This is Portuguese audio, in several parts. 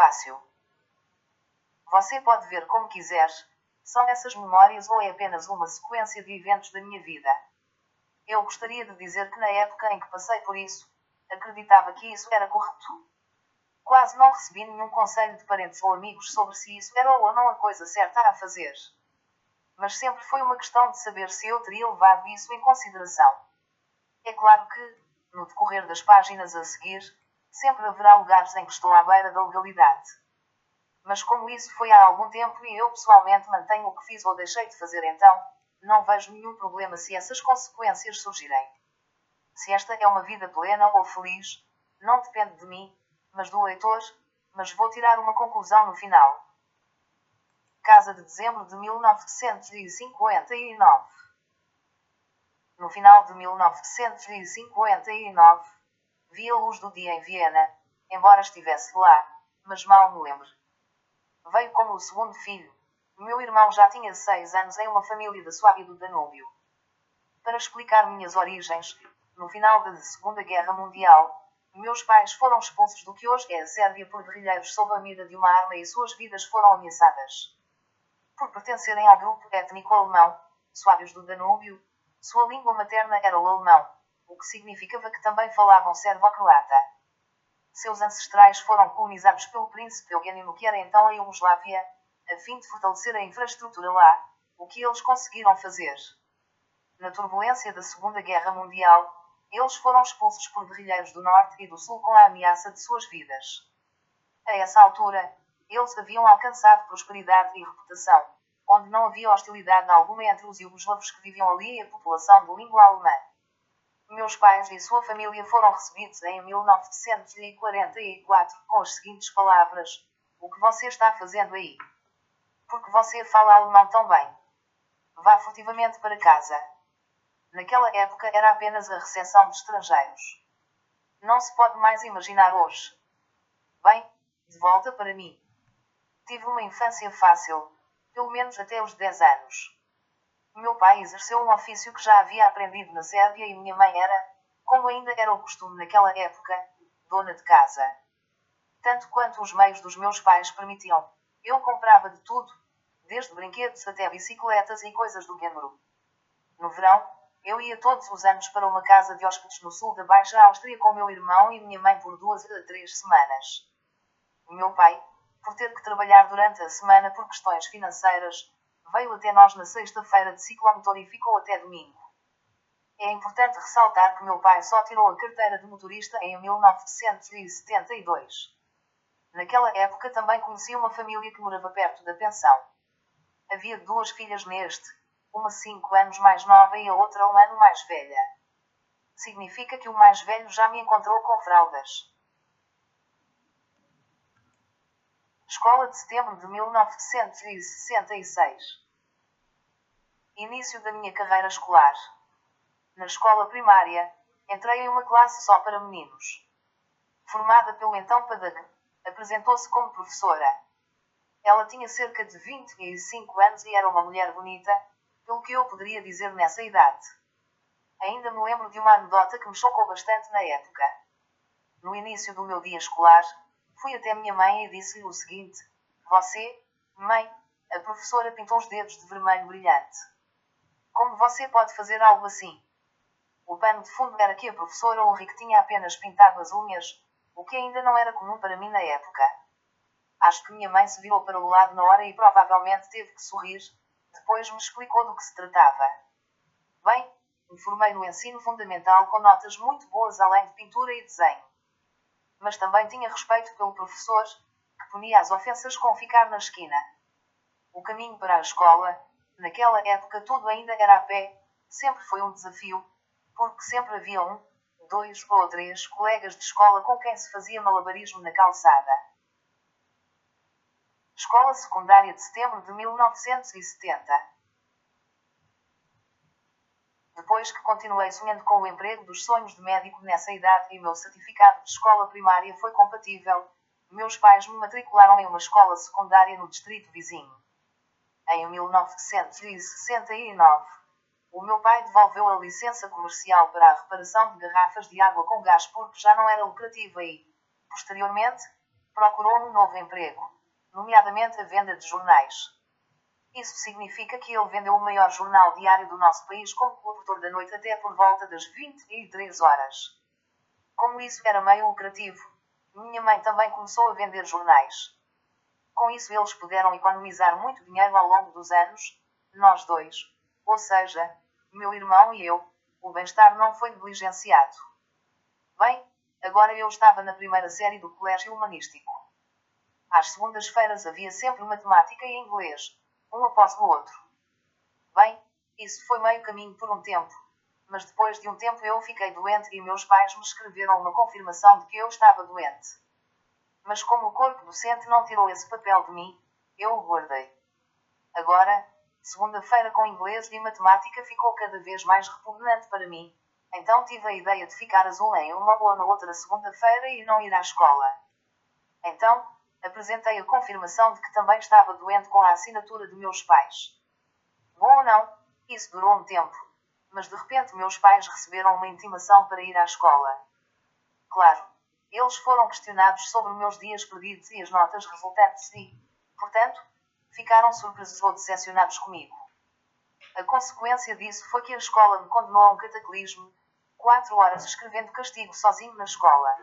fácil. Você pode ver como quiser, são essas memórias ou é apenas uma sequência de eventos da minha vida? Eu gostaria de dizer que na época em que passei por isso, acreditava que isso era correto. Quase não recebi nenhum conselho de parentes ou amigos sobre se isso era ou não a coisa certa a fazer. Mas sempre foi uma questão de saber se eu teria levado isso em consideração. É claro que, no decorrer das páginas a seguir, sempre haverá lugares em que estou à beira da legalidade. Mas como isso foi há algum tempo e eu pessoalmente mantenho o que fiz ou deixei de fazer então, não vejo nenhum problema se essas consequências surgirem. Se esta é uma vida plena ou feliz, não depende de mim, mas do leitor, mas vou tirar uma conclusão no final. Casa de dezembro de 1959. No final de 1959, vi a luz do dia em Viena, embora estivesse lá, mas mal me lembro. Veio como o segundo filho. Meu irmão já tinha seis anos em uma família da Suábia do Danúbio. Para explicar minhas origens, no final da Segunda Guerra Mundial, meus pais foram expulsos do que hoje é a Sérvia por guerrilheiros sob a mira de uma arma e suas vidas foram ameaçadas. Por pertencerem ao grupo étnico alemão, suábios do Danúbio, sua língua materna era o alemão, o que significava que também falavam servo-croata. Seus ancestrais foram colonizados pelo príncipe Eugênio no que era então a Iugoslávia, a fim de fortalecer a infraestrutura lá, o que eles conseguiram fazer. Na turbulência da Segunda Guerra Mundial, eles foram expulsos por guerrilheiros do Norte e do Sul com a ameaça de suas vidas. A essa altura, eles haviam alcançado prosperidade e reputação, onde não havia hostilidade alguma entre os iugoslavos que viviam ali e a população de língua alemã. Meus pais e sua família foram recebidos em 1944 com as seguintes palavras: O que você está fazendo aí? Porque você fala alemão tão bem. Vá furtivamente para casa. Naquela época era apenas a recepção de estrangeiros. Não se pode mais imaginar hoje. Bem, de volta para mim. Tive uma infância fácil, pelo menos até os 10 anos. Meu pai exerceu um ofício que já havia aprendido na Sérvia e minha mãe era, como ainda era o costume naquela época, dona de casa. Tanto quanto os meios dos meus pais permitiam, eu comprava de tudo, desde brinquedos até bicicletas e coisas do género. No verão, eu ia todos os anos para uma casa de hóspedes no sul da Baixa Áustria com meu irmão e minha mãe por duas a três semanas. O meu pai, por ter que trabalhar durante a semana por questões financeiras, veio até nós na sexta-feira de ciclomotor e ficou até domingo. É importante ressaltar que meu pai só tirou a carteira de motorista em 1972. Naquela época também conheci uma família que morava perto da pensão. Havia duas filhas neste, uma cinco anos mais nova e a outra um ano mais velha. Significa que o mais velho já me encontrou com fraldas. Escola de setembro de 1966. Início da minha carreira escolar. Na escola primária, entrei em uma classe só para meninos. Formada pelo então Padag, apresentou-se como professora. Ela tinha cerca de 25 anos e era uma mulher bonita, pelo que eu poderia dizer nessa idade. Ainda me lembro de uma anedota que me chocou bastante na época. No início do meu dia escolar, fui até minha mãe e disse-lhe o seguinte: Você, mãe, a professora pintou os dedos de vermelho brilhante. Como você pode fazer algo assim? O pano de fundo era que a professora Ulrich tinha apenas pintado as unhas, o que ainda não era comum para mim na época. Acho que minha mãe se virou para o lado na hora e provavelmente teve que sorrir, depois me explicou do que se tratava. Bem, me formei no ensino fundamental com notas muito boas além de pintura e desenho. Mas também tinha respeito pelo professor, que punia as ofensas com ficar na esquina. O caminho para a escola, naquela época tudo ainda era a pé, sempre foi um desafio, porque sempre havia um, dois ou três colegas de escola com quem se fazia malabarismo na calçada. Escola Secundária de Setembro de 1970. Depois que continuei sonhando com o emprego dos sonhos de médico nessa idade e o meu certificado de escola primária foi compatível, meus pais me matricularam em uma escola secundária no distrito vizinho. Em 1969, o meu pai devolveu a licença comercial para a reparação de garrafas de água com gás porque já não era lucrativa e, posteriormente, procurou um novo emprego, nomeadamente a venda de jornais. Isso significa que ele vendeu o maior jornal diário do nosso país como locutor da noite até por volta das 23 horas. Como isso era meio lucrativo, minha mãe também começou a vender jornais. Com isso, eles puderam economizar muito dinheiro ao longo dos anos, nós dois, ou seja, meu irmão e eu, o bem-estar não foi negligenciado. Bem, agora eu estava na primeira série do colégio humanístico. Às segundas-feiras havia sempre matemática e inglês, um após o outro. Bem, isso foi meio caminho por um tempo, mas depois de um tempo eu fiquei doente e meus pais me escreveram uma confirmação de que eu estava doente. Mas como o corpo docente não tirou esse papel de mim, eu o guardei. Agora, segunda-feira com inglês e matemática ficou cada vez mais repugnante para mim, então tive a ideia de ficar azul em uma ou na outra segunda-feira e não ir à escola. Então, apresentei a confirmação de que também estava doente com a assinatura de meus pais. Bom ou não, isso durou um tempo, mas de repente meus pais receberam uma intimação para ir à escola. Claro, eles foram questionados sobre meus dias perdidos e as notas resultantes e, portanto, ficaram surpresos ou decepcionados comigo. A consequência disso foi que a escola me condenou a um cataclismo, quatro horas escrevendo castigo sozinho na escola.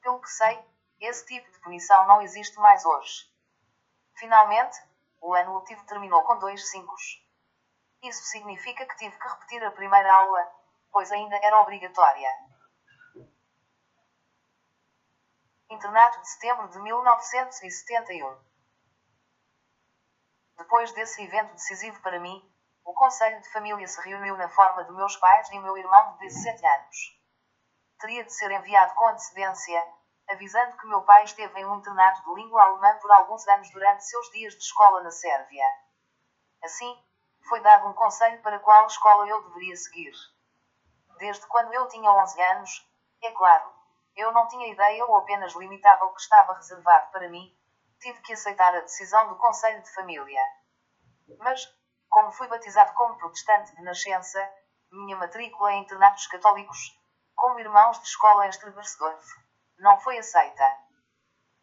Pelo que sei, esse tipo de punição não existe mais hoje. Finalmente, o ano letivo terminou com dois cinco. Isso significa que tive que repetir a primeira aula, pois ainda era obrigatória. Internato de setembro de 1971. Depois desse evento decisivo para mim, o Conselho de Família se reuniu na forma de meus pais e meu irmão de 17 anos. Teria de ser enviado com antecedência, avisando que meu pai esteve em um internato de língua alemã por alguns anos durante seus dias de escola na Sérvia. Assim, foi dado um conselho para qual escola eu deveria seguir. Desde quando eu tinha 11 anos, é claro, eu não tinha ideia ou apenas limitava o que estava reservado para mim, tive que aceitar a decisão do Conselho de Família. Mas, como fui batizado como protestante de nascença, minha matrícula em internatos católicos, como irmãos de escola em Strebersdorf, não foi aceita.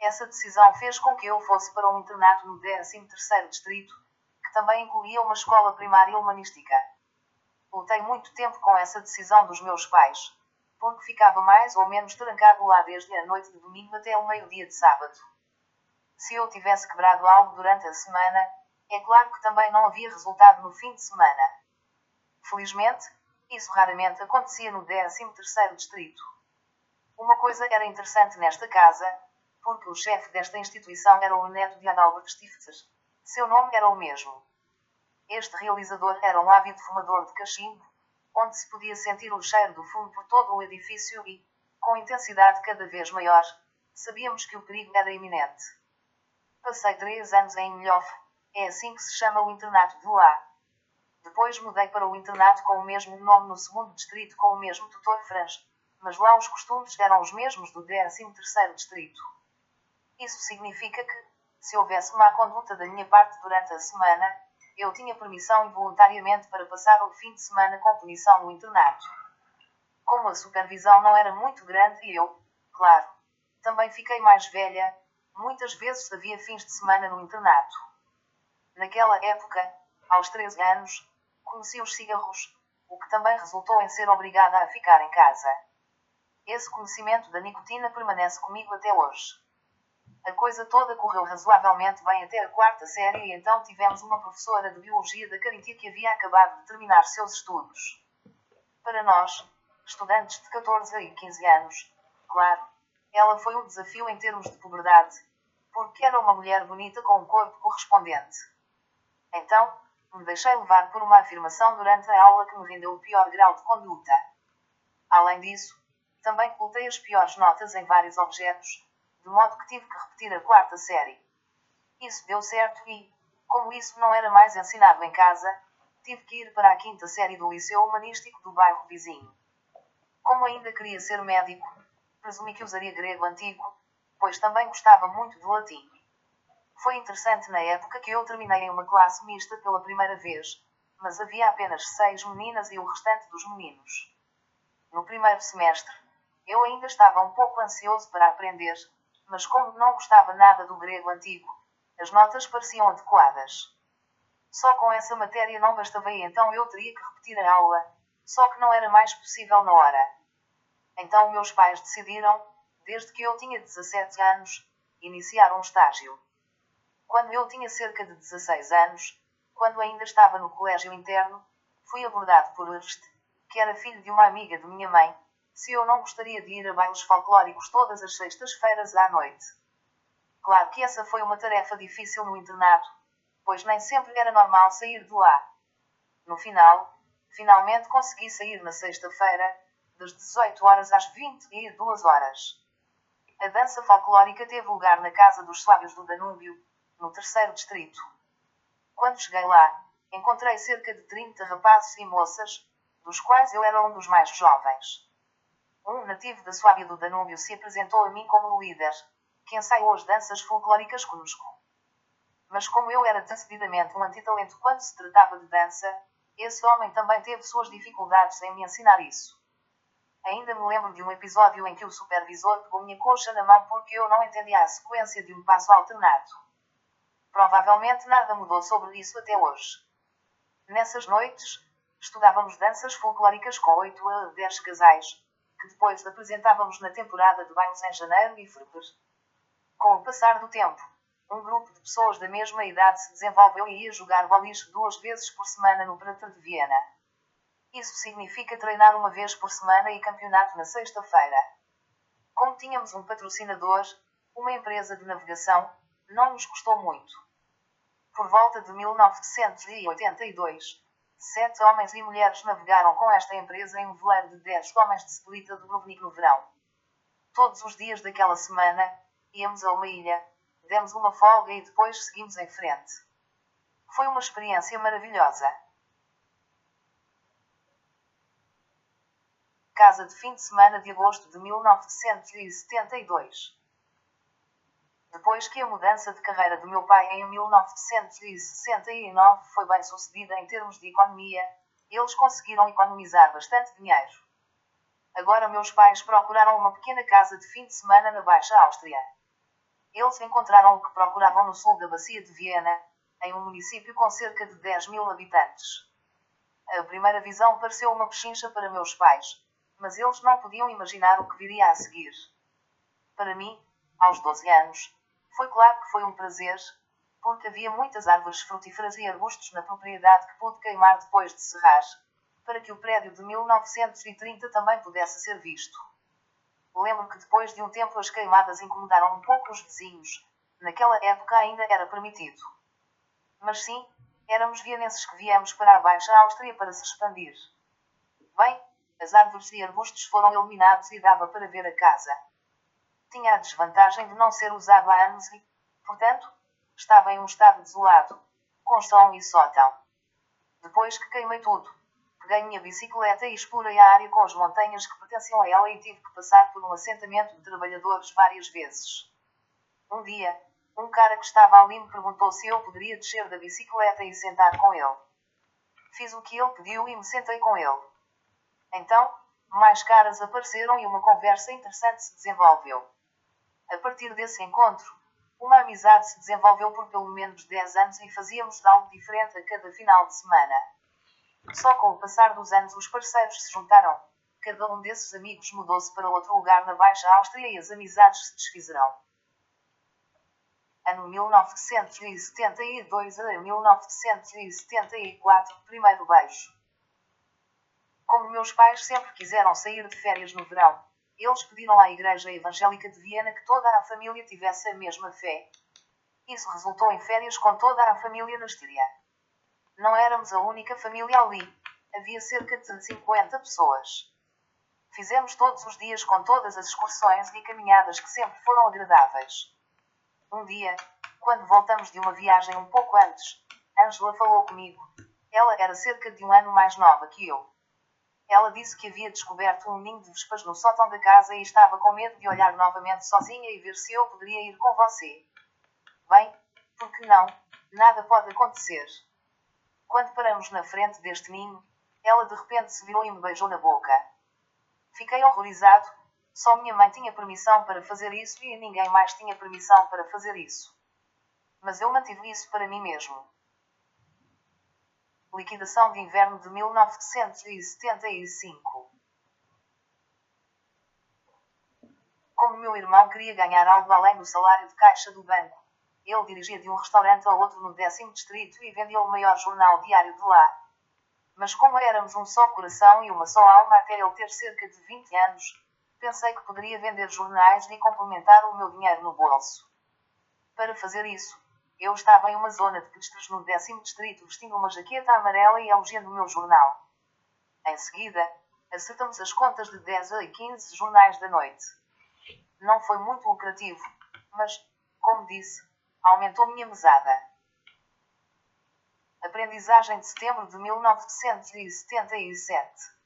Essa decisão fez com que eu fosse para um internato no 13º Distrito, que também incluía uma escola primária humanística. Lutei muito tempo com essa decisão dos meus pais, porque ficava mais ou menos trancado lá desde a noite de domingo até o meio-dia de sábado. Se eu tivesse quebrado algo durante a semana, é claro que também não havia resultado no fim de semana. Felizmente, isso raramente acontecia no 13º Distrito. Uma coisa era interessante nesta casa, porque o chefe desta instituição era o neto de Adalbert Stifter. Seu nome era o mesmo. Este realizador era um ávido fumador de cachimbo, onde se podia sentir o cheiro do fumo por todo o edifício e, com intensidade cada vez maior, sabíamos que o perigo era iminente. Passei três anos em Milhoff, é assim que se chama o internato de lá. Depois mudei para o internato com o mesmo nome no segundo distrito com o mesmo tutor Franz mas lá os costumes eram os mesmos do 13º Distrito. Isso significa que, se houvesse má conduta da minha parte durante a semana, eu tinha permissão involuntariamente para passar o fim de semana com punição no internato. Como a supervisão não era muito grande e eu, claro, também fiquei mais velha, muitas vezes havia fins de semana no internato. Naquela época, aos 13 anos, conheci os cigarros, o que também resultou em ser obrigada a ficar em casa. Esse conhecimento da nicotina permanece comigo até hoje. A coisa toda correu razoavelmente bem até a quarta série e então tivemos uma professora de biologia da Carintia que havia acabado de terminar seus estudos. Para nós, estudantes de 14 e 15 anos, claro, ela foi um desafio em termos de puberdade, porque era uma mulher bonita com um corpo correspondente. Então, me deixei levar por uma afirmação durante a aula que me rendeu o pior grau de conduta. Além disso, também coletei as piores notas em vários objetos, de modo que tive que repetir a quarta série. Isso deu certo e, como isso não era mais ensinado em casa, tive que ir para a quinta série do Liceu Humanístico do bairro vizinho. Como ainda queria ser médico, presumi que usaria grego antigo, pois também gostava muito de latim. Foi interessante na época que eu terminei uma classe mista pela primeira vez, mas havia apenas seis meninas e o restante dos meninos. No primeiro semestre, eu ainda estava um pouco ansioso para aprender, mas como não gostava nada do grego antigo, as notas pareciam adequadas. Só com essa matéria não bastava e então eu teria que repetir a aula, só que não era mais possível na hora. Então meus pais decidiram, desde que eu tinha 17 anos, iniciar um estágio. Quando eu tinha cerca de 16 anos, quando ainda estava no colégio interno, fui abordado por Ernst, que era filho de uma amiga de minha mãe, se eu não gostaria de ir a bailes folclóricos todas as sextas-feiras à noite. Claro que essa foi uma tarefa difícil no internato, pois nem sempre era normal sair de lá. No final, finalmente consegui sair na sexta-feira, das 18 horas às 22 horas. A dança folclórica teve lugar na Casa dos Suábios do Danúbio, no terceiro distrito. Quando cheguei lá, encontrei cerca de 30 rapazes e moças, dos quais eu era um dos mais jovens. Um nativo da Suábia do Danúbio se apresentou a mim como líder, que ensaiou as danças folclóricas conosco. Mas como eu era decididamente um antitalento quando se tratava de dança, esse homem também teve suas dificuldades em me ensinar isso. Ainda me lembro de um episódio em que o supervisor pegou minha coxa na mão porque eu não entendia a sequência de um passo alternado. Provavelmente nada mudou sobre isso até hoje. Nessas noites, estudávamos danças folclóricas com 8 a 10 casais, que depois apresentávamos na temporada de bailes em janeiro e fevereiro. Com o passar do tempo, um grupo de pessoas da mesma idade se desenvolveu e ia jogar boliche duas vezes por semana no Prater de Viena. Isso significa treinar uma vez por semana e campeonato na sexta-feira. Como tínhamos um patrocinador, uma empresa de navegação, não nos custou muito. Por volta de 1982, sete homens e mulheres navegaram com esta empresa em um veleiro de 10 homens de Splita do Dubrovnik no verão. Todos os dias daquela semana, íamos a uma ilha, demos uma folga e depois seguimos em frente. Foi uma experiência maravilhosa. Casa de fim de semana de agosto de 1972. Depois que a mudança de carreira do meu pai em 1969 foi bem sucedida em termos de economia, eles conseguiram economizar bastante dinheiro. Agora meus pais procuraram uma pequena casa de fim de semana na Baixa Áustria. Eles encontraram o que procuravam no sul da bacia de Viena, em um município com cerca de 10 mil habitantes. A primeira visão pareceu uma pechincha para meus pais, mas eles não podiam imaginar o que viria a seguir. Para mim, aos 12 anos, foi claro que foi um prazer, porque havia muitas árvores frutíferas e arbustos na propriedade que pude queimar depois de serrar, para que o prédio de 1930 também pudesse ser visto. Lembro que depois de um tempo as queimadas incomodaram um pouco os vizinhos, naquela época ainda era permitido. Mas sim, éramos vienenses que viemos para a Baixa Áustria para se expandir. Bem, as árvores e arbustos foram eliminados e dava para ver a casa. Tinha a desvantagem de não ser usado há anos e, portanto, estava em um estado desolado, com som e sótão. Depois que queimei tudo, peguei minha bicicleta e explorei a área com as montanhas que pertenciam a ela e tive que passar por um assentamento de trabalhadores várias vezes. Um dia, um cara que estava ali me perguntou se eu poderia descer da bicicleta e sentar com ele. Fiz o que ele pediu e me sentei com ele. Então, mais caras apareceram e uma conversa interessante se desenvolveu. A partir desse encontro, uma amizade se desenvolveu por pelo menos 10 anos e fazíamos algo diferente a cada final de semana. Só com o passar dos anos os parceiros se juntaram. Cada um desses amigos mudou-se para outro lugar na Baixa Áustria e as amizades se desfizeram. Ano 1972 a 1974, primeiro beijo. Como meus pais sempre quiseram sair de férias no verão, eles pediram à Igreja Evangélica de Viena que toda a família tivesse a mesma fé. Isso resultou em férias com toda a família na Estíria. Não éramos a única família ali. Havia cerca de 50 pessoas. Fizemos todos os dias com todas as excursões e caminhadas que sempre foram agradáveis. Um dia, quando voltamos de uma viagem um pouco antes, Angela falou comigo. Ela era cerca de um ano mais nova que eu. Ela disse que havia descoberto um ninho de vespas no sótão da casa e estava com medo de olhar novamente sozinha e ver se eu poderia ir com você. Bem, por que não? Nada pode acontecer. Quando paramos na frente deste ninho, ela de repente se virou e me beijou na boca. Fiquei horrorizado, Só minha mãe tinha permissão para fazer isso e ninguém mais tinha permissão para fazer isso. Mas eu mantive isso para mim mesmo. Liquidação de inverno de 1975. Como meu irmão queria ganhar algo além do salário de caixa do banco, ele dirigia de um restaurante a outro no décimo distrito e vendia o maior jornal diário de lá. Mas como éramos um só coração e uma só alma até ele ter cerca de 20 anos, pensei que poderia vender jornais e complementar o meu dinheiro no bolso. Para fazer isso, eu estava em uma zona de pedestres no décimo distrito vestindo uma jaqueta amarela e elogiando o meu jornal. Em seguida, acertamos as contas de 10 a 15 jornais da noite. Não foi muito lucrativo, mas, como disse, aumentou minha mesada. Aprendizagem de setembro de 1977.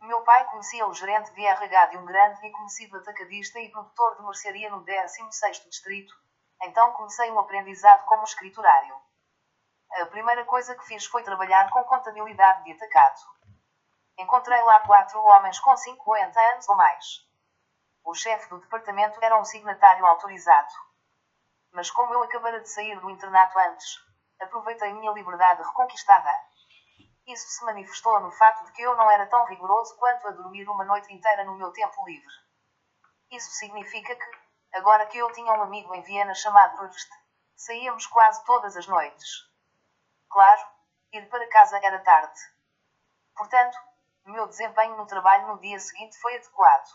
Meu pai conhecia o gerente de RH de um grande e conhecido atacadista e produtor de mercearia no 16º distrito, então comecei um aprendizado como escriturário. A primeira coisa que fiz foi trabalhar com contabilidade de atacado. Encontrei lá quatro homens com 50 anos ou mais. O chefe do departamento era um signatário autorizado. Mas como eu acabara de sair do internato antes, aproveitei minha liberdade reconquistada. Isso se manifestou no fato de que eu não era tão rigoroso quanto a dormir uma noite inteira no meu tempo livre. Isso significa que, agora que eu tinha um amigo em Viena chamado Proust, saíamos quase todas as noites. Claro, ir para casa era tarde. Portanto, meu desempenho no trabalho no dia seguinte foi adequado.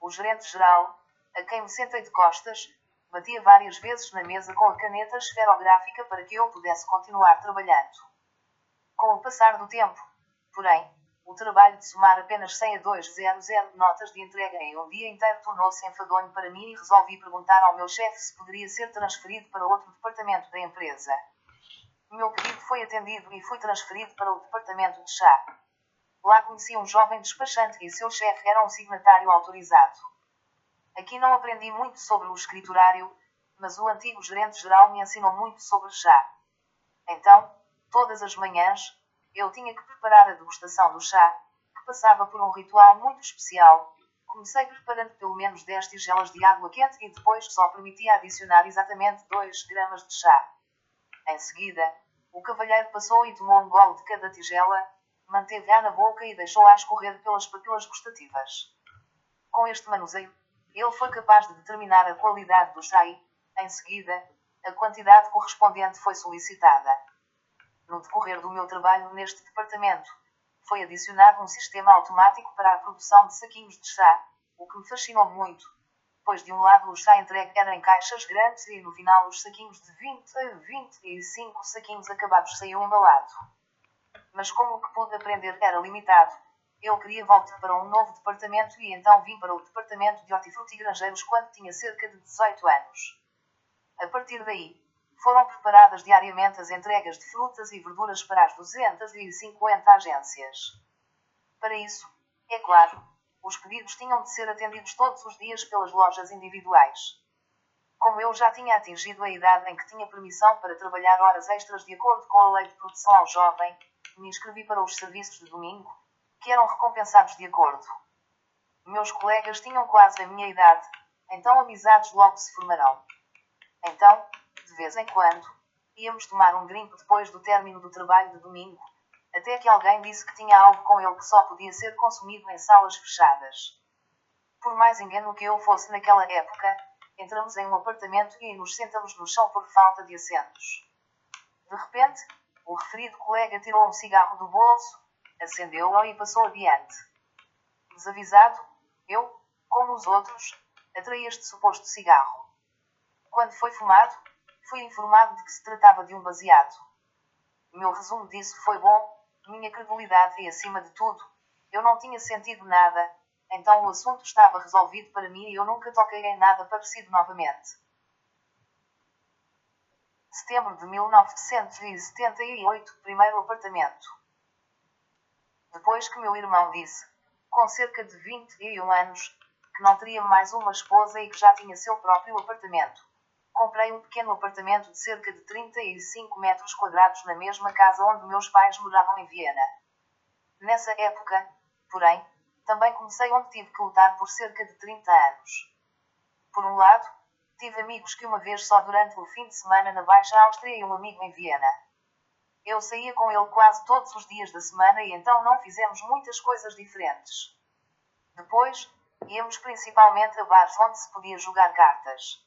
O gerente-geral, a quem me sentei de costas, batia várias vezes na mesa com a caneta esferográfica para que eu pudesse continuar trabalhando. Com o passar do tempo, porém, o trabalho de somar apenas 100 a 200 notas de entrega em um dia inteiro tornou-se enfadonho para mim e resolvi perguntar ao meu chefe se poderia ser transferido para outro departamento da empresa. Meu pedido foi atendido e fui transferido para o departamento de chá. Lá conheci um jovem despachante e seu chefe era um signatário autorizado. Aqui não aprendi muito sobre o escriturário, mas o antigo gerente-geral me ensinou muito sobre chá. Então, todas as manhãs, eu tinha que preparar a degustação do chá, que passava por um ritual muito especial. Comecei preparando pelo menos 10 tigelas de água quente e depois só permitia adicionar exatamente 2 gramas de chá. Em seguida, o cavalheiro passou e tomou um gole de cada tigela, manteve-a na boca e deixou-a escorrer pelas papilas gustativas. Com este manuseio, ele foi capaz de determinar a qualidade do chá e, em seguida, a quantidade correspondente foi solicitada. No decorrer do meu trabalho neste departamento, foi adicionado um sistema automático para a produção de saquinhos de chá, o que me fascinou muito, pois de um lado o chá entregue era em caixas grandes e no final os saquinhos de 20 a 25 saquinhos acabados saíam embalados mas como o que pude aprender era limitado, eu queria voltar para um novo departamento e então vim para o departamento de hortifruti e granjeiros quando tinha cerca de 18 anos. A partir daí, foram preparadas diariamente as entregas de frutas e verduras para as 250 agências. Para isso, é claro, os pedidos tinham de ser atendidos todos os dias pelas lojas individuais. Como eu já tinha atingido a idade em que tinha permissão para trabalhar horas extras de acordo com a lei de produção ao jovem, me inscrevi para os serviços de domingo, que eram recompensados de acordo. Meus colegas tinham quase a minha idade, então amizades logo se formarão. Então, de vez em quando, íamos tomar um drink depois do término do trabalho de domingo, até que alguém disse que tinha algo com ele que só podia ser consumido em salas fechadas. Por mais engano que eu fosse naquela época, entramos em um apartamento e nos sentamos no chão por falta de assentos. De repente, o referido colega tirou um cigarro do bolso, acendeu-o e passou adiante. Desavisado, eu, como os outros, atraí este suposto cigarro. Quando foi fumado, fui informado de que se tratava de um baseado. Meu resumo disso foi bom, minha credulidade e, acima de tudo, eu não tinha sentido nada, então o assunto estava resolvido para mim e eu nunca toquei em nada parecido novamente setembro de 1978, primeiro apartamento. Depois que meu irmão disse, com cerca de 21 anos, que não teria mais uma esposa e que já tinha seu próprio apartamento. Comprei um pequeno apartamento de cerca de 35 metros quadrados na mesma casa onde meus pais moravam em Viena. Nessa época, porém, também comecei onde tive que lutar por cerca de 30 anos. Por um lado, tive amigos que uma vez só durante o fim de semana na Baixa Áustria e um amigo em Viena. Eu saía com ele quase todos os dias da semana e então não fizemos muitas coisas diferentes. Depois, íamos principalmente a bares onde se podia jogar cartas.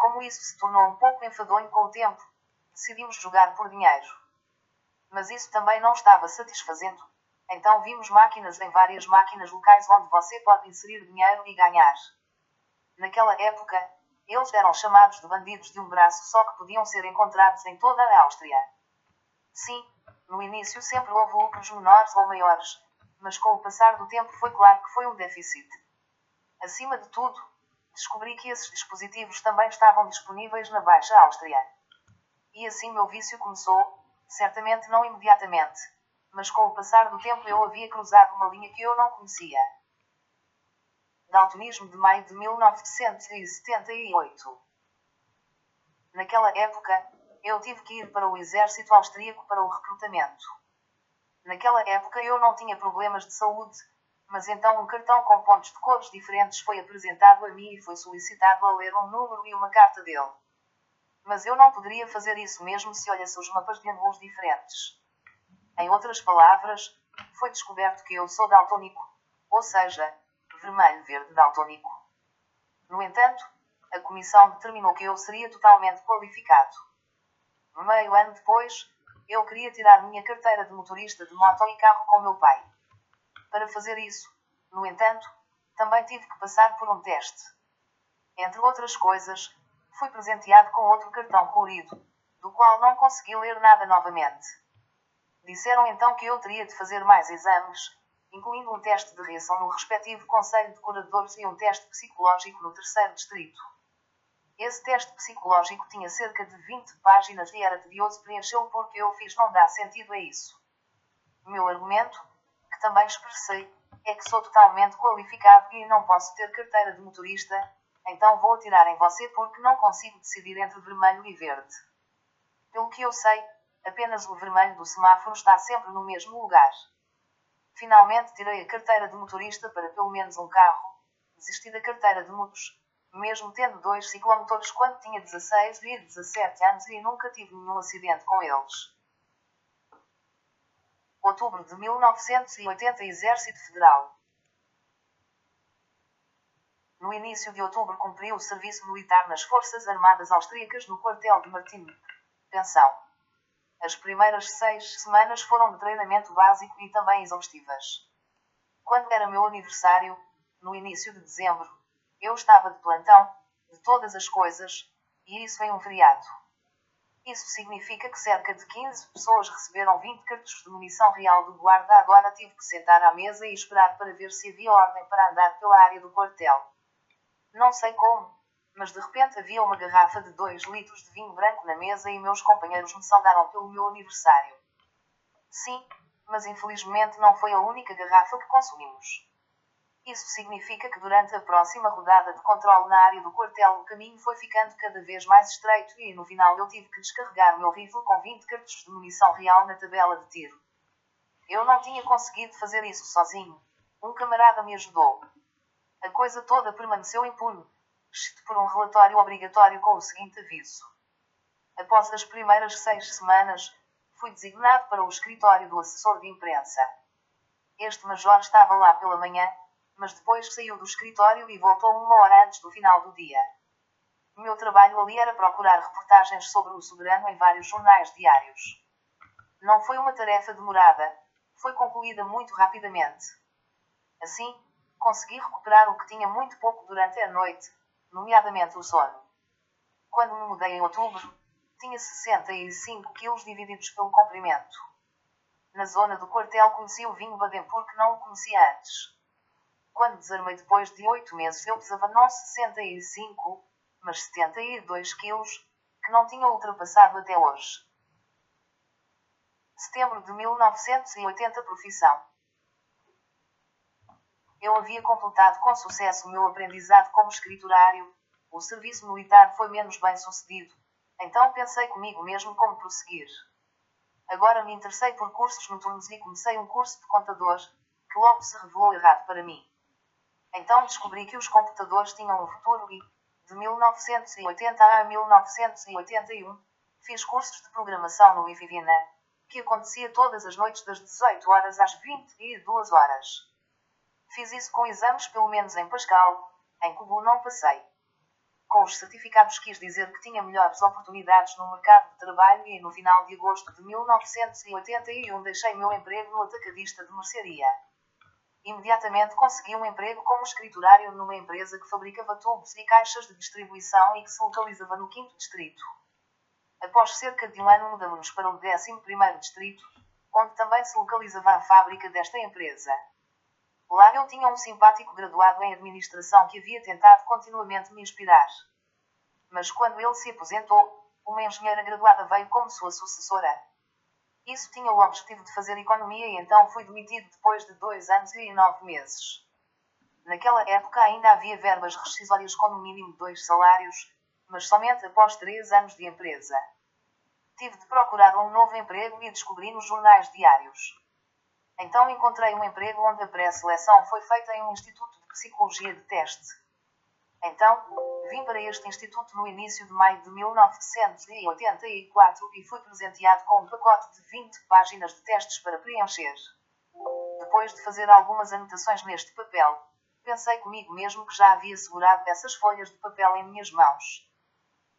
Como isso se tornou um pouco enfadonho com o tempo, decidimos jogar por dinheiro. Mas isso também não estava satisfazendo. Então vimos máquinas em várias máquinas locais onde você pode inserir dinheiro e ganhar. Naquela época, eles eram chamados de bandidos de um braço só que podiam ser encontrados em toda a Áustria. Sim, no início sempre houve lucros menores ou maiores, mas com o passar do tempo foi claro que foi um déficit. Acima de tudo, descobri que esses dispositivos também estavam disponíveis na Baixa Áustria. E assim meu vício começou, certamente não imediatamente, mas com o passar do tempo eu havia cruzado uma linha que eu não conhecia. Daltonismo de maio de 1978. Naquela época, eu tive que ir para o exército austríaco para o recrutamento. Naquela época eu não tinha problemas de saúde, mas então um cartão com pontos de cores diferentes foi apresentado a mim e foi solicitado a ler um número e uma carta dele. Mas eu não poderia fazer isso mesmo se olhasse os mapas de ângulos diferentes. Em outras palavras, foi descoberto que eu sou daltônico, ou seja, vermelho-verde daltônico. No entanto, a comissão determinou que eu seria totalmente qualificado. Meio ano depois, eu queria tirar minha carteira de motorista de moto e carro com meu pai. Para fazer isso, no entanto, também tive que passar por um teste. Entre outras coisas, fui presenteado com outro cartão colorido, do qual não consegui ler nada novamente. Disseram então que eu teria de fazer mais exames, incluindo um teste de reação no respectivo Conselho de Curadores e um teste psicológico no terceiro distrito. Esse teste psicológico tinha cerca de 20 páginas e era tedioso preenchê-lo porque eu fiz não dá sentido a isso. Meu argumento, também expressei, é que sou totalmente qualificado e não posso ter carteira de motorista, então vou atirar em você porque não consigo decidir entre vermelho e verde. Pelo que eu sei, apenas o vermelho do semáforo está sempre no mesmo lugar. Finalmente tirei a carteira de motorista para pelo menos um carro. Desisti da carteira de motos, mesmo tendo dois ciclomotores quando tinha 16 e 17 anos e nunca tive nenhum acidente com eles. Outubro de 1980 Exército Federal. No início de outubro cumpriu o serviço militar nas Forças Armadas Austríacas no quartel de Martin. Pensão. As primeiras seis semanas foram de treinamento básico e também exaustivas. Quando era meu aniversário, no início de dezembro, eu estava de plantão, de todas as coisas, e isso em um feriado. Isso significa que cerca de 15 pessoas receberam 20 cartuchos de munição real do guarda. Agora tive que sentar à mesa e esperar para ver se havia ordem para andar pela área do quartel. Não sei como, mas de repente havia uma garrafa de 2 litros de vinho branco na mesa e meus companheiros me saudaram pelo meu aniversário. Sim, mas infelizmente não foi a única garrafa que consumimos. Isso significa que durante a próxima rodada de controle na área do quartel o caminho foi ficando cada vez mais estreito e no final eu tive que descarregar meu rifle com 20 cartuchos de munição real na tabela de tiro. Eu não tinha conseguido fazer isso sozinho. Um camarada me ajudou. A coisa toda permaneceu impune, exceto por um relatório obrigatório com o seguinte aviso. Após as primeiras seis semanas, fui designado para o escritório do assessor de imprensa. Este major estava lá pela manhã, mas depois saiu do escritório e voltou uma hora antes do final do dia. O meu trabalho ali era procurar reportagens sobre o soberano em vários jornais diários. Não foi uma tarefa demorada, foi concluída muito rapidamente. Assim, consegui recuperar o que tinha muito pouco durante a noite, nomeadamente o sono. Quando me mudei em outubro, tinha 65 quilos divididos pelo comprimento. Na zona do quartel conheci o vinho Baden porque não o conhecia antes. Quando desarmei depois de oito meses eu pesava não 65, mas 72 quilos, que não tinha ultrapassado até hoje. Setembro de 1980 Profissão eu havia completado com sucesso o meu aprendizado como escriturário, o serviço militar foi menos bem sucedido, então pensei comigo mesmo como prosseguir. Agora me interessei por cursos noturnos e comecei um curso de contador, que logo se revelou errado para mim. Então descobri que os computadores tinham um futuro e, de 1980 a 1981, fiz cursos de programação no Ivivina, que acontecia todas as noites das 18 horas às 22 horas. Fiz isso com exames pelo menos em Pascal, em Cubo não passei. Com os certificados quis dizer que tinha melhores oportunidades no mercado de trabalho e no final de agosto de 1981 deixei meu emprego no atacadista de mercearia. Imediatamente consegui um emprego como escriturário numa empresa que fabricava tubos e caixas de distribuição e que se localizava no 5 Distrito. Após cerca de um ano mudamos para o 11º Distrito, onde também se localizava a fábrica desta empresa. Lá eu tinha um simpático graduado em administração que havia tentado continuamente me inspirar. Mas quando ele se aposentou, uma engenheira graduada veio como sua sucessora. Isso tinha o objetivo de fazer economia e então fui demitido depois de dois anos e nove meses. Naquela época ainda havia verbas rescisórias com no mínimo dois salários, mas somente após três anos de empresa. Tive de procurar um novo emprego e descobri nos jornais diários. Então encontrei um emprego onde a pré-seleção foi feita em um instituto de psicologia de teste. Então, vim para este instituto no início de maio de 1984 e fui presenteado com um pacote de 20 páginas de testes para preencher. Depois de fazer algumas anotações neste papel, pensei comigo mesmo que já havia segurado essas folhas de papel em minhas mãos.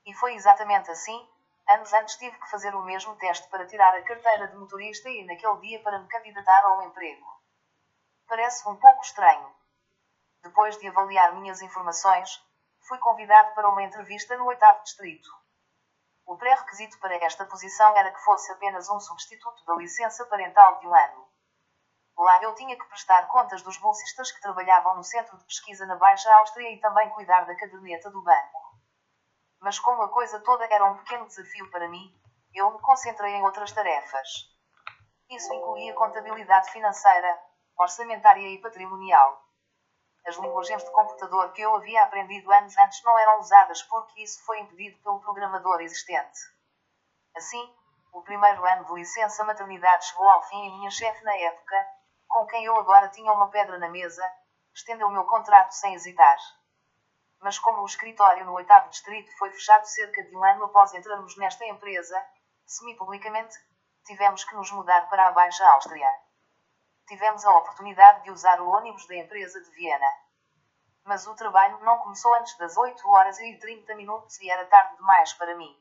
E foi exatamente assim, Anos antes tive que fazer o mesmo teste para tirar a carteira de motorista e naquele dia para me candidatar a um emprego. Parece um pouco estranho. Depois de avaliar minhas informações, fui convidado para uma entrevista no oitavo distrito. O pré-requisito para esta posição era que fosse apenas um substituto da licença parental de um ano. Lá eu tinha que prestar contas dos bolsistas que trabalhavam no centro de pesquisa na Baixa Áustria e também cuidar da caderneta do banco. Mas como a coisa toda era um pequeno desafio para mim, eu me concentrei em outras tarefas. Isso incluía contabilidade financeira, orçamentária e patrimonial. As linguagens de computador que eu havia aprendido anos antes não eram usadas porque isso foi impedido pelo programador existente. Assim, o primeiro ano de licença maternidade chegou ao fim e minha chefe na época, com quem eu agora tinha uma pedra na mesa, estendeu o meu contrato sem hesitar mas como o escritório no oitavo distrito foi fechado cerca de um ano após entrarmos nesta empresa, semi-publicamente, tivemos que nos mudar para a Baixa Áustria. Tivemos a oportunidade de usar o ônibus da empresa de Viena. Mas o trabalho não começou antes das 8 horas e 30 minutos e era tarde demais para mim.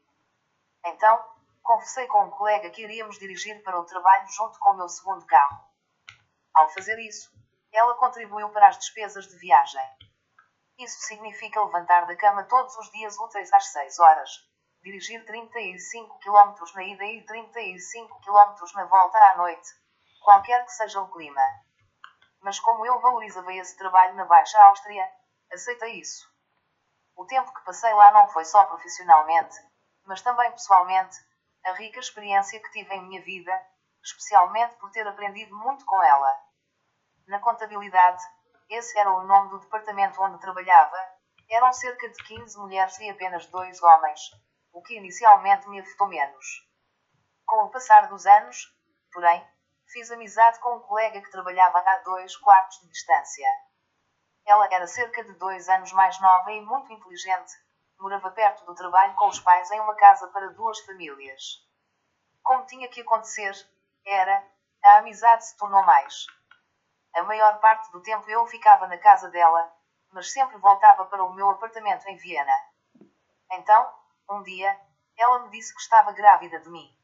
Então, conversei com um colega que iríamos dirigir para o trabalho junto com o meu segundo carro. Ao fazer isso, ela contribuiu para as despesas de viagem. Isso significa levantar da cama todos os dias úteis às 6 horas, dirigir 35 km na ida e 35 km na volta à noite, qualquer que seja o clima. Mas como eu valorizava esse trabalho na Baixa Áustria, aceitei isso. O tempo que passei lá não foi só profissionalmente, mas também pessoalmente, a rica experiência que tive em minha vida, especialmente por ter aprendido muito com ela. Na contabilidade, esse era o nome do departamento onde trabalhava. Eram cerca de 15 mulheres e apenas dois homens, o que inicialmente me afetou menos. Com o passar dos anos, porém, fiz amizade com um colega que trabalhava a dois quartos de distância. Ela era cerca de dois anos mais nova e muito inteligente. Morava perto do trabalho com os pais em uma casa para duas famílias. Como tinha que acontecer, era, a amizade se tornou mais. A maior parte do tempo eu ficava na casa dela, mas sempre voltava para o meu apartamento em Viena. Então, um dia, ela me disse que estava grávida de mim.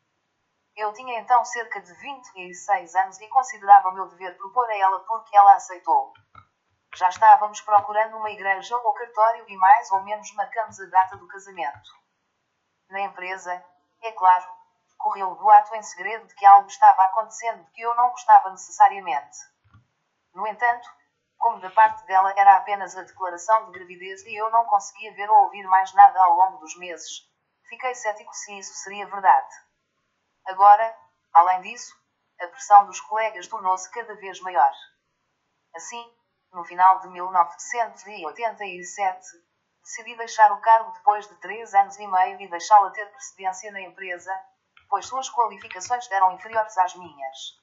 Eu tinha então cerca de 26 anos e considerava meu dever propor a ela porque ela aceitou. Já estávamos procurando uma igreja ou cartório e mais ou menos marcamos a data do casamento. Na empresa, é claro, correu o boato em segredo de que algo estava acontecendo que eu não gostava necessariamente. No entanto, como da parte dela era apenas a declaração de gravidez e eu não conseguia ver ou ouvir mais nada ao longo dos meses, fiquei cético se isso seria verdade. Agora, além disso, a pressão dos colegas tornou-se cada vez maior. Assim, no final de 1987, decidi deixar o cargo depois de três anos e meio e deixá-la ter precedência na empresa, pois suas qualificações eram inferiores às minhas.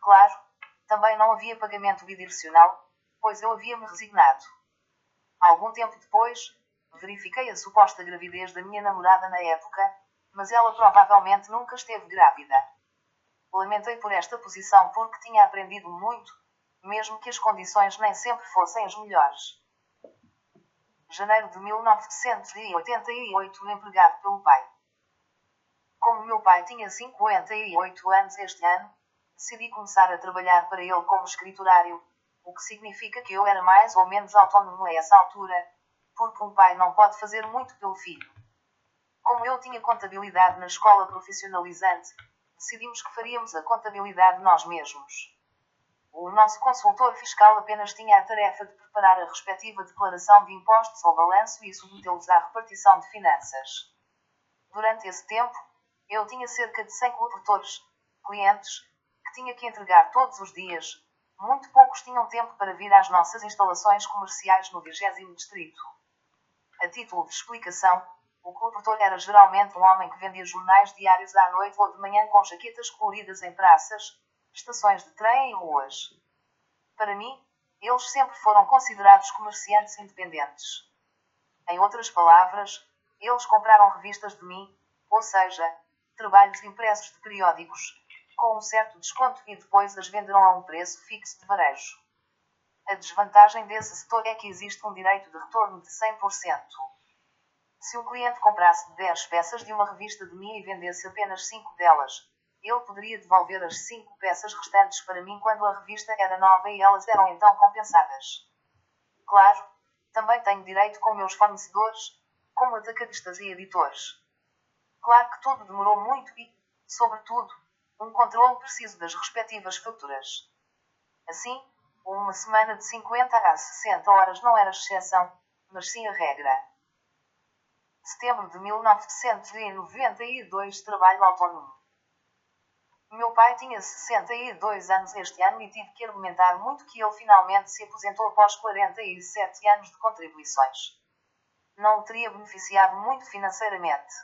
Claro, Também não havia pagamento bidirecional, pois eu havia me resignado. Algum tempo depois, verifiquei a suposta gravidez da minha namorada na época, mas ela provavelmente nunca esteve grávida. Lamentei por esta posição porque tinha aprendido muito, mesmo que as condições nem sempre fossem as melhores. Janeiro de 1988 empregado pelo pai. Como meu pai tinha 58 anos este ano, decidi começar a trabalhar para ele como escriturário, o que significa que eu era mais ou menos autónomo a essa altura, porque um pai não pode fazer muito pelo filho. Como eu tinha contabilidade na escola profissionalizante, decidimos que faríamos a contabilidade nós mesmos. O nosso consultor fiscal apenas tinha a tarefa de preparar a respectiva declaração de impostos ou balanço e submetê-los à repartição de finanças. Durante esse tempo, eu tinha cerca de 100 colaboradores, clientes, que tinha que entregar todos os dias. Muito poucos tinham tempo para vir às nossas instalações comerciais no 20 Distrito. A título de explicação, o colaborador era geralmente um homem que vendia jornais diários à noite ou de manhã com jaquetas coloridas em praças, estações de trem e ruas. Para mim, eles sempre foram considerados comerciantes independentes. Em outras palavras, eles compraram revistas de mim, ou seja, trabalhos impressos de periódicos, com um certo desconto e depois as venderão a um preço fixo de varejo. A desvantagem desse setor é que existe um direito de retorno de 100%. Se um cliente comprasse 10 peças de uma revista de mim e vendesse apenas 5 delas, ele poderia devolver as 5 peças restantes para mim quando a revista era nova e elas eram então compensadas. Claro, também tenho direito com meus fornecedores, como atacadistas e editores. Claro que tudo demorou muito e, sobretudo, um controle preciso das respectivas faturas. Assim, uma semana de 50 a 60 horas não era exceção, mas sim a regra. Setembro de 1992 Trabalho autónomo. Meu pai tinha 62 anos este ano e tive que argumentar muito que ele finalmente se aposentou após 47 anos de contribuições. Não o teria beneficiado muito financeiramente.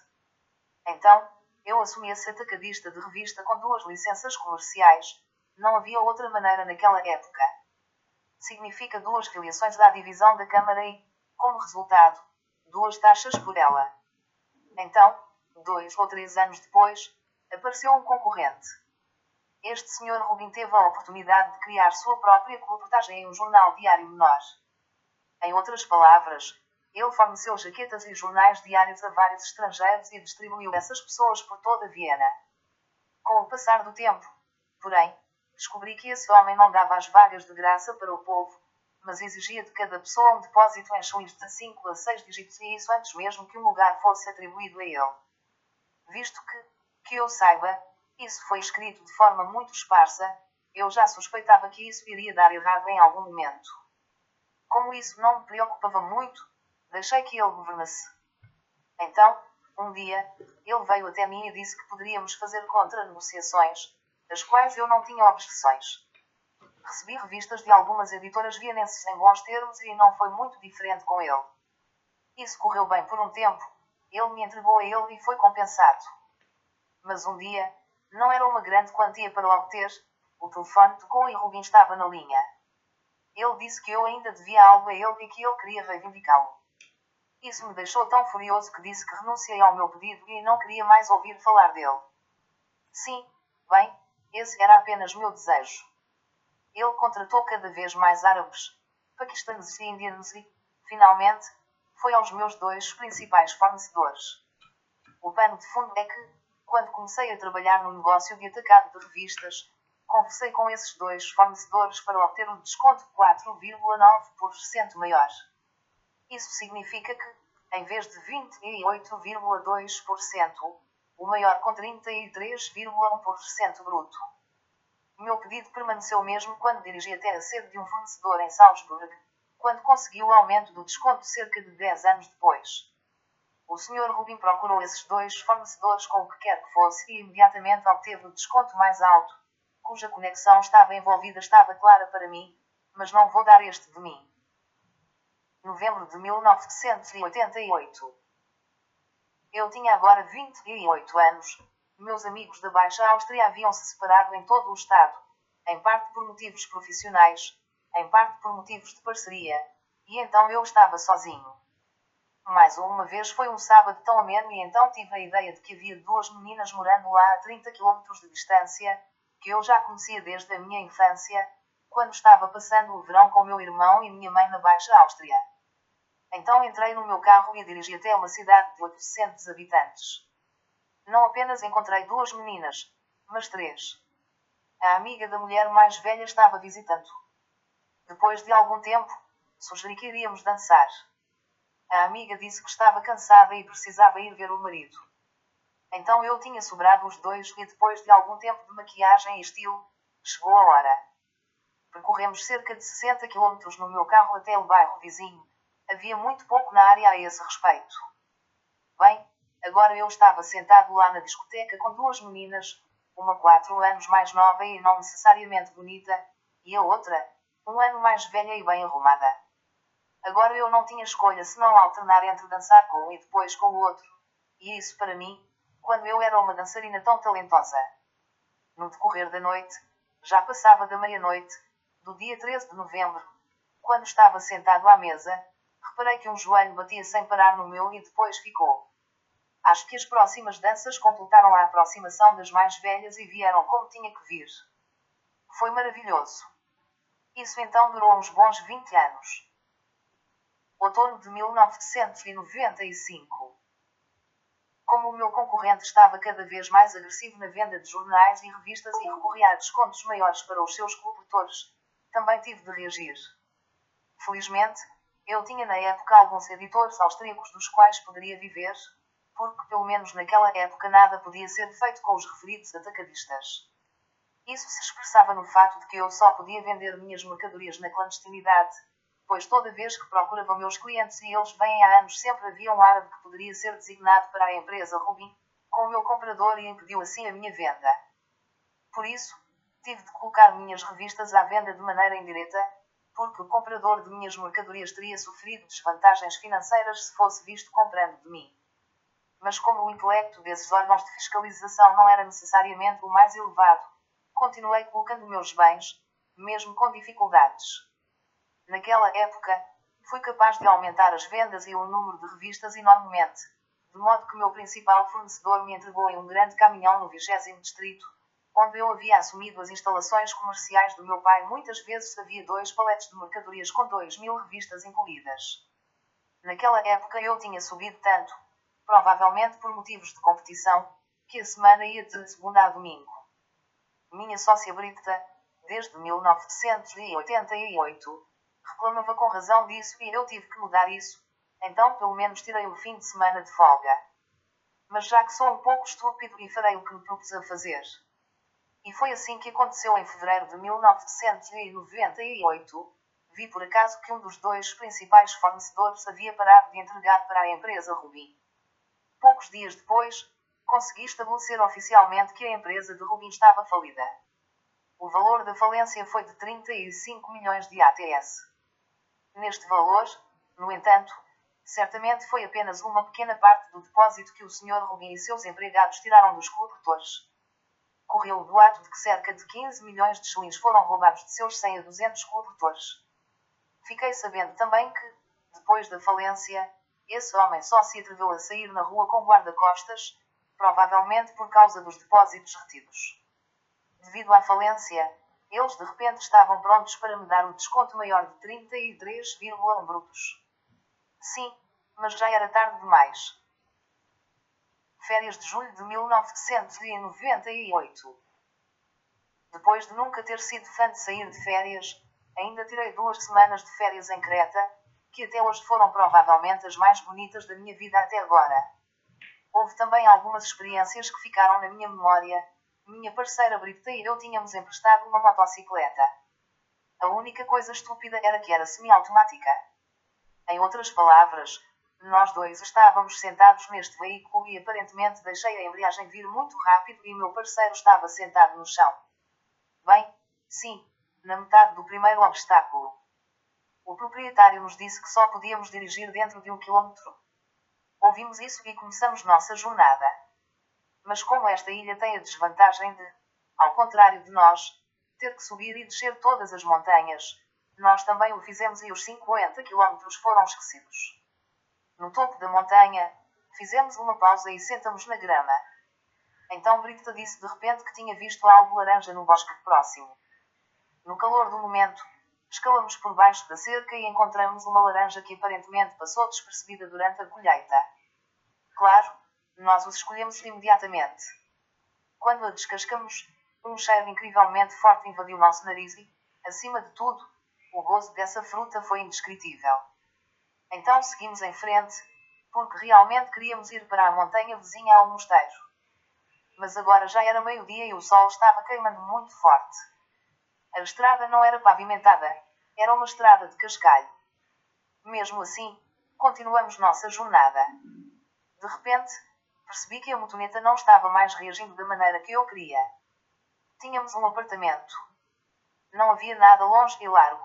Então, eu assumi a ser atacadista de revista com duas licenças comerciais. Não havia outra maneira naquela época. Significa duas filiações da divisão da Câmara e, como resultado, duas taxas por ela. Então, dois ou três anos depois, apareceu um concorrente. Este senhor Rubin teve a oportunidade de criar sua própria reportagem em um jornal diário menor. Em outras palavras, ele forneceu jaquetas e jornais diários a vários estrangeiros e distribuiu essas pessoas por toda Viena. Com o passar do tempo, porém, descobri que esse homem não dava as vagas de graça para o povo, mas exigia de cada pessoa um depósito em chuins de 5 a 6 dígitos e isso antes mesmo que um lugar fosse atribuído a ele. Visto que, que eu saiba, isso foi escrito de forma muito esparsa, eu já suspeitava que isso iria dar errado em algum momento. Como isso não me preocupava muito, Deixei que ele governasse. Então, um dia, ele veio até mim e disse que poderíamos fazer contra-negociações, das quais eu não tinha objeções. Recebi revistas de algumas editoras vienenses em bons termos e não foi muito diferente com ele. Isso correu bem por um tempo, ele me entregou a ele e foi compensado. Mas um dia, não era uma grande quantia para obter, o telefone tocou e Rubin estava na linha. Ele disse que eu ainda devia algo a ele e que ele queria reivindicá-lo. Isso me deixou tão furioso que disse que renunciei ao meu pedido e não queria mais ouvir falar dele. Sim, bem, esse era apenas meu desejo. Ele contratou cada vez mais árabes, paquistaneses e indianos e, finalmente, foi aos meus dois principais fornecedores. O pano de fundo é que, quando comecei a trabalhar no negócio de atacado de revistas, conversei com esses dois fornecedores para obter um desconto de 4,9% maior. Isso significa que, em vez de 28,2%, o maior com 33,1% bruto. Meu pedido permaneceu mesmo quando dirigi até a sede de um fornecedor em Salzburg, quando consegui o aumento do desconto cerca de 10 anos depois. O Sr. Rubin procurou esses dois fornecedores com o que quer que fosse e imediatamente obteve o desconto mais alto, cuja conexão estava envolvida estava clara para mim, mas não vou dar este de mim novembro de 1988. Eu tinha agora 28 anos. Meus amigos da Baixa Áustria haviam se separado em todo o estado. em parte por motivos profissionais, em parte por motivos de parceria, e então eu estava sozinho. Mais uma vez foi um sábado tão ameno e então tive a ideia de que havia duas meninas morando lá a 30 km de distância, que eu já conhecia desde a minha infância, quando estava passando o verão com meu irmão e minha mãe na Baixa Áustria. Então entrei no meu carro e dirigi até uma cidade de 800 habitantes. Não apenas encontrei duas meninas, mas três. A amiga da mulher mais velha estava visitando. Depois de algum tempo, sugeri que iríamos dançar. A amiga disse que estava cansada e precisava ir ver o marido. Então eu tinha sobrado os dois e depois de algum tempo de maquiagem e estilo, chegou a hora. Percorremos cerca de 60 km no meu carro até o bairro vizinho. Havia muito pouco na área a esse respeito. Bem, agora eu estava sentado lá na discoteca com duas meninas, uma quatro anos mais nova e não necessariamente bonita, e a outra, um ano mais velha e bem arrumada. Agora eu não tinha escolha senão alternar entre dançar com um e depois com o outro. E isso para mim, quando eu era uma dançarina tão talentosa. No decorrer da noite, já passava da meia-noite, do dia 13 de novembro, quando estava sentado à mesa, reparei que um joelho batia sem parar no meu e depois ficou. Acho que as próximas danças completaram a aproximação das mais velhas e vieram como tinha que vir. Foi maravilhoso. Isso então durou uns bons 20 anos. Outono de 1995. Como o meu concorrente estava cada vez mais agressivo na venda de jornais e revistas e recorria a descontos maiores para os seus coletores, também tive de reagir. Felizmente, eu tinha na época alguns editores austríacos dos quais poderia viver, porque pelo menos naquela época nada podia ser feito com os referidos atacadistas. Isso se expressava no fato de que eu só podia vender minhas mercadorias na clandestinidade, pois toda vez que procurava meus clientes e eles vêm há anos sempre havia um árabe que poderia ser designado para a empresa Rubin, com o meu comprador e impediu assim a minha venda. Por isso, tive de colocar minhas revistas à venda de maneira indireta, porque o comprador de minhas mercadorias teria sofrido desvantagens financeiras se fosse visto comprando de mim. Mas como o intelecto desses órgãos de fiscalização não era necessariamente o mais elevado, continuei colocando meus bens, mesmo com dificuldades. Naquela época, fui capaz de aumentar as vendas e o número de revistas enormemente, de modo que meu principal fornecedor me entregou em um grande caminhão no 20 distrito, onde eu havia assumido as instalações comerciais do meu pai. Muitas vezes havia dois paletes de mercadorias com dois mil revistas incluídas. Naquela época eu tinha subido tanto, provavelmente por motivos de competição, que a semana ia de segunda a domingo minha sócia Brita, desde 1988, reclamava com razão disso e eu tive que mudar isso, então pelo menos tirei o fim de semana de folga. Mas já que sou um pouco estúpido e farei o que me propus a fazer. E foi assim que aconteceu em fevereiro de 1998. Vi por acaso que um dos dois principais fornecedores havia parado de entregar para a empresa Ruby. Poucos dias depois, consegui estabelecer oficialmente que a empresa de Rubin estava falida. O valor da falência foi de 35 milhões de ATS. Neste valor, no entanto, certamente foi apenas uma pequena parte do depósito que o Sr. Rubin e seus empregados tiraram dos coletores. Correu o boato de que cerca de 15 milhões de shillings foram roubados de seus 100 a 200 coletores. Fiquei sabendo também que, depois da falência, esse homem só se atreveu a sair na rua com guarda-costas, provavelmente por causa dos depósitos retidos. Devido à falência, eles de repente estavam prontos para me dar o desconto maior de 33,1 brutos. Sim, mas já era tarde demais. Férias de julho de 1998. Depois de nunca ter sido fã de sair de férias, ainda tirei duas semanas de férias em Creta, que até hoje foram provavelmente as mais bonitas da minha vida até agora. Houve também algumas experiências que ficaram na minha memória. Minha parceira Brita e eu tínhamos emprestado uma motocicleta. A única coisa estúpida era que era semiautomática. Em outras palavras, nós dois estávamos sentados neste veículo e aparentemente deixei a embreagem vir muito rápido e meu parceiro estava sentado no chão. Bem, sim, na metade do primeiro obstáculo. O proprietário nos disse que só podíamos dirigir dentro de um quilômetro. Ouvimos isso e começamos nossa jornada. Mas como esta ilha tem a desvantagem de, ao contrário de nós, ter que subir e descer todas as montanhas, nós também o fizemos e os 50 quilómetros foram esquecidos. No topo da montanha, fizemos uma pausa e sentamos na grama. Então Brita disse de repente que tinha visto algo laranja no bosque próximo. No calor do momento, escalamos por baixo da cerca e encontramos uma laranja que aparentemente passou despercebida durante a colheita. Claro, nós os escolhemos imediatamente. Quando a descascamos, um cheiro incrivelmente forte invadiu nosso nariz e, acima de tudo, o gozo dessa fruta foi indescritível. Então seguimos em frente, porque realmente queríamos ir para a montanha vizinha ao mosteiro. Mas agora já era meio-dia e o sol estava queimando muito forte. A estrada não era pavimentada, era uma estrada de cascalho. Mesmo assim, continuamos nossa jornada. De repente, percebi que a motoneta não estava mais reagindo da maneira que eu queria. Tínhamos um apartamento. Não havia nada longe e largo.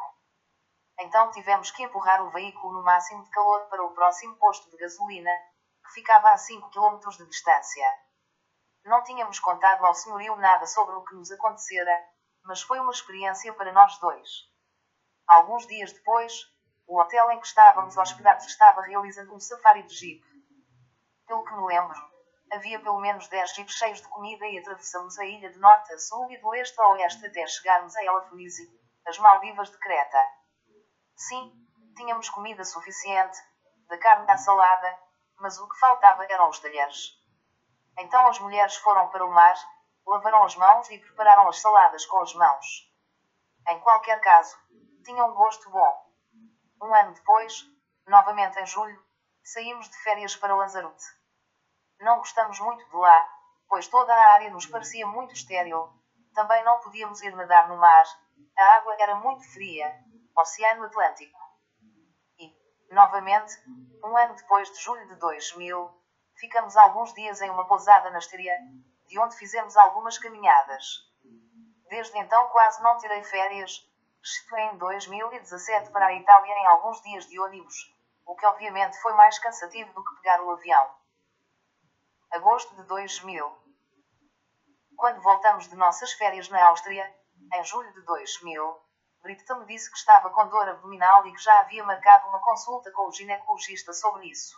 Então tivemos que empurrar o veículo no máximo de calor para o próximo posto de gasolina, que ficava a 5 km de distância. Não tínhamos contado ao senhorio nada sobre o que nos acontecera, mas foi uma experiência para nós dois. Alguns dias depois, o hotel em que estávamos hospedados estava realizando um safari de jeep. Pelo que me lembro, havia pelo menos 10 jipes cheios de comida e atravessamos a ilha de norte a sul e de leste a oeste até chegarmos a Elafonizi, as Maldivas de Creta. Sim, tínhamos comida suficiente, da carne à salada, mas o que faltava eram os talheres. Então as mulheres foram para o mar, lavaram as mãos e prepararam as saladas com as mãos. Em qualquer caso, tinha um gosto bom. Um ano depois, novamente em julho, saímos de férias para Lanzarote. Não gostamos muito de lá, pois toda a área nos parecia muito estéril. Também não podíamos ir nadar no mar, a água era muito fria. Oceano Atlântico. E, novamente, um ano depois de julho de 2000, ficamos alguns dias em uma pousada na Estíria, de onde fizemos algumas caminhadas. Desde então quase não tirei férias, exceto em 2017 para a Itália em alguns dias de ônibus, o que obviamente foi mais cansativo do que pegar o avião. Agosto de 2000. Quando voltamos de nossas férias na Áustria, em julho de 2000, Brita me disse que estava com dor abdominal e que já havia marcado uma consulta com o ginecologista sobre isso.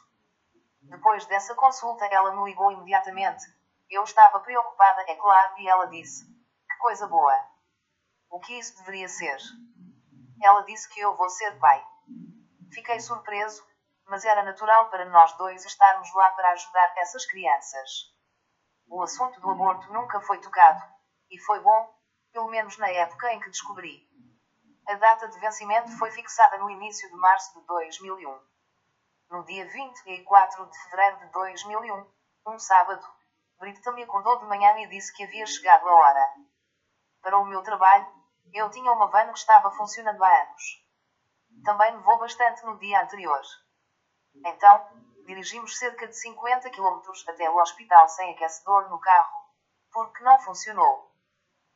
Depois dessa consulta, ela me ligou imediatamente. Eu estava preocupada, é claro, e ela disse: Que coisa boa! O que isso deveria ser? Ela disse que eu vou ser pai. Fiquei surpreso, mas era natural para nós dois estarmos lá para ajudar essas crianças. O assunto do aborto nunca foi tocado, e foi bom, pelo menos na época em que descobri. A data de vencimento foi fixada no início de março de 2001. No dia 24 de fevereiro de 2001, um sábado, Brita me acordou de manhã e disse que havia chegado a hora. Para o meu trabalho, eu tinha uma van que estava funcionando há anos. Também nevou bastante no dia anterior. Então, dirigimos cerca de 50 km até o hospital sem aquecedor no carro, porque não funcionou.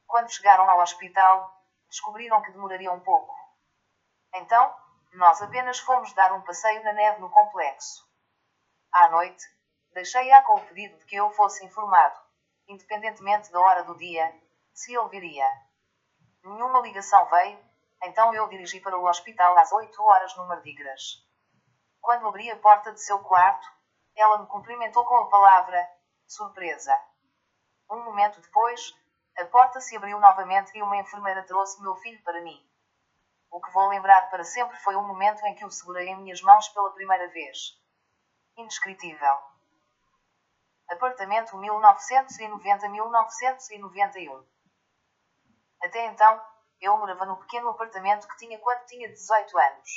Quando chegaram ao hospital, descobriram que demoraria um pouco. Então, nós apenas fomos dar um passeio na neve no complexo. À noite, deixei-a com o pedido de que eu fosse informado, independentemente da hora do dia, se ele viria. Nenhuma ligação veio, então eu dirigi para o hospital às 8 horas no Mardigras. Quando abri a porta de seu quarto, ela me cumprimentou com a palavra surpresa. Um momento depois, a porta se abriu novamente e uma enfermeira trouxe meu filho para mim. O que vou lembrar para sempre foi o momento em que o segurei em minhas mãos pela primeira vez. Indescritível. Apartamento 1990-1991. Até então, eu morava no pequeno apartamento que tinha quando tinha 18 anos.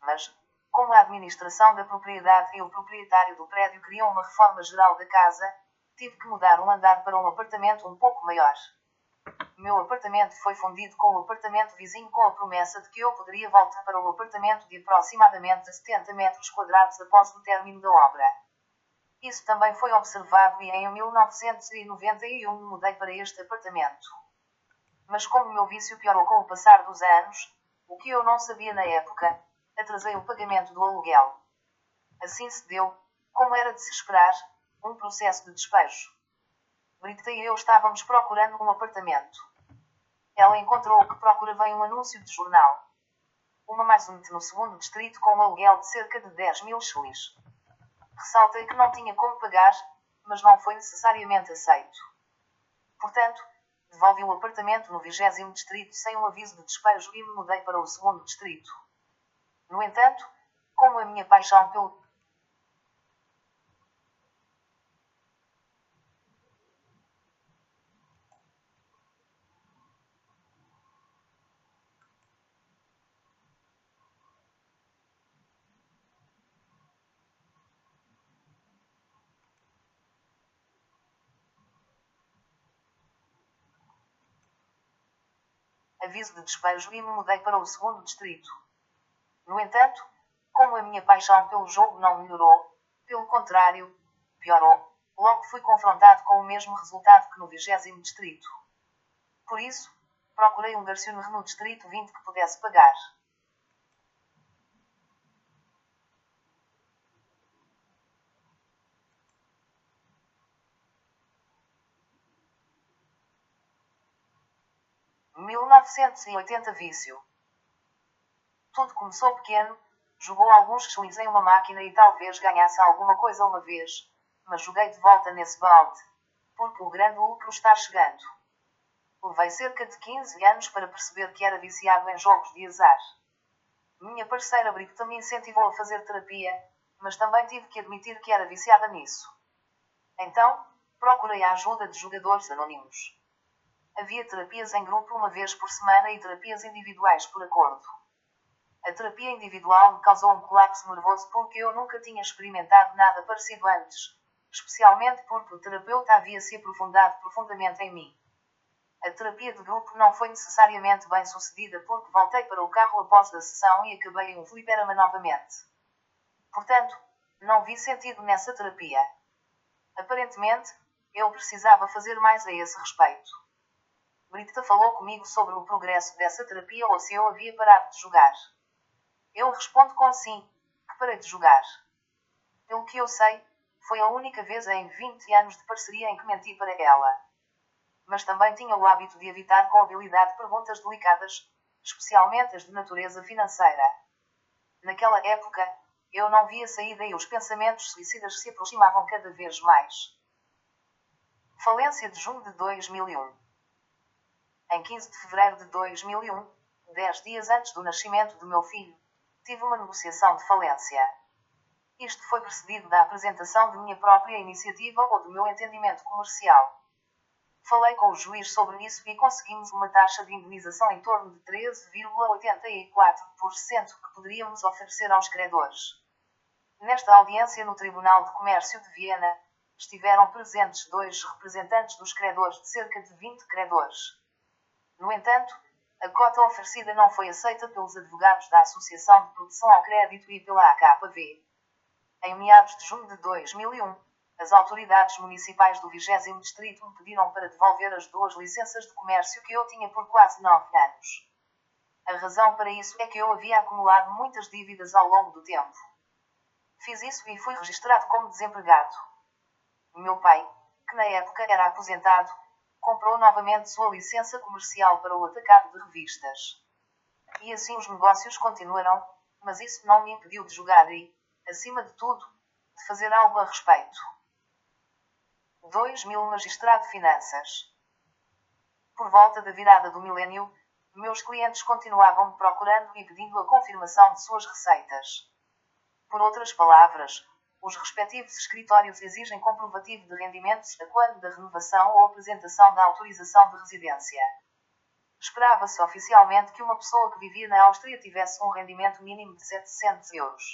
Mas, como a administração da propriedade e o proprietário do prédio queriam uma reforma geral da casa, tive que mudar um andar para um apartamento um pouco maior. Meu apartamento foi fundido com o apartamento vizinho com a promessa de que eu poderia voltar para o apartamento de aproximadamente 70 metros quadrados após o término da obra. Isso também foi observado e em 1991 mudei para este apartamento. Mas como o meu vício piorou com o passar dos anos, o que eu não sabia na época, atrasei o pagamento do aluguel. Assim se deu, como era de se esperar, um processo de despejo. Brita e eu estávamos procurando um apartamento. ela encontrou que procurava um anúncio de jornal. Uma mais um no segundo distrito com um aluguel de cerca de 10 mil shillings. Ressaltei que não tinha como pagar, mas não foi necessariamente aceito. Portanto, devolvi o apartamento no vigésimo distrito sem um aviso de despejo e me mudei para o segundo distrito. No entanto, como a minha paixão pelo aviso de despejo e me mudei para o segundo distrito. No entanto, como a minha paixão pelo jogo não melhorou, pelo contrário, piorou, logo fui confrontado com o mesmo resultado que no vigésimo distrito. Por isso, procurei um garçonne no distrito 20 que pudesse pagar. Mil novecentos e oitenta vício. Tudo começou pequeno, jogou alguns shillings em uma máquina e talvez ganhasse alguma coisa uma vez, mas joguei de volta nesse balde, porque o grande lucro está chegando. Levei cerca de 15 anos para perceber que era viciado em jogos de azar. Minha parceira Brito me incentivou a fazer terapia, mas também tive que admitir que era viciada nisso. Então, procurei a ajuda de jogadores anônimos. Havia terapias em grupo uma vez por semana e terapias individuais por acordo. A terapia individual me causou um colapso nervoso porque eu nunca tinha experimentado nada parecido antes, especialmente porque o terapeuta havia se aprofundado profundamente em mim. A terapia de grupo não foi necessariamente bem sucedida porque voltei para o carro após a sessão e acabei em um fliperama novamente. Portanto, não vi sentido nessa terapia. Aparentemente, eu precisava fazer mais a esse respeito. Brita falou comigo sobre o progresso dessa terapia ou se eu havia parado de jogar. Eu respondo com sim, que parei de jogar. Pelo que eu sei, foi a única vez em 20 anos de parceria em que menti para ela. Mas também tinha o hábito de evitar com habilidade perguntas delicadas, especialmente as de natureza financeira. Naquela época, eu não via saída e os pensamentos suicidas se aproximavam cada vez mais. Falência de junho de 2001 em 15 de fevereiro de 2001, dez dias antes do nascimento do meu filho, tive uma negociação de falência. Isto foi precedido da apresentação de minha própria iniciativa ou do meu entendimento comercial. Falei com o juiz sobre isso e conseguimos uma taxa de indenização em torno de 13,84% que poderíamos oferecer aos credores. Nesta audiência no Tribunal de Comércio de Viena, estiveram presentes dois representantes dos credores de cerca de 20 credores. No entanto, a cota oferecida não foi aceita pelos advogados da Associação de Proteção ao Crédito e pela AKV. Em meados de junho de 2001, as autoridades municipais do 20 Distrito me pediram para devolver as duas licenças de comércio que eu tinha por quase nove anos. A razão para isso é que eu havia acumulado muitas dívidas ao longo do tempo. Fiz isso e fui registrado como desempregado. Meu pai, que na época era aposentado, comprou novamente sua licença comercial para o atacado de revistas. E assim os negócios continuaram, mas isso não me impediu de jogar e, acima de tudo, de fazer algo a respeito. 2000 Magistrado Finanças Por volta da virada do milénio, meus clientes continuavam me procurando e pedindo a confirmação de suas receitas. Por outras palavras, os respectivos escritórios exigem comprovativo de rendimentos a quando da renovação ou apresentação da autorização de residência. Esperava-se oficialmente que uma pessoa que vivia na Áustria tivesse um rendimento mínimo de 700 euros.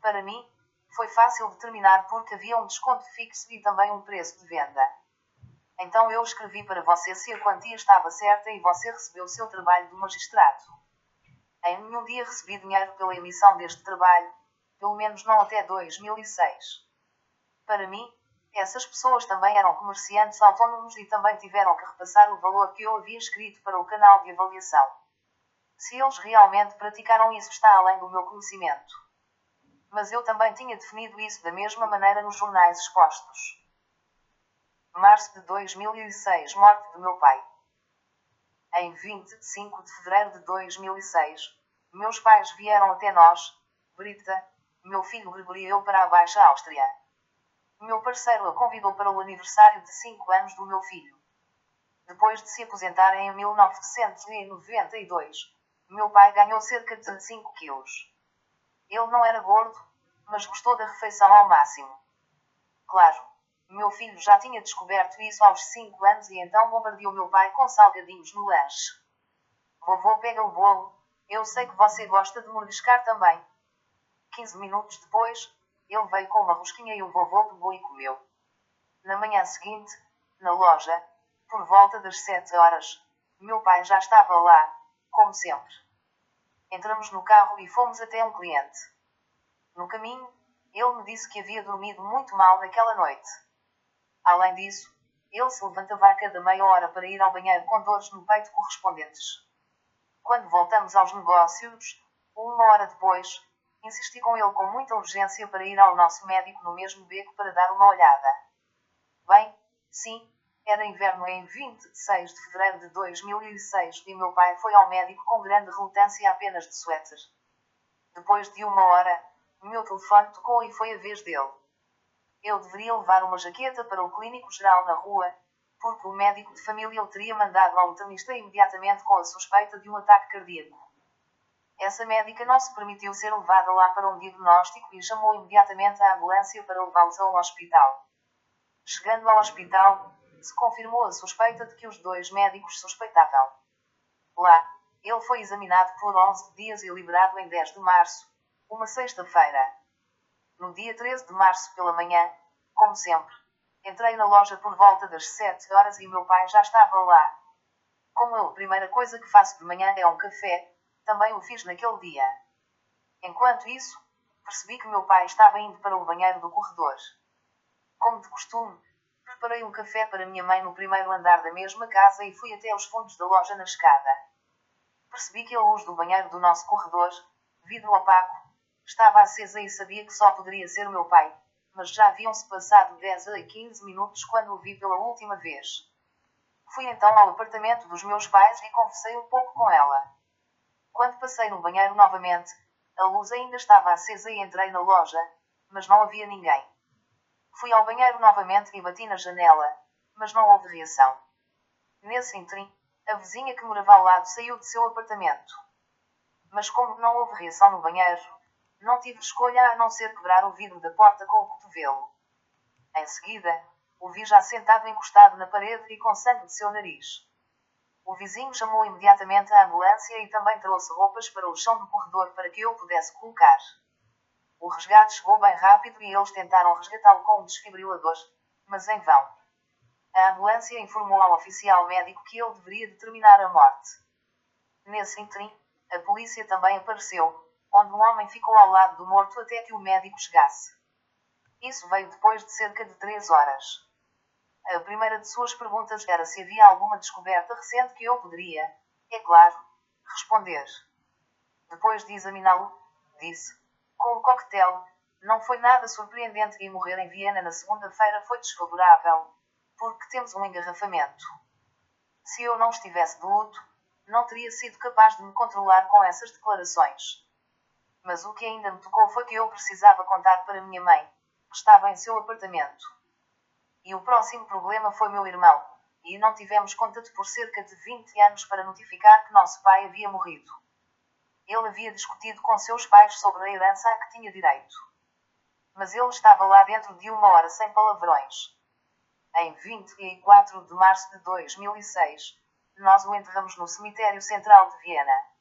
Para mim, foi fácil determinar porque havia um desconto fixo e também um preço de venda. Então eu escrevi para você se a quantia estava certa e você recebeu o seu trabalho do magistrado. Em nenhum dia recebi dinheiro pela emissão deste trabalho, pelo menos não até 2006. Para mim, essas pessoas também eram comerciantes autônomos e também tiveram que repassar o valor que eu havia escrito para o canal de avaliação. Se eles realmente praticaram isso está além do meu conhecimento. Mas eu também tinha definido isso da mesma maneira nos jornais expostos. Março de 2006 Morte do meu pai. Em 25 de fevereiro de 2006, meus pais vieram até nós, Brita, meu filho eu para a Baixa Áustria. Meu parceiro a convidou para o aniversário de 5 anos do meu filho. Depois de se aposentar em 1992, meu pai ganhou cerca de 5 quilos. Ele não era gordo, mas gostou da refeição ao máximo. Claro, meu filho já tinha descoberto isso aos 5 anos e então bombardeou meu pai com salgadinhos no lanche. Vovô pega o bolo, eu sei que você gosta de mordiscar também. 15 minutos depois, ele veio com uma rosquinha e o vovô pegou e comeu. Na manhã seguinte, na loja, por volta das 7 horas, meu pai já estava lá, como sempre. Entramos no carro e fomos até um cliente. No caminho, ele me disse que havia dormido muito mal naquela noite. Além disso, ele se levantava a cada meia hora para ir ao banheiro com dores no peito correspondentes. Quando voltamos aos negócios, uma hora depois, insisti com ele com muita urgência para ir ao nosso médico no mesmo beco para dar uma olhada. Bem, sim, era inverno em 26 de fevereiro de 2006 e meu pai foi ao médico com grande relutância apenas de suéter. Depois de uma hora, meu telefone tocou e foi a vez dele. Eu deveria levar uma jaqueta para o clínico geral na rua, porque o médico de família o teria mandado ao internista imediatamente com a suspeita de um ataque cardíaco. Essa médica não se permitiu ser levada lá para um diagnóstico e chamou imediatamente a ambulância para levá-los ao hospital. Chegando ao hospital, se confirmou a suspeita de que os dois médicos suspeitavam. Lá, ele foi examinado por 11 dias e liberado em 10 de março, uma sexta-feira. No dia 13 de março pela manhã, como sempre, entrei na loja por volta das 7 horas e meu pai já estava lá. Como eu, a primeira coisa que faço de manhã é um café, também o fiz naquele dia. Enquanto isso, percebi que meu pai estava indo para o banheiro do corredor. Como de costume, preparei um café para minha mãe no primeiro andar da mesma casa e fui até aos fundos da loja na escada. Percebi que a luz do banheiro do nosso corredor, vidro opaco, Estava acesa e sabia que só poderia ser meu pai, mas já haviam-se passado 10 a 15 minutos quando o vi pela última vez. Fui então ao apartamento dos meus pais e conversei um pouco com ela. Quando passei no banheiro novamente, a luz ainda estava acesa e entrei na loja, mas não havia ninguém. Fui ao banheiro novamente e bati na janela, mas não houve reação. Nesse interim, a vizinha que morava ao lado saiu de seu apartamento. Mas como não houve reação no banheiro, não tive escolha a não ser quebrar o vidro da porta com o cotovelo. Em seguida, o vi já sentado encostado na parede e com sangue de seu nariz. O vizinho chamou imediatamente a ambulância e também trouxe roupas para o chão do corredor para que eu pudesse colocar. O resgate chegou bem rápido e eles tentaram resgatá-lo com um desfibrilador, mas em vão. A ambulância informou ao oficial médico que ele deveria determinar a morte. Nesse interim, a polícia também apareceu, onde um homem ficou ao lado do morto até que o médico chegasse. Isso veio depois de cerca de três horas. A primeira de suas perguntas era se havia alguma descoberta recente que eu poderia, é claro, responder. Depois de examiná-lo, disse: Com o coquetel, não foi nada surpreendente e morrer em Viena na segunda-feira foi desfavorável, porque temos um engarrafamento. Se eu não estivesse de luto, não teria sido capaz de me controlar com essas declarações. Mas o que ainda me tocou foi que eu precisava contar para minha mãe, que estava em seu apartamento. E o próximo problema foi meu irmão, e não tivemos contato por cerca de 20 anos para notificar que nosso pai havia morrido. Ele havia discutido com seus pais sobre a herança a que tinha direito. Mas ele estava lá dentro de uma hora sem palavrões. Em 24 de março de 2006, nós o enterramos no cemitério central de Viena.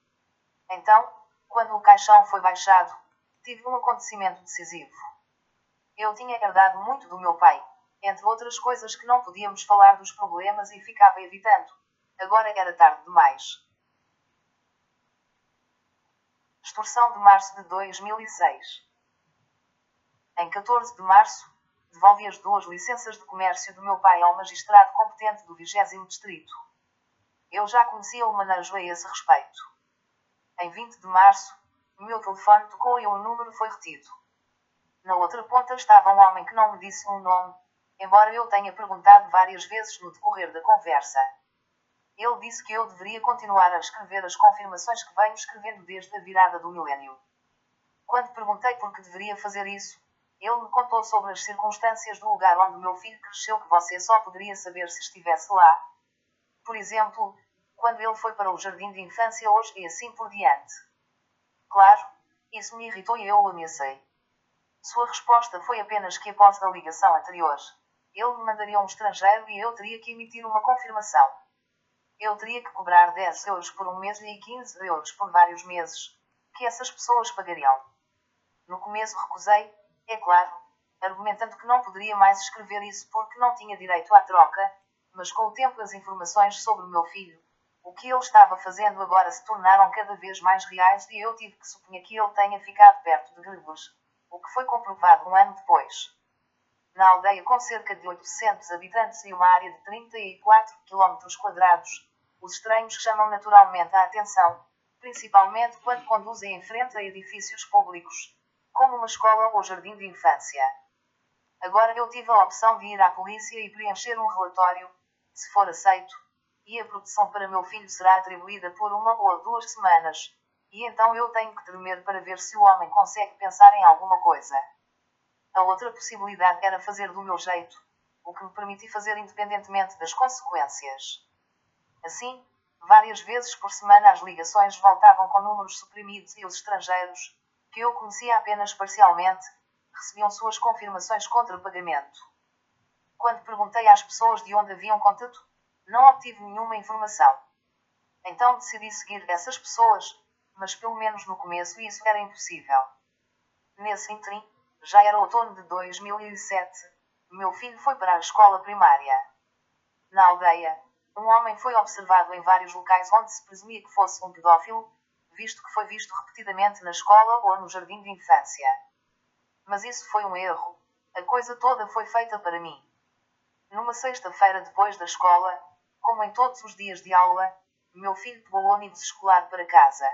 Então, quando o caixão foi baixado, tive um acontecimento decisivo. Eu tinha herdado muito do meu pai, entre outras coisas que não podíamos falar dos problemas e ficava evitando. Agora era tarde demais. Extorsão de março de 2006. Em 14 de março, devolvi as duas licenças de comércio do meu pai ao magistrado competente do 20 Distrito. Eu já conhecia o manejo a esse respeito. Em 20 de março, o meu telefone tocou e o número foi retido. Na outra ponta estava um homem que não me disse um nome, embora eu tenha perguntado várias vezes no decorrer da conversa. Ele disse que eu deveria continuar a escrever as confirmações que venho escrevendo desde a virada do milénio. Quando perguntei por que deveria fazer isso, ele me contou sobre as circunstâncias do lugar onde meu filho cresceu que você só poderia saber se estivesse lá. Por exemplo, quando ele foi para o jardim de infância hoje e assim por diante. Claro, isso me irritou e eu o ameacei. Sua resposta foi apenas que após a ligação anterior, ele me mandaria um estrangeiro e eu teria que emitir uma confirmação. Eu teria que cobrar 10 euros por um mês e 15 euros por vários meses, que essas pessoas pagariam. No começo recusei, é claro, argumentando que não poderia mais escrever isso porque não tinha direito à troca, mas com o tempo as informações sobre o meu filho, o que ele estava fazendo agora se tornaram cada vez mais reais e eu tive que supunha que ele tenha ficado perto de Gregos, o que foi comprovado um ano depois. Na aldeia com cerca de 800 habitantes e uma área de 34 km os estranhos chamam naturalmente a atenção, principalmente quando conduzem em frente a edifícios públicos, como uma escola ou jardim de infância. Agora eu tive a opção de ir à polícia e preencher um relatório, se for aceito, e a proteção para meu filho será atribuída por uma ou duas semanas, e então eu tenho que tremer para ver se o homem consegue pensar em alguma coisa. A outra possibilidade era fazer do meu jeito, o que me permiti fazer independentemente das consequências. Assim, várias vezes por semana as ligações voltavam com números suprimidos e os estrangeiros, que eu conhecia apenas parcialmente, recebiam suas confirmações contra pagamento. Quando perguntei às pessoas de onde haviam contato, não obtive nenhuma informação. Então decidi seguir essas pessoas, mas pelo menos no começo isso era impossível. Nesse interim, já era outono de 2007, meu filho foi para a escola primária. Na aldeia, um homem foi observado em vários locais onde se presumia que fosse um pedófilo, visto que foi visto repetidamente na escola ou no jardim de infância. Mas isso foi um erro. A coisa toda foi feita para mim. Numa sexta-feira depois da escola, como em todos os dias de aula, meu filho pegou o ônibus escolar para casa.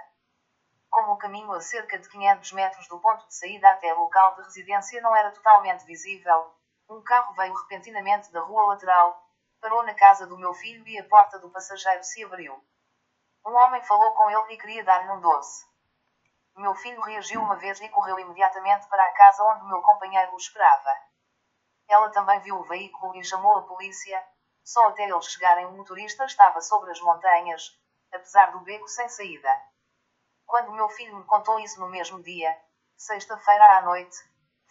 Como o caminho a cerca de 500 metros do ponto de saída até o local de residência não era totalmente visível, um carro veio repentinamente da rua lateral, Parou na casa do meu filho e a porta do passageiro se abriu. Um homem falou com ele e queria dar-lhe um doce. Meu filho reagiu uma vez e correu imediatamente para a casa onde meu companheiro o esperava. Ela também viu o veículo e chamou a polícia. Só até eles chegarem o motorista estava sobre as montanhas, apesar do beco sem saída. Quando meu filho me contou isso no mesmo dia, sexta-feira à noite,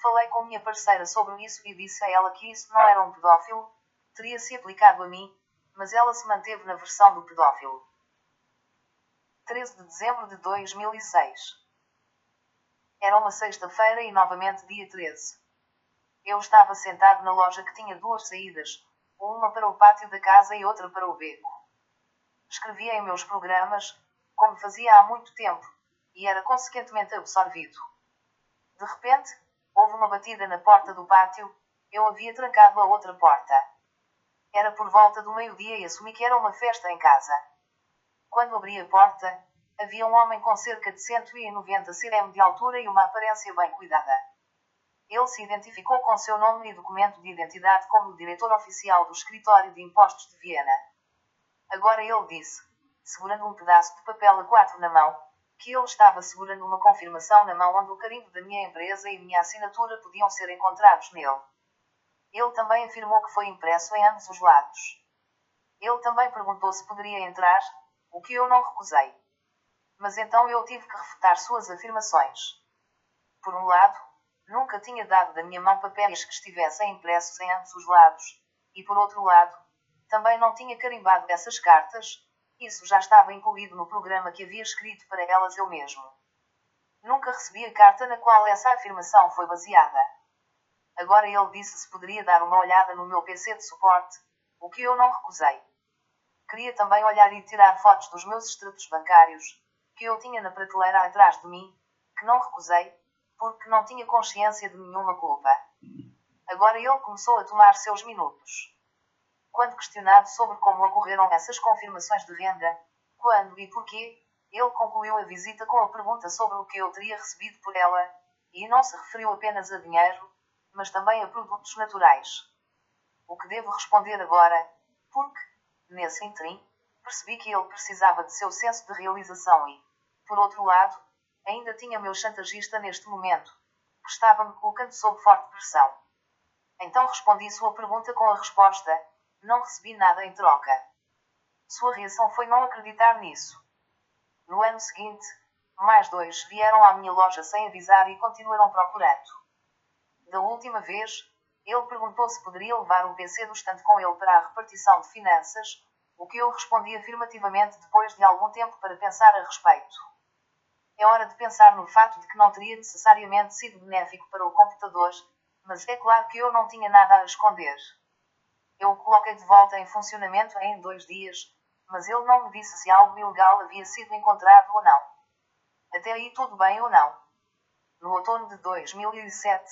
falei com minha parceira sobre isso e disse a ela que isso não era um pedófilo, teria se aplicado a mim, mas ela se manteve na versão do pedófilo. 13 de dezembro de 2006. Era uma sexta-feira e novamente dia 13. Eu estava sentado na loja que tinha duas saídas, uma para o pátio da casa e outra para o beco. Escrevia em meus programas, como fazia há muito tempo, e era consequentemente absorvido. De repente, houve uma batida na porta do pátio, eu havia trancado a outra porta. Era por volta do meio-dia e assumi que era uma festa em casa. Quando abri a porta, havia um homem com cerca de 190 cm de altura e uma aparência bem cuidada. Ele se identificou com seu nome e documento de identidade como diretor oficial do Escritório de Impostos de Viena. Agora ele disse, segurando um pedaço de papel A4 na mão, que ele estava segurando uma confirmação na mão onde o carimbo da minha empresa e minha assinatura podiam ser encontrados nele. Ele também afirmou que foi impresso em ambos os lados. Ele também perguntou se poderia entrar, o que eu não recusei. Mas então eu tive que refutar suas afirmações. Por um lado, nunca tinha dado da minha mão papéis que estivessem impressos em ambos os lados, e por outro lado, também não tinha carimbado essas cartas, isso já estava incluído no programa que havia escrito para elas eu mesmo. Nunca recebi a carta na qual essa afirmação foi baseada. Agora ele disse se poderia dar uma olhada no meu PC de suporte, o que eu não recusei. Queria também olhar e tirar fotos dos meus extratos bancários, que eu tinha na prateleira atrás de mim, que não recusei, porque não tinha consciência de nenhuma culpa. Agora ele começou a tomar seus minutos. Quando questionado sobre como ocorreram essas confirmações de venda, quando e porquê, ele concluiu a visita com a pergunta sobre o que eu teria recebido por ela, e não se referiu apenas a dinheiro, mas também a produtos naturais. O que devo responder agora, porque, nesse interim, Percebi que ele precisava de seu senso de realização e, por outro lado, ainda tinha meu chantagista neste momento, que estava-me colocando sob forte pressão. Então respondi sua pergunta com a resposta: não recebi nada em troca. Sua reação foi não acreditar nisso. No ano seguinte, mais dois vieram à minha loja sem avisar e continuaram procurando. Da última vez, ele perguntou se poderia levar o PC do estante com ele para a repartição de finanças, o que eu respondi afirmativamente depois de algum tempo para pensar a respeito. É hora de pensar no fato de que não teria necessariamente sido benéfico para o computador, mas é claro que eu não tinha nada a esconder. Eu o coloquei de volta em funcionamento em dois dias, mas ele não me disse se algo ilegal havia sido encontrado ou não. Até aí tudo bem ou não. No outono de 2007,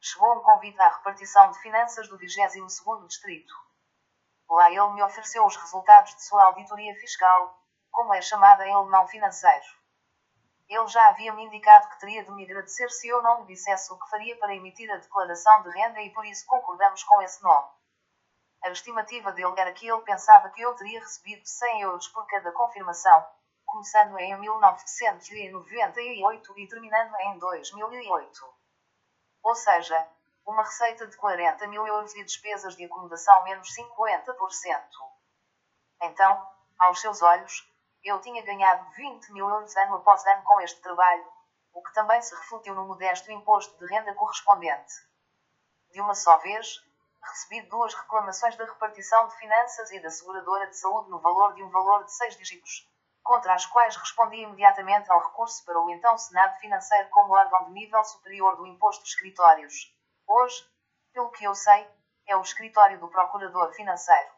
chegou um convite à repartição de finanças do 22º Distrito. Lá ele me ofereceu os resultados de sua auditoria fiscal, como é chamada em alemão financeiro. Ele já havia me indicado que teria de me agradecer se eu não lhe dissesse o que faria para emitir a declaração de renda e por isso concordamos com esse nome. A estimativa dele era que ele pensava que eu teria recebido 100 euros por cada confirmação, começando em 1998 e terminando em 2008. Ou seja, uma receita de 40 mil euros e despesas de acomodação menos 50%. Então, aos seus olhos, eu tinha ganhado 20 mil euros ano após ano com este trabalho, o que também se refletiu no modesto imposto de renda correspondente. De uma só vez, recebi duas reclamações da repartição de finanças e da seguradora de saúde no valor de um valor de seis dígitos, contra as quais respondi imediatamente ao recurso para o então Senado Financeiro como órgão de nível superior do imposto de escritórios. Hoje, pelo que eu sei, é o escritório do Procurador Financeiro.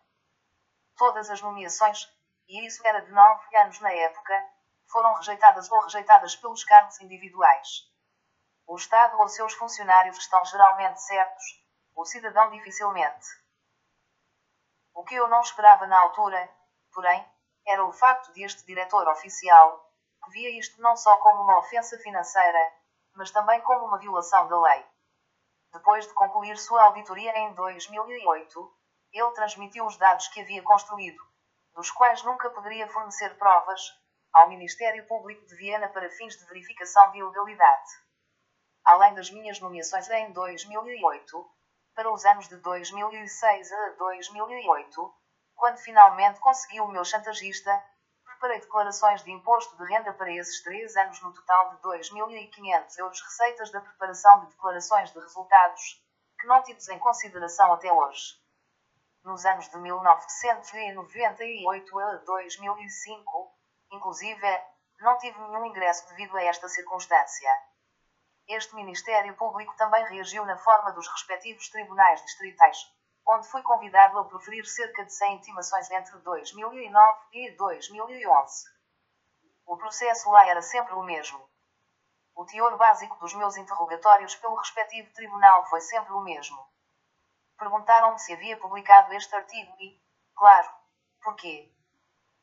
Todas as nomeações, e isso era de nove anos na época, foram rejeitadas ou rejeitadas pelos cargos individuais. O Estado ou seus funcionários estão geralmente certos, o cidadão dificilmente. O que eu não esperava na altura, porém, era o facto de este diretor oficial, que via isto não só como uma ofensa financeira, mas também como uma violação da lei. Depois de concluir sua auditoria em 2008, ele transmitiu os dados que havia construído, dos quais nunca poderia fornecer provas, ao Ministério Público de Viena para fins de verificação de ilegalidade. Além das minhas nomeações em 2008, para os anos de 2006 a 2008, quando finalmente consegui o meu chantagista, preparei declarações de imposto de renda para esses três anos no total de 2.500 euros receitas da preparação de declarações de resultados, que não tidos em consideração até hoje. Nos anos de 1998 a 2005, inclusive, não tive nenhum ingresso devido a esta circunstância. Este Ministério Público também reagiu na forma dos respectivos tribunais distritais, onde fui convidado a proferir cerca de 100 intimações entre 2009 e 2011. O processo lá era sempre o mesmo. O teor básico dos meus interrogatórios pelo respectivo tribunal foi sempre o mesmo. Perguntaram-me se havia publicado este artigo e, claro, porquê?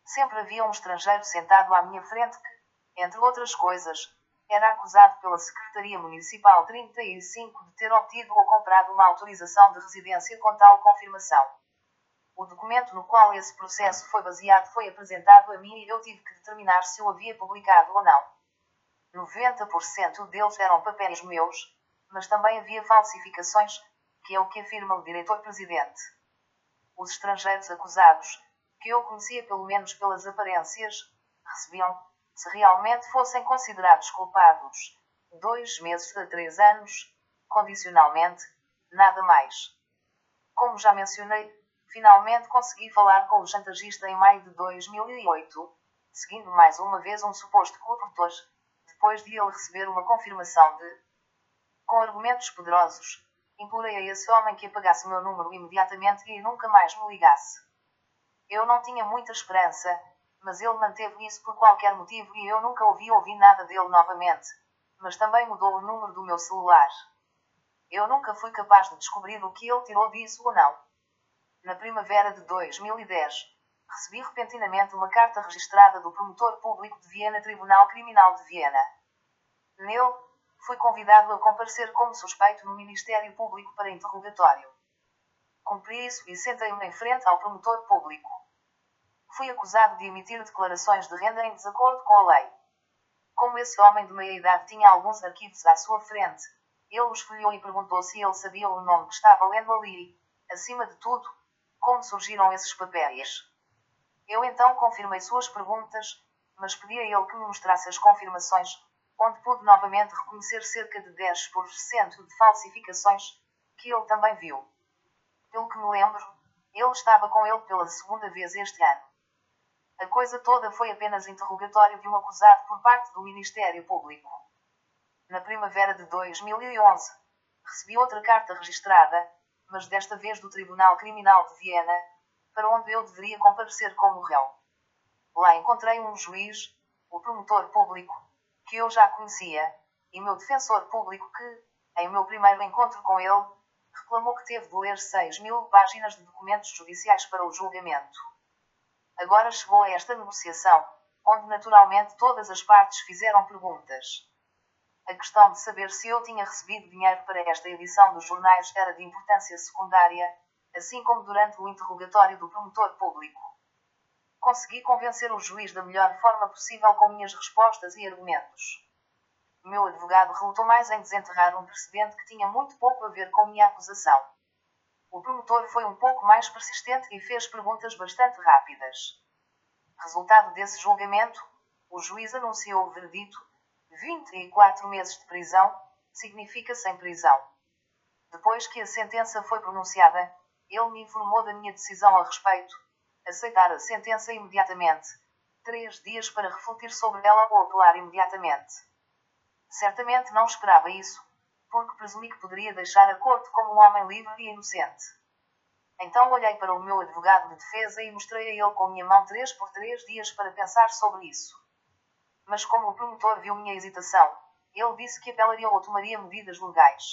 Sempre havia um estrangeiro sentado à minha frente que, entre outras coisas, era acusado pela Secretaria Municipal 35 de ter obtido ou comprado uma autorização de residência com tal confirmação. O documento no qual esse processo foi baseado foi apresentado a mim e eu tive que determinar se o havia publicado ou não. 90% deles eram papéis meus, mas também havia falsificações, que é o que afirma o diretor-presidente. Os estrangeiros acusados, que eu conhecia pelo menos pelas aparências, recebiam, se realmente fossem considerados culpados, dois meses a três anos, condicionalmente, nada mais. Como já mencionei, finalmente consegui falar com o chantagista em maio de 2008, seguindo mais uma vez um suposto corruptor, depois de ele receber uma confirmação de. Com argumentos poderosos, implorei a esse homem que apagasse o meu número imediatamente e nunca mais me ligasse. Eu não tinha muita esperança, mas ele manteve isso por qualquer motivo e eu nunca ouvi ouvir nada dele novamente. Mas também mudou o número do meu celular. Eu nunca fui capaz de descobrir o que ele tirou disso ou não. Na primavera de 2010, recebi repentinamente uma carta registrada do promotor público de Viena Tribunal Criminal de Viena. Nele, fui convidado a comparecer como suspeito no Ministério Público para interrogatório. Cumpri isso e sentei-me em frente ao promotor público. Fui acusado de emitir declarações de renda em desacordo com a lei. Como esse homem de meia idade tinha alguns arquivos à sua frente, ele os folheou e perguntou se ele sabia o nome que estava lendo ali. Acima de tudo, como surgiram esses papéis. Eu então confirmei suas perguntas, mas pedi a ele que me mostrasse as confirmações, onde pude novamente reconhecer cerca de 10% de falsificações, que ele também viu. Pelo que me lembro, ele estava com ele pela segunda vez este ano. A coisa toda foi apenas interrogatório de um acusado por parte do Ministério Público. Na primavera de 2011, recebi outra carta registrada, mas desta vez do Tribunal Criminal de Viena, para onde eu deveria comparecer como réu. Lá encontrei um juiz, o promotor público, que eu já conhecia, e meu defensor público que, em meu primeiro encontro com ele, reclamou que teve de ler 6 mil páginas de documentos judiciais para o julgamento. Agora chegou a esta negociação, onde naturalmente todas as partes fizeram perguntas. A questão de saber se eu tinha recebido dinheiro para esta edição dos jornais era de importância secundária, assim como durante o interrogatório do promotor público. Consegui convencer o juiz da melhor forma possível com minhas respostas e argumentos. Meu advogado relutou mais em desenterrar um precedente que tinha muito pouco a ver com minha acusação. O promotor foi um pouco mais persistente e fez perguntas bastante rápidas. Resultado desse julgamento, o juiz anunciou o verdito 24 meses de prisão significa sem prisão. Depois que a sentença foi pronunciada, ele me informou da minha decisão a respeito. Aceitar a sentença imediatamente. Três dias para refletir sobre ela ou apelar imediatamente. Certamente não esperava isso, porque presumi que poderia deixar a corte como um homem livre e inocente. Então olhei para o meu advogado de defesa e mostrei a ele com minha mão três por três dias para pensar sobre isso. Mas como o promotor viu minha hesitação, ele disse que apelaria ou tomaria medidas legais.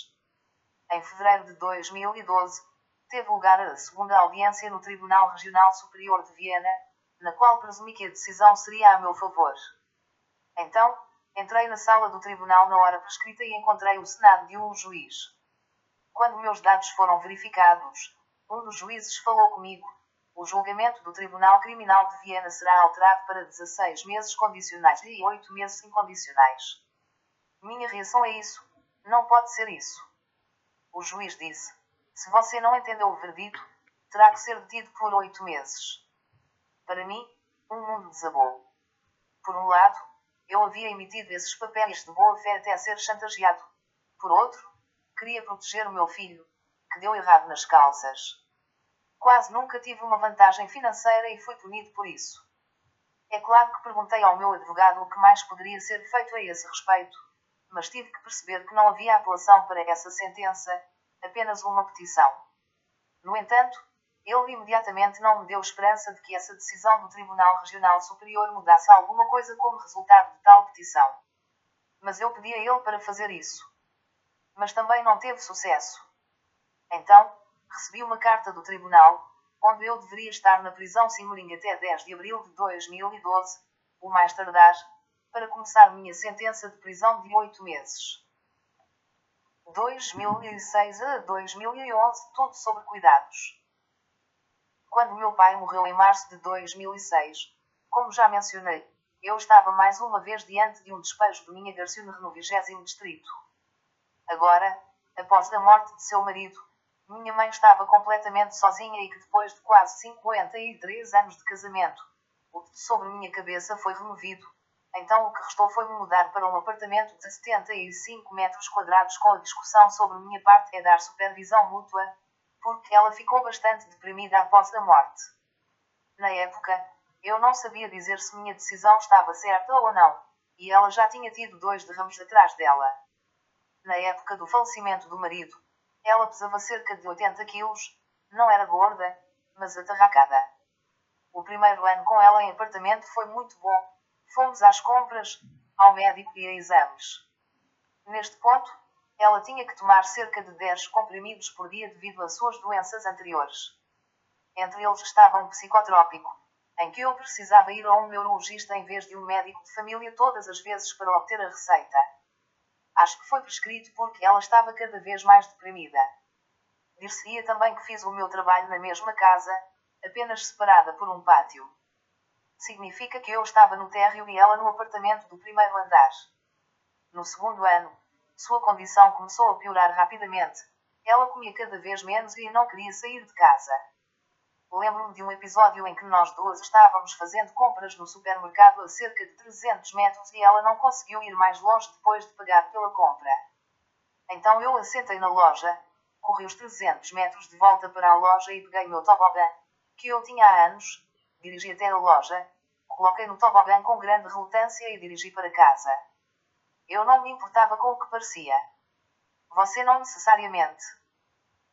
Em fevereiro de 2012, teve lugar a segunda audiência no Tribunal Regional Superior de Viena, na qual presumi que a decisão seria a meu favor. Então, entrei na sala do tribunal na hora prescrita e encontrei o Senado de um juiz. Quando meus dados foram verificados, um dos juízes falou comigo o julgamento do Tribunal Criminal de Viena será alterado para 16 meses condicionais e 8 meses incondicionais. Minha reação é isso. Não pode ser isso. O juiz disse: Se você não entendeu o verdito, terá que ser detido por oito meses. Para mim, um mundo desabou. Por um lado, eu havia emitido esses papéis de boa fé até ser chantageado. Por outro, queria proteger o meu filho, que deu errado nas calças. Quase nunca tive uma vantagem financeira e fui punido por isso. É claro que perguntei ao meu advogado o que mais poderia ser feito a esse respeito, mas tive que perceber que não havia apelação para essa sentença, apenas uma petição. No entanto, ele imediatamente não me deu esperança de que essa decisão do Tribunal Regional Superior mudasse alguma coisa como resultado de tal petição. Mas eu pedi a ele para fazer isso. Mas também não teve sucesso. Então, recebi uma carta do tribunal, onde eu deveria estar na prisão Simorim até 10 de abril de 2012, o mais tardar, para começar minha sentença de prisão de 8 meses. 2006 a 2011, tudo sobre cuidados. Quando meu pai morreu em março de 2006, como já mencionei, eu estava mais uma vez diante de um despejo de minha Garciuna no 20 distrito. Agora, após a morte de seu marido, minha mãe estava completamente sozinha e que depois de quase 53 anos de casamento, o teto sobre minha cabeça foi removido. Então o que restou foi-me mudar para um apartamento de 75 metros quadrados com a discussão sobre minha parte é dar supervisão mútua, porque ela ficou bastante deprimida após a morte. Na época, eu não sabia dizer se minha decisão estava certa ou não, e ela já tinha tido dois derrames atrás dela. Na época do falecimento do marido, ela pesava cerca de 80 quilos, não era gorda, mas atarracada. O primeiro ano com ela em apartamento foi muito bom. Fomos às compras, ao médico e a exames. Neste ponto, ela tinha que tomar cerca de 10 comprimidos por dia devido às suas doenças anteriores. Entre eles estava um psicotrópico, em que eu precisava ir a um neurologista em vez de um médico de família todas as vezes para obter a receita. Acho que foi prescrito porque ela estava cada vez mais deprimida. Dir-se-ia também que fiz o meu trabalho na mesma casa, apenas separada por um pátio. significa que eu estava no térreo e ela no apartamento do primeiro andar. No segundo ano, sua condição começou a piorar rapidamente. Ela comia cada vez menos e não queria sair de casa. Lembro-me de um episódio em que nós duas estávamos fazendo compras no supermercado a cerca de 300 metros e ela não conseguiu ir mais longe depois de pagar pela compra. Então eu assentei na loja, corri os 300 metros de volta para a loja e peguei meu tobogã, que eu tinha há anos, dirigi até a loja, coloquei no tobogã com grande relutância e dirigi para casa. Eu não me importava com o que parecia. Você não necessariamente.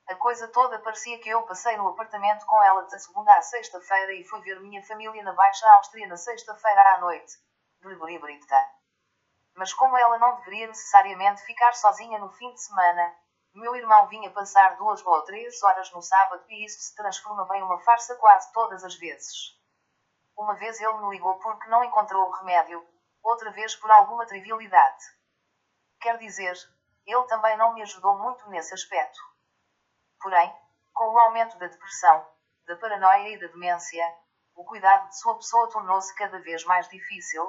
A coisa toda parecia que eu passei no apartamento com ela da segunda à sexta-feira e fui ver minha família na Baixa Áustria na sexta-feira à noite. Brita. Mas como ela não deveria necessariamente ficar sozinha no fim de semana, meu irmão vinha passar duas ou três horas no sábado e isso se transformava em uma farsa quase todas as vezes. Uma vez ele me ligou porque não encontrou o remédio, outra vez por alguma trivialidade. Quer dizer, ele também não me ajudou muito nesse aspecto. Porém, com o aumento da depressão, da paranoia e da demência, o cuidado de sua pessoa tornou-se cada vez mais difícil,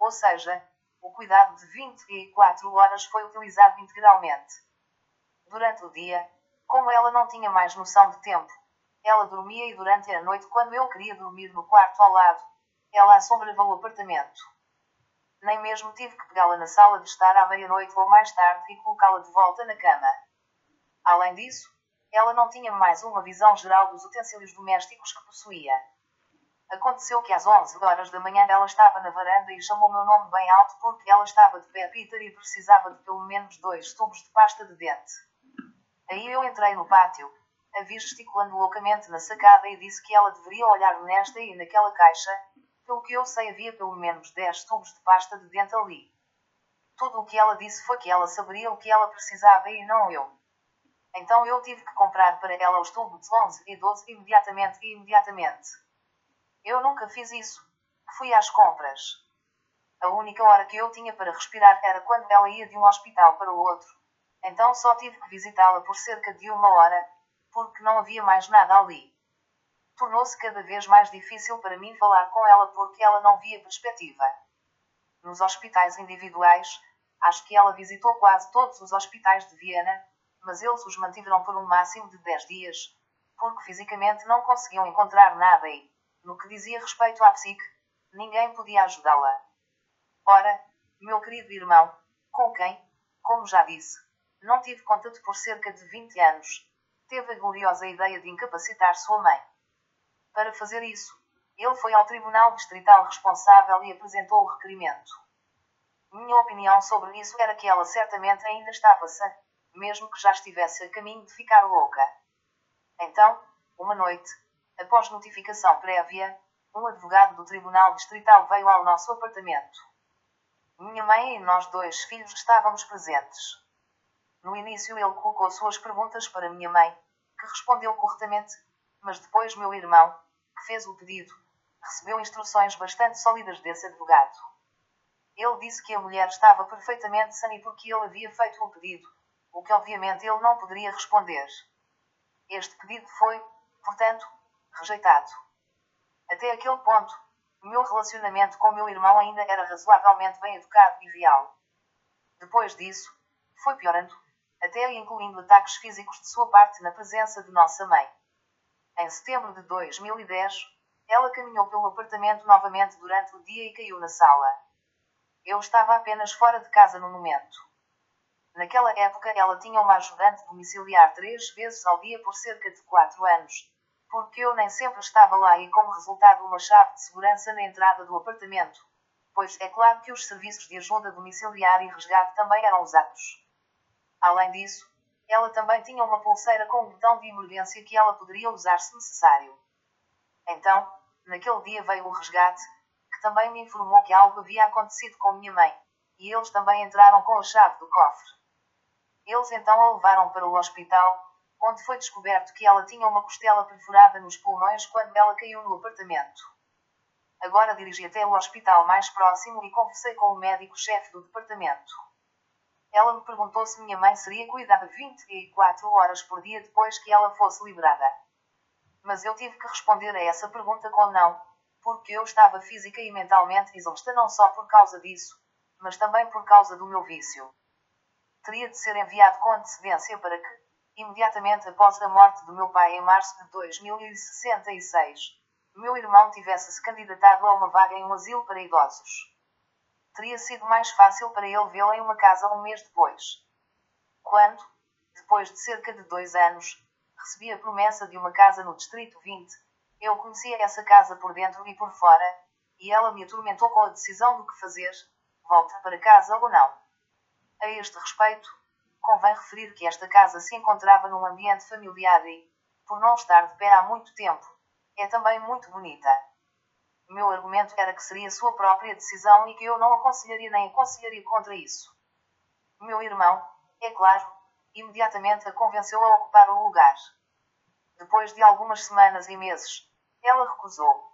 ou seja, o cuidado de 24 horas foi utilizado integralmente. Durante o dia, como ela não tinha mais noção de tempo, ela dormia e durante a noite, quando eu queria dormir no quarto ao lado, ela assombrava o apartamento. Nem mesmo tive que pegá-la na sala de estar à meia-noite ou mais tarde e colocá-la de volta na cama. Além disso, ela não tinha mais uma visão geral dos utensílios domésticos que possuía. Aconteceu que às 11 horas da manhã ela estava na varanda e chamou meu nome bem alto porque ela estava de pé Peter e precisava de pelo menos dois tubos de pasta de dente. Aí eu entrei no pátio, a vi gesticulando loucamente na sacada e disse que ela deveria olhar nesta e naquela caixa, pelo que eu sei havia pelo menos 10 tubos de pasta de dente ali. Tudo o que ela disse foi que ela saberia o que ela precisava e não eu. Então eu tive que comprar para ela os tubos 11 e 12 imediatamente e imediatamente. Eu nunca fiz isso. Fui às compras. A única hora que eu tinha para respirar era quando ela ia de um hospital para o outro. Então só tive que visitá-la por cerca de uma hora, porque não havia mais nada ali. Tornou-se cada vez mais difícil para mim falar com ela porque ela não via perspectiva. Nos hospitais individuais, acho que ela visitou quase todos os hospitais de Viena, mas eles os mantiveram por um máximo de 10 dias, porque fisicamente não conseguiam encontrar nada e, no que dizia respeito à psique, ninguém podia ajudá-la. Ora, meu querido irmão, com quem, como já disse, não tive contato por cerca de 20 anos, teve a gloriosa ideia de incapacitar sua mãe. Para fazer isso, ele foi ao tribunal distrital responsável e apresentou o requerimento. Minha opinião sobre isso era que ela certamente ainda estava sã mesmo que já estivesse a caminho de ficar louca. Então, uma noite, após notificação prévia, um advogado do Tribunal Distrital veio ao nosso apartamento. Minha mãe e nós dois filhos estávamos presentes. No início ele colocou suas perguntas para minha mãe, que respondeu corretamente, mas depois meu irmão, que fez o pedido, recebeu instruções bastante sólidas desse advogado. Ele disse que a mulher estava perfeitamente sã e porque ele havia feito o pedido, o que obviamente ele não poderia responder. Este pedido foi, portanto, rejeitado. Até aquele ponto, meu relacionamento com meu irmão ainda era razoavelmente bem educado e real. Depois disso, foi piorando, até incluindo ataques físicos de sua parte na presença de nossa mãe. Em setembro de 2010, ela caminhou pelo apartamento novamente durante o dia e caiu na sala. Eu estava apenas fora de casa no momento. Naquela época ela tinha uma ajudante domiciliar três vezes ao dia por cerca de quatro anos. Porque eu nem sempre estava lá e como resultado uma chave de segurança na entrada do apartamento. Pois é claro que os serviços de ajuda domiciliar e resgate também eram usados. Além disso, ela também tinha uma pulseira com um botão de emergência que ela poderia usar se necessário. Então, naquele dia veio o resgate, que também me informou que algo havia acontecido com minha mãe, e eles também entraram com a chave do cofre. Eles então a levaram para o hospital, onde foi descoberto que ela tinha uma costela perfurada nos pulmões quando ela caiu no apartamento. Agora dirigi até o hospital mais próximo e conversei com o médico-chefe do departamento. Ela me perguntou se minha mãe seria cuidada 24 horas por dia depois que ela fosse liberada. Mas eu tive que responder a essa pergunta com não, porque eu estava física e mentalmente exausta não só por causa disso, mas também por causa do meu vício. Teria de ser enviado com antecedência para que, imediatamente após a morte do meu pai em março de 2066, meu irmão tivesse se candidatado a uma vaga em um asilo para idosos. Teria sido mais fácil para ele vê-la em uma casa um mês depois. Quando, depois de cerca de dois anos, recebi a promessa de uma casa no Distrito 20, eu conhecia essa casa por dentro e por fora, e ela me atormentou com a decisão do que fazer, volta para casa ou não. A este respeito, convém referir que esta casa se encontrava num ambiente familiar e, por não estar de pé há muito tempo, é também muito bonita. Meu argumento era que seria sua própria decisão e que eu não aconselharia nem aconselharia contra isso. Meu irmão, é claro, imediatamente a convenceu a ocupar o lugar. Depois de algumas semanas e meses, ela recusou.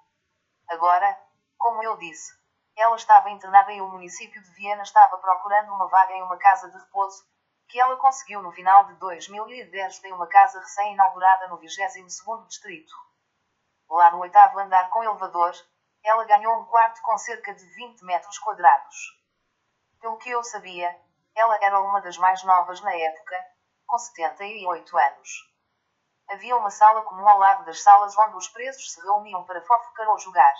Agora, como eu disse, ela estava internada e o município de Viena estava procurando uma vaga em uma casa de repouso, que ela conseguiu no final de 2010 em uma casa recém-inaugurada no 22º distrito. Lá no oitavo andar com elevador, ela ganhou um quarto com cerca de 20 metros quadrados. Pelo que eu sabia, ela era uma das mais novas na época, com 78 anos. Havia uma sala comum ao lado das salas onde os presos se reuniam para fofocar ou jogar.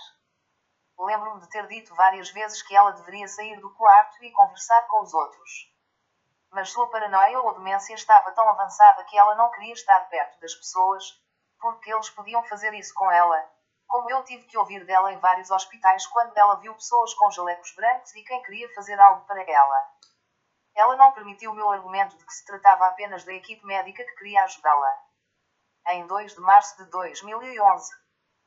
Lembro-me de ter dito várias vezes que ela deveria sair do quarto e conversar com os outros. Mas sua paranoia ou demência estava tão avançada que ela não queria estar perto das pessoas, porque eles podiam fazer isso com ela, como eu tive que ouvir dela em vários hospitais quando ela viu pessoas com jalecos brancos e quem queria fazer algo para ela. Ela não permitiu o meu argumento de que se tratava apenas da equipe médica que queria ajudá-la. Em 2 de março de 2011,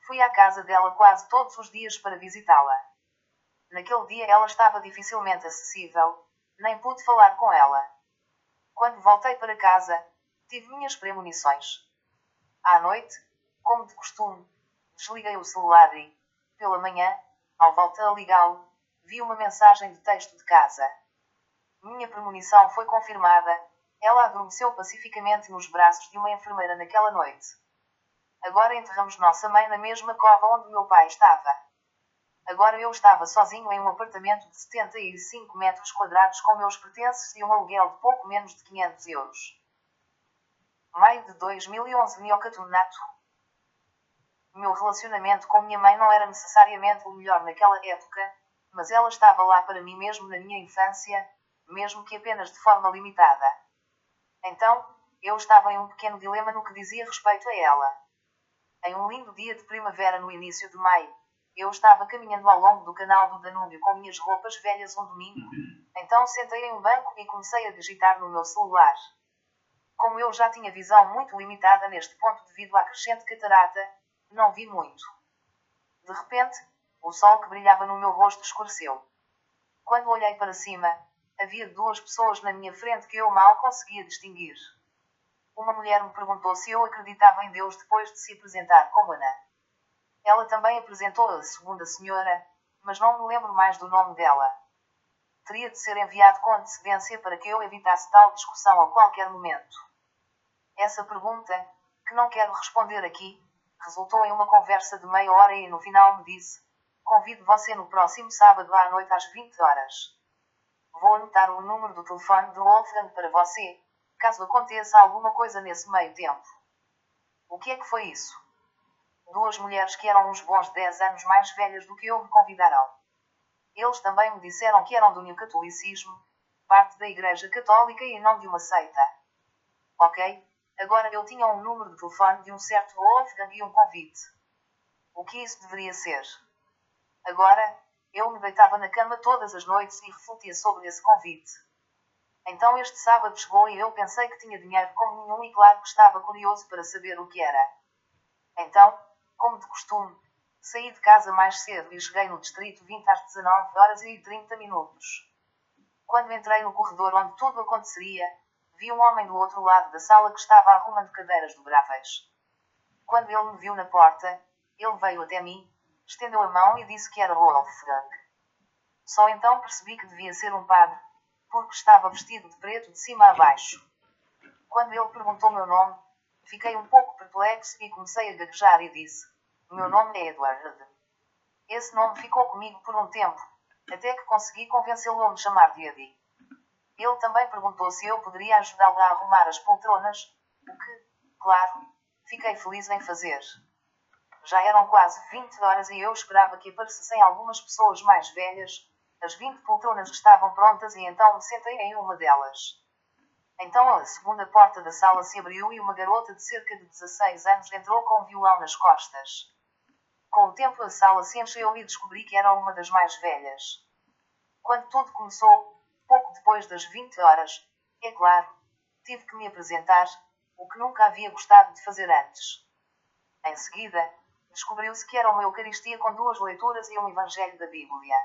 fui à casa dela quase todos os dias para visitá-la. Naquele dia ela estava dificilmente acessível, nem pude falar com ela. Quando voltei para casa, tive minhas premonições. À noite, como de costume, desliguei o celular e, pela manhã, ao voltar a ligá-lo, vi uma mensagem de texto de casa. Minha premonição foi confirmada. Ela adormeceu pacificamente nos braços de uma enfermeira naquela noite. Agora enterramos nossa mãe na mesma cova onde meu pai estava. Agora eu estava sozinho em um apartamento de 75 metros quadrados com meus pertences e um aluguel de pouco menos de 500 euros. Maio de 2011 Meu relacionamento com minha mãe não era necessariamente o melhor naquela época, mas ela estava lá para mim mesmo na minha infância, mesmo que apenas de forma limitada. Então, eu estava em um pequeno dilema no que dizia respeito a ela. Em um lindo dia de primavera no início de maio, eu estava caminhando ao longo do canal do Danúbio com minhas roupas velhas um domingo. Então sentei em um banco e comecei a digitar no meu celular. Como eu já tinha visão muito limitada neste ponto devido à crescente catarata, não vi muito. De repente, o sol que brilhava no meu rosto escureceu. Quando olhei para cima, havia duas pessoas na minha frente que eu mal conseguia distinguir. Uma mulher me perguntou se eu acreditava em Deus depois de se apresentar como Ana. Ela também apresentou a segunda senhora, mas não me lembro mais do nome dela. Teria de ser enviado com antecedência para que eu evitasse tal discussão a qualquer momento. Essa pergunta, que não quero responder aqui, resultou em uma conversa de meia hora e no final me disse: Convido você no próximo sábado à noite às 20 horas. Vou anotar o número do telefone de Wolfgang para você, caso aconteça alguma coisa nesse meio tempo. O que é que foi isso? Duas mulheres que eram uns bons 10 anos mais velhas do que eu me convidaram. Eles também me disseram que eram do neocatolicismo, parte da Igreja Católica e não de uma seita. Ok, agora eu tinha um número de telefone de um certo Wolfgang e um convite. O que isso deveria ser? Agora, eu me deitava na cama todas as noites e refletia sobre esse convite. Então este sábado chegou e eu pensei que tinha dinheiro como nenhum e claro que estava curioso para saber o que era. Então, como de costume, saí de casa mais cedo e cheguei no distrito 20 às 19 horas e 30 minutos. Quando entrei no corredor onde tudo aconteceria, vi um homem do outro lado da sala que estava arrumando cadeiras dobráveis. Quando ele me viu na porta, ele veio até mim, estendeu a mão e disse que era Wolfgang. Só então percebi que devia ser um padre, porque estava vestido de preto de cima a baixo. Quando ele perguntou meu nome, fiquei um pouco perplexo e comecei a gaguejar e disse: Meu nome é Edward. Esse nome ficou comigo por um tempo, até que consegui convencê-lo a me chamar de Eddie. Ele também perguntou se eu poderia ajudá-lo a arrumar as poltronas, o que, claro, fiquei feliz em fazer. Já eram quase 20 horas e eu esperava que aparecessem algumas pessoas mais velhas. As 20 poltronas estavam prontas e então me sentei em uma delas. Então a segunda porta da sala se abriu e uma garota de cerca de 16 anos entrou com um violão nas costas. Com o tempo a sala se encheu e descobri que era uma das mais velhas. Quando tudo começou, depois das 20 horas, é claro, tive que me apresentar, o que nunca havia gostado de fazer antes. Em seguida, descobriu-se que era uma Eucaristia com duas leituras e um Evangelho da Bíblia.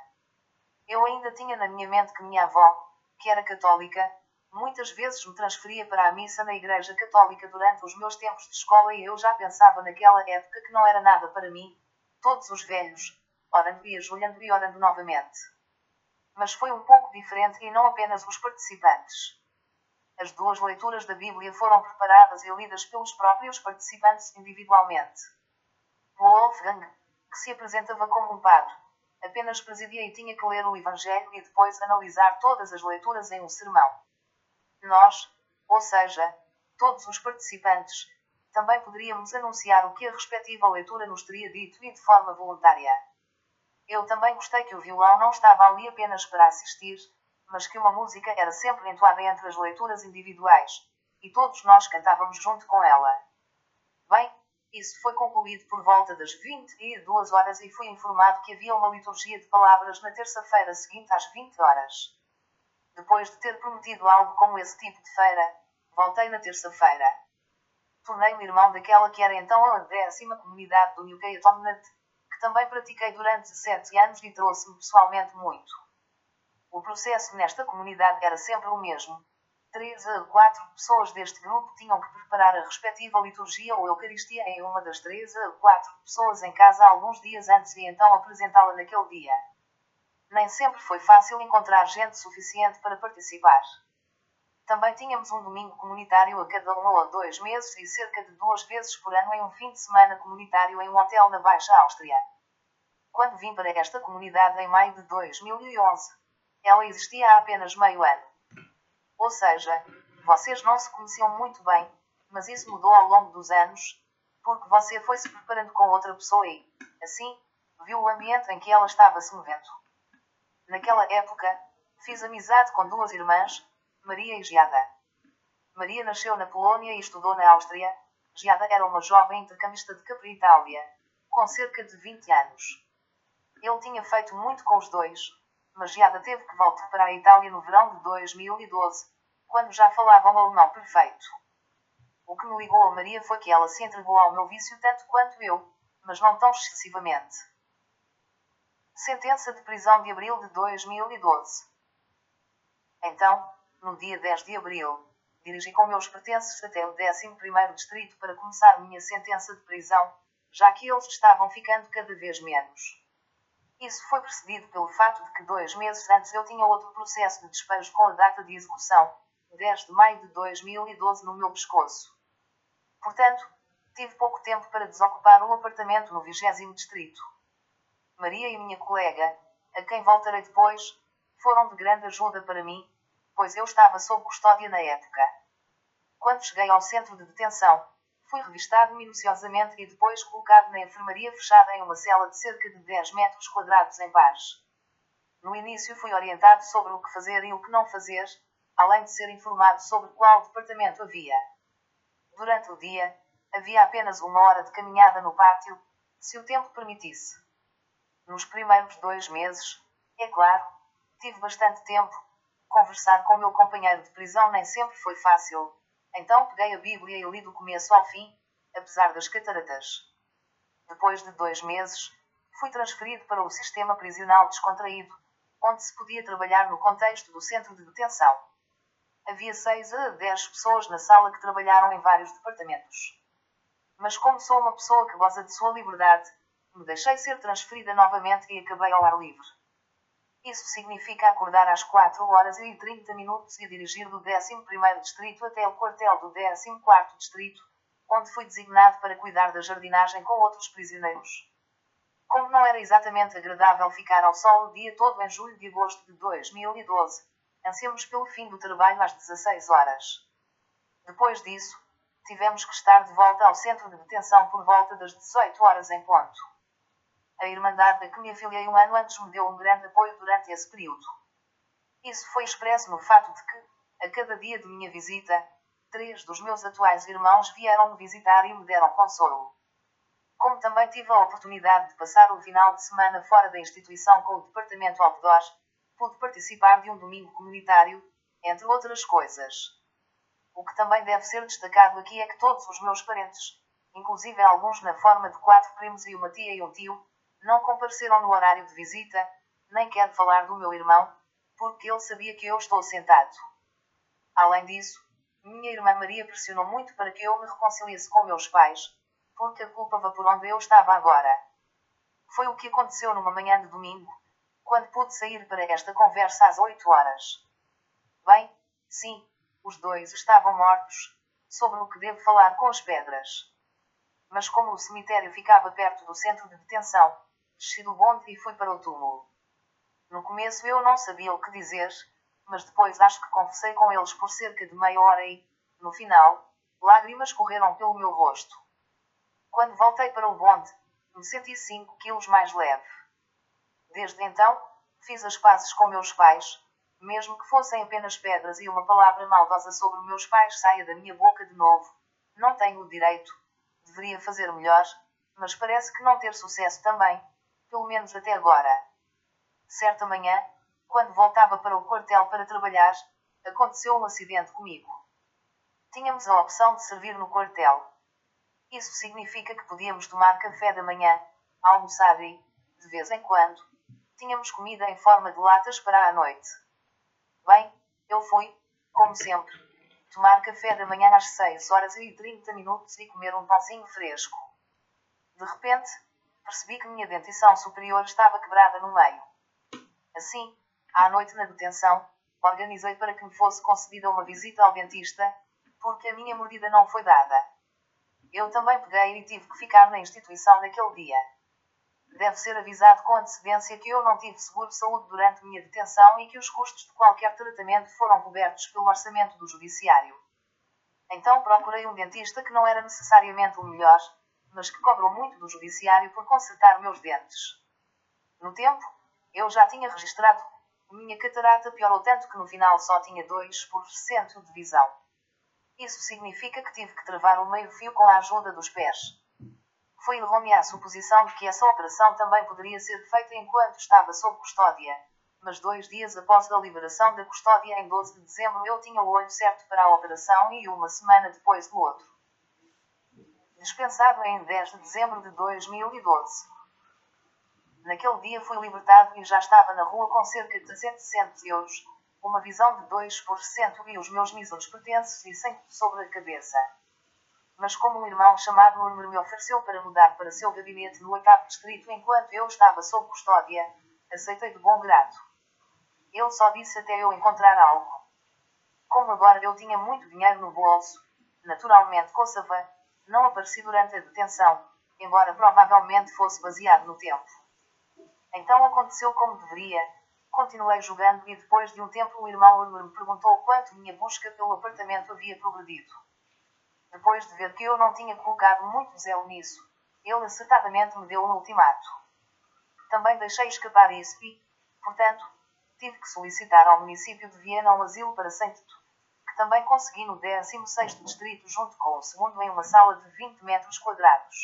Eu ainda tinha na minha mente que minha avó, que era católica, Muitas vezes me transferia para a missa na Igreja Católica durante os meus tempos de escola e eu já pensava naquela época que não era nada para mim, todos os velhos, orando e ajoelhando e orando novamente. Mas foi um pouco diferente e não apenas os participantes. As duas leituras da Bíblia foram preparadas e lidas pelos próprios participantes individualmente. Wolfgang, que se apresentava como um padre, apenas presidia e tinha que ler o Evangelho e depois analisar todas as leituras em um sermão. Nós, ou seja, todos os participantes, também poderíamos anunciar o que a respectiva leitura nos teria dito e de forma voluntária. Eu também gostei que o violão não estava ali apenas para assistir, mas que uma música era sempre entoada entre as leituras individuais, e todos nós cantávamos junto com ela. Bem, isso foi concluído por volta das 22 horas e fui informado que havia uma liturgia de palavras na terça-feira seguinte às 20 horas. Depois de ter prometido algo como esse tipo de feira, voltei na terça-feira. Tornei-me irmão daquela que era então a décima comunidade do New que também pratiquei durante sete anos e trouxe-me pessoalmente muito. O processo nesta comunidade era sempre o mesmo. Três a quatro pessoas deste grupo tinham que preparar a respectiva liturgia ou Eucaristia em uma das três a quatro pessoas em casa alguns dias antes e então apresentá-la naquele dia nem sempre foi fácil encontrar gente suficiente para participar. Também tínhamos um domingo comunitário a cada um ou dois meses e cerca de duas vezes por ano em um fim de semana comunitário em um hotel na Baixa Áustria. Quando vim para esta comunidade em maio de 2011, ela existia há apenas meio ano. Ou seja, vocês não se conheciam muito bem, mas isso mudou ao longo dos anos, porque você foi se preparando com outra pessoa e, assim, viu o ambiente em que ela estava se movendo. Naquela época, fiz amizade com duas irmãs, Maria e Giada. Maria nasceu na Polónia e estudou na Áustria. Giada era uma jovem intercambista de Capri, Itália, com cerca de 20 anos. Ele tinha feito muito com os dois, mas Giada teve que voltar para a Itália no verão de 2012, quando já falavam alemão perfeito. O que me ligou a Maria foi que ela se entregou ao meu vício tanto quanto eu, mas não tão excessivamente. Sentença de prisão de abril de 2012. Então, no dia 10 de abril, dirigi com meus pertences até o 11º Distrito para começar minha sentença de prisão, já que eles estavam ficando cada vez menos. Isso foi precedido pelo fato de que dois meses antes eu tinha outro processo de despejo com a data de execução, 10 de maio de 2012, no meu pescoço. Portanto, tive pouco tempo para desocupar um apartamento no 20 Distrito. Maria e minha colega, a quem voltarei depois, foram de grande ajuda para mim, pois eu estava sob custódia na época. Quando cheguei ao centro de detenção, fui revistado minuciosamente e depois colocado na enfermaria fechada em uma cela de cerca de 10 metros quadrados em paz. No início fui orientado sobre o que fazer e o que não fazer, além de ser informado sobre qual departamento havia. Durante o dia, havia apenas uma hora de caminhada no pátio, se o tempo permitisse. Nos primeiros dois meses, é claro, tive bastante tempo. Conversar com meu companheiro de prisão nem sempre foi fácil. Então peguei a Bíblia e li do começo ao fim, apesar das cataratas. Depois de dois meses, fui transferido para o sistema prisional descontraído, onde se podia trabalhar no contexto do centro de detenção. Havia seis a dez pessoas na sala que trabalharam em vários departamentos. Mas como sou uma pessoa que goza de sua liberdade, me deixei ser transferida novamente e acabei ao ar livre. Isso significa acordar às 4 horas e 30 minutos e dirigir do 11º Distrito até o quartel do 14º Distrito, onde fui designado para cuidar da jardinagem com outros prisioneiros. Como não era exatamente agradável ficar ao sol o dia todo em julho e agosto de 2012, ansiamos pelo fim do trabalho às 16 horas. Depois disso, tivemos que estar de volta ao centro de detenção por volta das 18 horas em ponto. A Irmandade a que me afiliei um ano antes me deu um grande apoio durante esse período. Isso foi expresso no fato de que, a cada dia de minha visita, três dos meus atuais irmãos vieram me visitar e me deram consolo. Como também tive a oportunidade de passar o final de semana fora da instituição com o Departamento Outdoors, pude participar de um domingo comunitário, entre outras coisas. O que também deve ser destacado aqui é que todos os meus parentes, inclusive alguns na forma de quatro primos e uma tia e um tio, não compareceram no horário de visita, nem quero falar do meu irmão, porque ele sabia que eu estou sentado. Além disso, minha irmã Maria pressionou muito para que eu me reconciliasse com meus pais, porque a culpa va por onde eu estava agora. Foi o que aconteceu numa manhã de domingo, quando pude sair para esta conversa às oito horas. Bem, sim, os dois estavam mortos, sobre o que devo falar com as pedras. Mas como o cemitério ficava perto do centro de detenção, desci do bonde e fui para o túmulo. No começo eu não sabia o que dizer, mas depois acho que confessei com eles por cerca de meia hora e, no final, lágrimas correram pelo meu rosto. Quando voltei para o bonde, me senti cinco quilos mais leve. Desde então, fiz as pazes com meus pais, mesmo que fossem apenas pedras e uma palavra maldosa sobre meus pais saia da minha boca de novo. Não tenho o direito. Deveria fazer melhor, mas parece que não ter sucesso também, pelo menos até agora. Certa manhã, quando voltava para o quartel para trabalhar, aconteceu um acidente comigo. Tínhamos a opção de servir no quartel. Isso significa que podíamos tomar café da manhã, almoçar e, de vez em quando, tínhamos comida em forma de latas para a noite. Bem, eu fui, como sempre, tomar café da manhã às 6 horas e 30 minutos e comer um pãozinho fresco. De repente, percebi que minha dentição superior estava quebrada no meio. Assim, à noite na detenção, organizei para que me fosse concedida uma visita ao dentista, porque a minha mordida não foi dada. Eu também peguei e tive que ficar na instituição naquele dia deve ser avisado com antecedência que eu não tive seguro de saúde durante minha detenção e que os custos de qualquer tratamento foram cobertos pelo orçamento do judiciário. Então procurei um dentista que não era necessariamente o melhor, mas que cobrou muito do judiciário por consertar meus dentes. No tempo, eu já tinha registrado, minha catarata piorou tanto que no final só tinha 2% de visão. Isso significa que tive que travar o meio fio com a ajuda dos pés. Foi errônea a suposição de que essa operação também poderia ser feita enquanto estava sob custódia. Mas dois dias após a liberação da custódia em 12 de dezembro eu tinha o olho certo para a operação e uma semana depois do outro. Dispensado em 10 de dezembro de 2012. Naquele dia fui libertado e já estava na rua com cerca de 700 euros, uma visão de 2% e os meus e sem sobre a cabeça mas como um irmão chamado Urmer me ofereceu para mudar para seu gabinete no oitavo distrito enquanto eu estava sob custódia, aceitei de bom grado. Ele só disse até eu encontrar algo. Como agora eu tinha muito dinheiro no bolso, naturalmente Kosovo, não apareci durante a detenção, embora provavelmente fosse baseado no tempo. Então aconteceu como deveria, continuei jogando e depois de um tempo o irmão Urmer me perguntou quanto minha busca pelo apartamento havia progredido. Depois de ver que eu não tinha colocado muito zelo nisso, ele acertadamente me deu um ultimato. Também deixei escapar e, portanto, tive que solicitar ao município de Viena um asilo para sem também consegui no 16º distrito junto com o segundo em uma sala de 20 metros quadrados.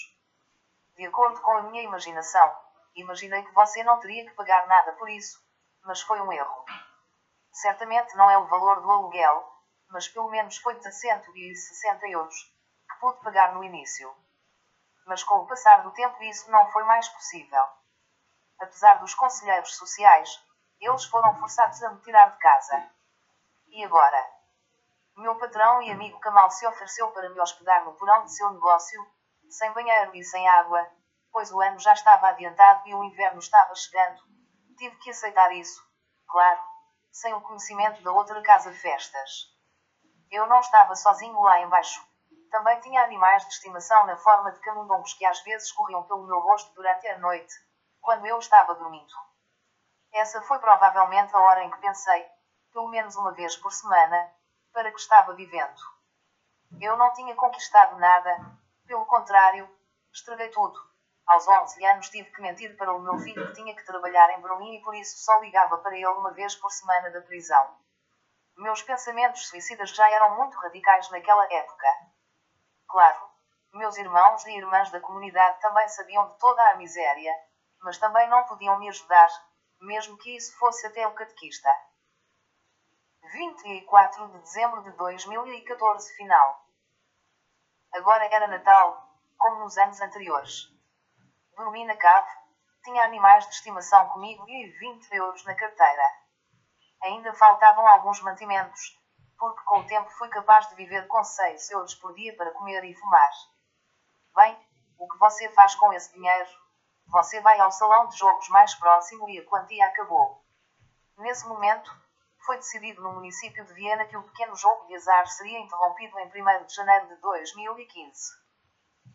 De acordo com a minha imaginação, imaginei que você não teria que pagar nada por isso, mas foi um erro. Certamente não é o valor do aluguel, mas pelo menos foi de 160 euros, que pude pagar no início. Mas com o passar do tempo isso não foi mais possível. Apesar dos conselheiros sociais, eles foram forçados a me tirar de casa. E agora? Meu patrão e amigo Kamal se ofereceu para me hospedar no porão de seu negócio, sem banheiro e sem água, pois o ano já estava adiantado e o inverno estava chegando. Tive que aceitar isso, claro, sem o conhecimento da outra casa de festas. Eu não estava sozinho lá embaixo. Também tinha animais de estimação na forma de camundongos que às vezes corriam pelo meu rosto durante a noite, quando eu estava dormindo. Essa foi provavelmente a hora em que pensei, pelo menos uma vez por semana, para que estava vivendo. Eu não tinha conquistado nada, pelo contrário, estraguei tudo. Aos 11 anos tive que mentir para o meu filho que tinha que trabalhar em Berlim e por isso só ligava para ele uma vez por semana da prisão. Meus pensamentos suicidas já eram muito radicais naquela época. Claro, meus irmãos e irmãs da comunidade também sabiam de toda a miséria, mas também não podiam me ajudar, mesmo que isso fosse até o catequista. 24 de dezembro de 2014 Final. Agora era Natal, como nos anos anteriores. Dormi na cave, tinha animais de estimação comigo e 20 euros na carteira. Ainda faltavam alguns mantimentos, porque com o tempo fui capaz de viver com 6 euros por dia para comer e fumar. Bem, o que você faz com esse dinheiro? Você vai ao salão de jogos mais próximo e a quantia acabou. Nesse momento, foi decidido no município de Viena que o pequeno jogo de azar seria interrompido em 1 de janeiro de 2015.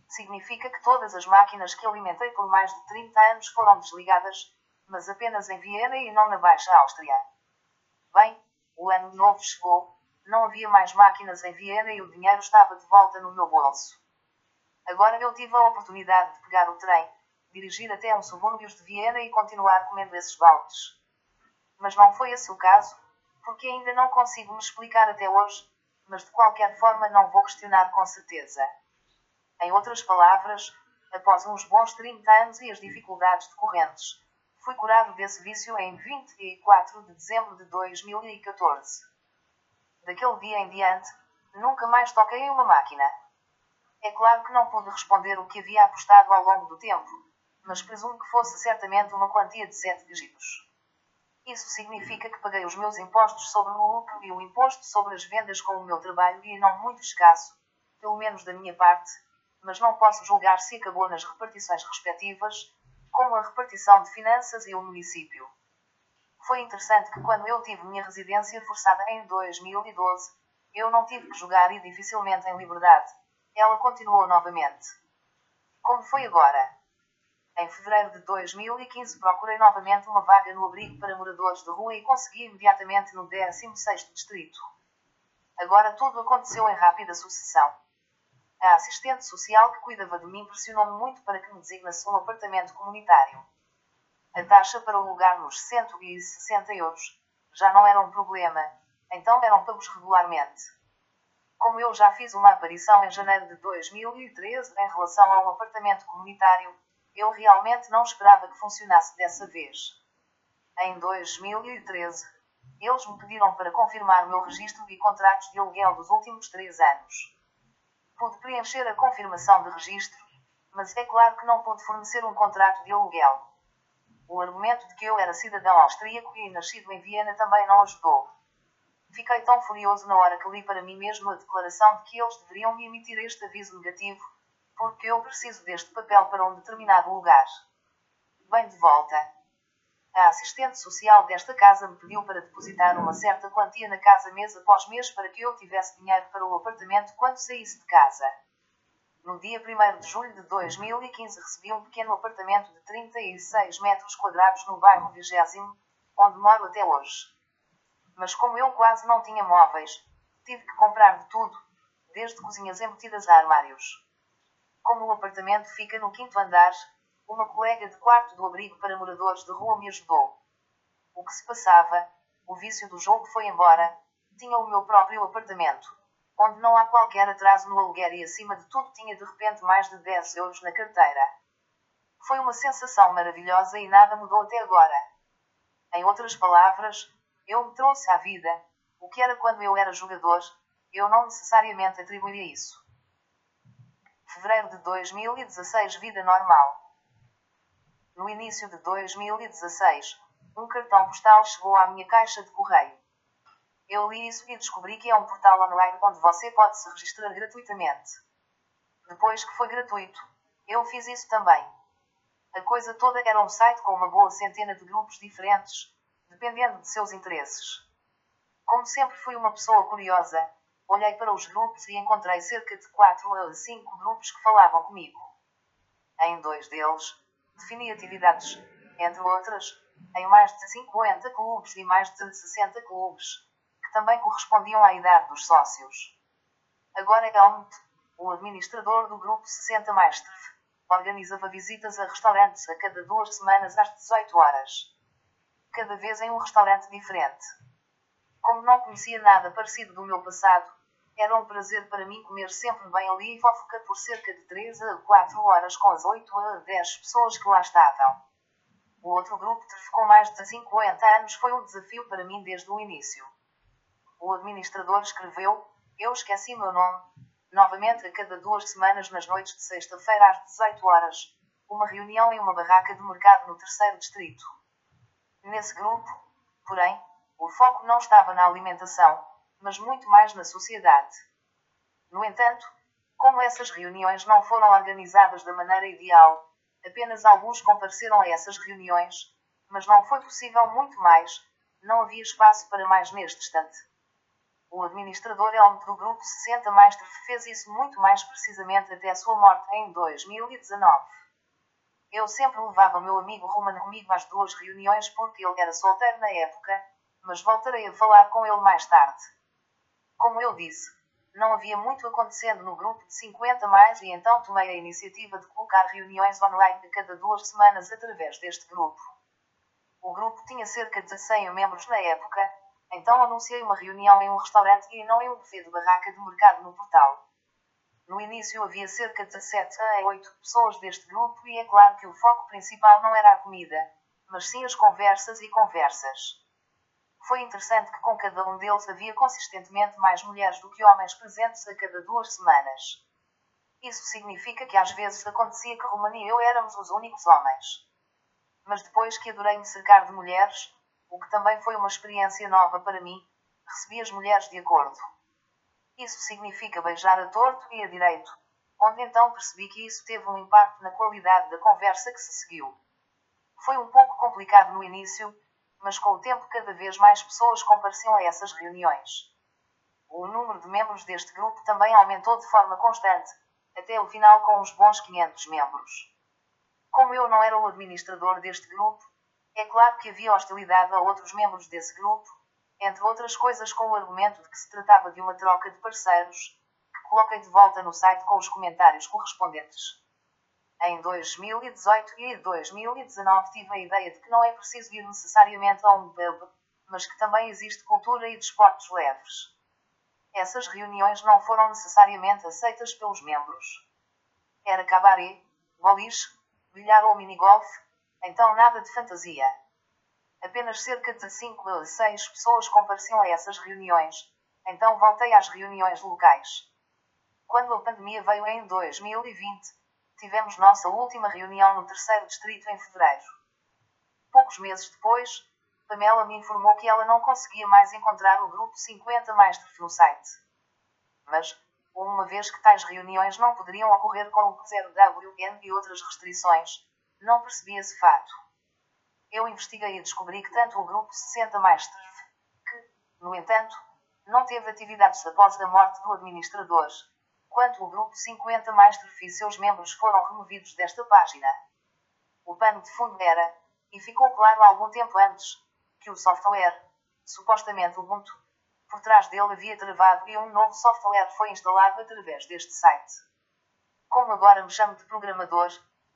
Significa que todas as máquinas que alimentei por mais de 30 anos foram desligadas, mas apenas em Viena e não na Baixa Áustria. Bem, o ano novo chegou, não havia mais máquinas em Viena e o dinheiro estava de volta no meu bolso. Agora eu tive a oportunidade de pegar o trem, dirigir até uns subúrbios de Viena e continuar comendo esses baldes. Mas não foi esse o caso, porque ainda não consigo me explicar até hoje, mas de qualquer forma não vou questionar com certeza. Em outras palavras, após uns bons 30 anos e as dificuldades decorrentes, fui curado desse vício em 24 de dezembro de 2014. Daquele dia em diante, nunca mais toquei em uma máquina. É claro que não pude responder o que havia apostado ao longo do tempo, mas presumo que fosse certamente uma quantia de sete dígitos. Isso significa que paguei os meus impostos sobre o lucro e o imposto sobre as vendas com o meu trabalho e não muito escasso, pelo menos da minha parte, mas não posso julgar se acabou nas repartições respectivas, como a repartição de finanças e o município. Foi interessante que quando eu tive minha residência forçada em 2012, eu não tive que jogar e dificilmente em liberdade. Ela continuou novamente. Como foi agora? Em fevereiro de 2015 procurei novamente uma vaga no abrigo para moradores de rua e consegui imediatamente no 16º distrito. Agora tudo aconteceu em rápida sucessão. A assistente social que cuidava de mim pressionou-me muito para que me designasse um apartamento comunitário. A taxa para o lugar nos 160 euros já não era um problema, então eram pagos regularmente. Como eu já fiz uma aparição em janeiro de 2013 em relação a um apartamento comunitário, eu realmente não esperava que funcionasse dessa vez. Em 2013, eles me pediram para confirmar meu registro e contratos de aluguel dos últimos três anos. Pude preencher a confirmação de registro, mas é claro que não pude fornecer um contrato de aluguel. O argumento de que eu era cidadão austríaco e nascido em Viena também não ajudou. Fiquei tão furioso na hora que li para mim mesmo a declaração de que eles deveriam me emitir este aviso negativo, porque eu preciso deste papel para um determinado lugar. Bem de volta. A assistente social desta casa me pediu para depositar uma certa quantia na casa mês após mês para que eu tivesse dinheiro para o apartamento quando saísse de casa. No dia 1 de julho de 2015 recebi um pequeno apartamento de 36 metros quadrados no bairro 20, onde moro até hoje. Mas como eu quase não tinha móveis, tive que comprar de tudo, desde cozinhas embutidas a armários. Como o apartamento fica no quinto andar, uma colega de quarto do abrigo para moradores de rua me ajudou. O que se passava, o vício do jogo foi embora, tinha o meu próprio apartamento, onde não há qualquer atraso no aluguer e acima de tudo tinha de repente mais de 10 euros na carteira. Foi uma sensação maravilhosa e nada mudou até agora. Em outras palavras, eu me trouxe à vida, o que era quando eu era jogador, eu não necessariamente atribuiria isso fevereiro de 2016 Vida normal. No início de 2016, um cartão postal chegou à minha caixa de correio. Eu li isso e descobri que é um portal online onde você pode se registrar gratuitamente. Depois que foi gratuito, eu fiz isso também. A coisa toda era um site com uma boa centena de grupos diferentes, dependendo de seus interesses. Como sempre fui uma pessoa curiosa, Olhei para os grupos e encontrei cerca de 4 a 5 grupos que falavam comigo. Em dois deles, defini atividades entre outras, em mais de 50 clubes e mais de 60 clubes, que também correspondiam à idade dos sócios. Agora Helmut, o administrador do grupo 60 Maestre, organizava visitas a restaurantes a cada duas semanas às 18 horas. Cada vez em um restaurante diferente. Como não conhecia nada parecido do meu passado, era um prazer para mim comer sempre bem ali e fofocar por cerca de 3 a 4 horas com as 8 a 10 pessoas que lá estavam. O outro grupo, com mais de 50 anos, foi um desafio para mim desde o início. O administrador escreveu: Eu esqueci meu nome. Novamente, a cada duas semanas, nas noites de sexta-feira às 18 horas, uma reunião em uma barraca de mercado no terceiro distrito. Nesse grupo, porém, o foco não estava na alimentação, mas muito mais na sociedade. No entanto, como essas reuniões não foram organizadas da maneira ideal, apenas alguns compareceram a essas reuniões, mas não foi possível muito mais, não havia espaço para mais neste instante. O administrador Helmut do Grupo 60 Maestre fez isso muito mais precisamente até a sua morte em 2019. Eu sempre levava meu amigo Roman comigo às duas reuniões porque ele era solteiro na época, mas voltarei a falar com ele mais tarde. Como eu disse, não havia muito acontecendo no grupo de 50 mais e então tomei a iniciativa de colocar reuniões online a cada duas semanas através deste grupo. O grupo tinha cerca de 100 membros na época, então anunciei uma reunião em um restaurante e não em um buffet de barraca de mercado no portal. No início havia cerca de 7 a 8 pessoas deste grupo e é claro que o foco principal não era a comida, mas sim as conversas e conversas. Foi interessante que com cada um deles havia consistentemente mais mulheres do que homens presentes a cada duas semanas. Isso significa que às vezes acontecia que Romani e eu éramos os únicos homens. Mas depois que adorei me cercar de mulheres, o que também foi uma experiência nova para mim, recebi as mulheres de acordo. Isso significa beijar a torto e a direito, onde então percebi que isso teve um impacto na qualidade da conversa que se seguiu. Foi um pouco complicado no início, mas com o tempo cada vez mais pessoas compareciam a essas reuniões. O número de membros deste grupo também aumentou de forma constante, até o final com uns bons 500 membros. Como eu não era o administrador deste grupo, é claro que havia hostilidade a outros membros desse grupo, entre outras coisas com o argumento de que se tratava de uma troca de parceiros, que coloquei de volta no site com os comentários correspondentes. Em 2018 e 2019 tive a ideia de que não é preciso ir necessariamente a um pub, mas que também existe cultura e desportos leves. Essas reuniões não foram necessariamente aceitas pelos membros. Era cabaré, boliche, bilhar ou minigolf, então nada de fantasia. Apenas cerca de 5 a 6 pessoas compareciam a essas reuniões, então voltei às reuniões locais. Quando a pandemia veio em 2020, tivemos nossa última reunião no terceiro distrito em fevereiro. Poucos meses depois, Pamela me informou que ela não conseguia mais encontrar o grupo 50 Maestros no site. Mas, uma vez que tais reuniões não poderiam ocorrer com o 0WN e outras restrições, não percebi esse fato. Eu investiguei e descobri que tanto o grupo 60 Maestros, que, no entanto, não teve atividades após a morte do administrador, quanto o grupo 50 mais e seus membros foram removidos desta página. O pano de fundo era, e ficou claro algum tempo antes, que o software, supostamente Ubuntu, por trás dele havia travado e um novo software foi instalado através deste site. Como agora me chamo de programador,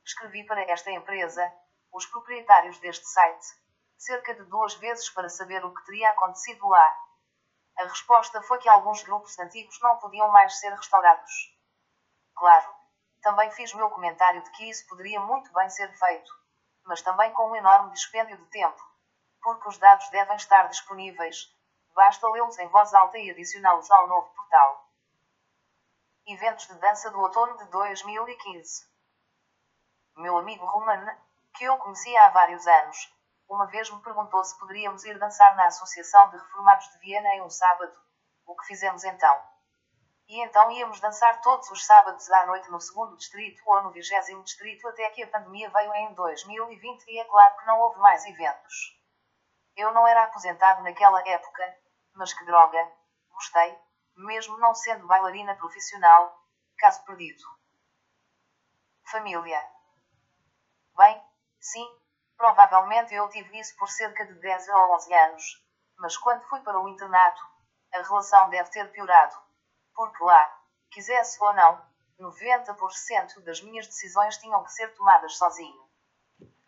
escrevi para esta empresa, os proprietários deste site, cerca de duas vezes para saber o que teria acontecido lá, a resposta foi que alguns grupos antigos não podiam mais ser restaurados. Claro, também fiz meu comentário de que isso poderia muito bem ser feito, mas também com um enorme dispêndio de tempo, porque os dados devem estar disponíveis, basta lê-los em voz alta e adicioná-los ao novo portal. Eventos de dança do outono de 2015. Meu amigo Roman, que eu conhecia há vários anos, uma vez me perguntou se poderíamos ir dançar na Associação de Reformados de Viena em um sábado, o que fizemos então. E então íamos dançar todos os sábados à noite no segundo distrito ou no vigésimo distrito até que a pandemia veio em 2020 e é claro que não houve mais eventos. Eu não era aposentado naquela época, mas que droga, gostei, mesmo não sendo bailarina profissional, caso perdido. Família. Bem, sim, Provavelmente eu tive isso por cerca de 10 ou 11 anos, mas quando fui para o internato, a relação deve ter piorado. Porque lá, quisesse ou não, 90% das minhas decisões tinham que ser tomadas sozinho.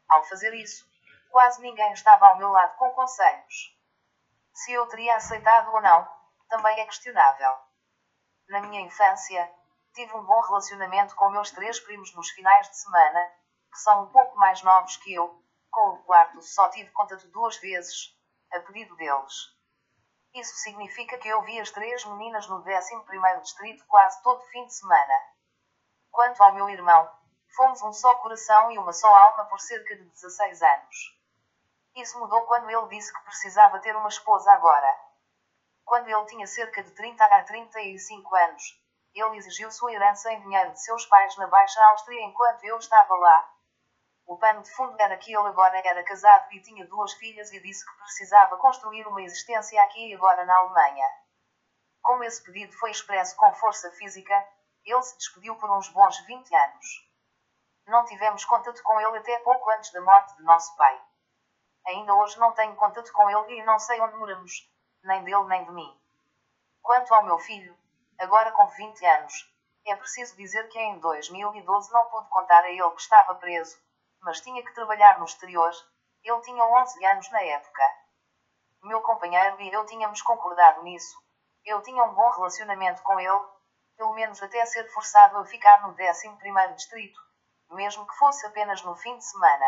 Ao fazer isso, quase ninguém estava ao meu lado com conselhos. Se eu teria aceitado ou não, também é questionável. Na minha infância, tive um bom relacionamento com meus três primos nos finais de semana, que são um pouco mais novos que eu, com o quarto só tive contato duas vezes, a pedido deles. Isso significa que eu vi as três meninas no 11º distrito quase todo fim de semana. Quanto ao meu irmão, fomos um só coração e uma só alma por cerca de 16 anos. Isso mudou quando ele disse que precisava ter uma esposa agora. Quando ele tinha cerca de 30 a 35 anos, ele exigiu sua herança em dinheiro de seus pais na Baixa Áustria enquanto eu estava lá, o pano de fundo era que ele agora era casado e tinha duas filhas e disse que precisava construir uma existência aqui e agora na Alemanha. Como esse pedido foi expresso com força física, ele se despediu por uns bons 20 anos. Não tivemos contato com ele até pouco antes da morte de nosso pai. Ainda hoje não tenho contato com ele e não sei onde moramos, nem dele nem de mim. Quanto ao meu filho, agora com 20 anos, é preciso dizer que em 2012 não pude contar a ele que estava preso, mas tinha que trabalhar no exterior. Ele tinha 11 anos na época. Meu companheiro e eu tínhamos concordado nisso. Eu tinha um bom relacionamento com ele, pelo menos até ser forçado a ficar no 11º distrito, mesmo que fosse apenas no fim de semana.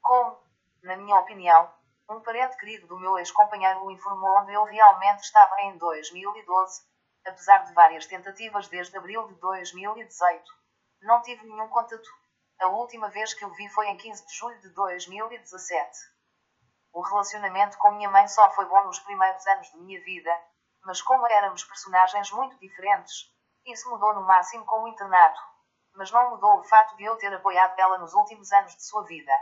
Como, na minha opinião, um parente querido do meu ex-companheiro o informou onde eu realmente estava em 2012, apesar de várias tentativas desde abril de 2018. Não tive nenhum contato. A última vez que o vi foi em 15 de julho de 2017. O relacionamento com minha mãe só foi bom nos primeiros anos de minha vida, mas como éramos personagens muito diferentes, isso mudou no máximo com o internato. Mas não mudou o fato de eu ter apoiado ela nos últimos anos de sua vida.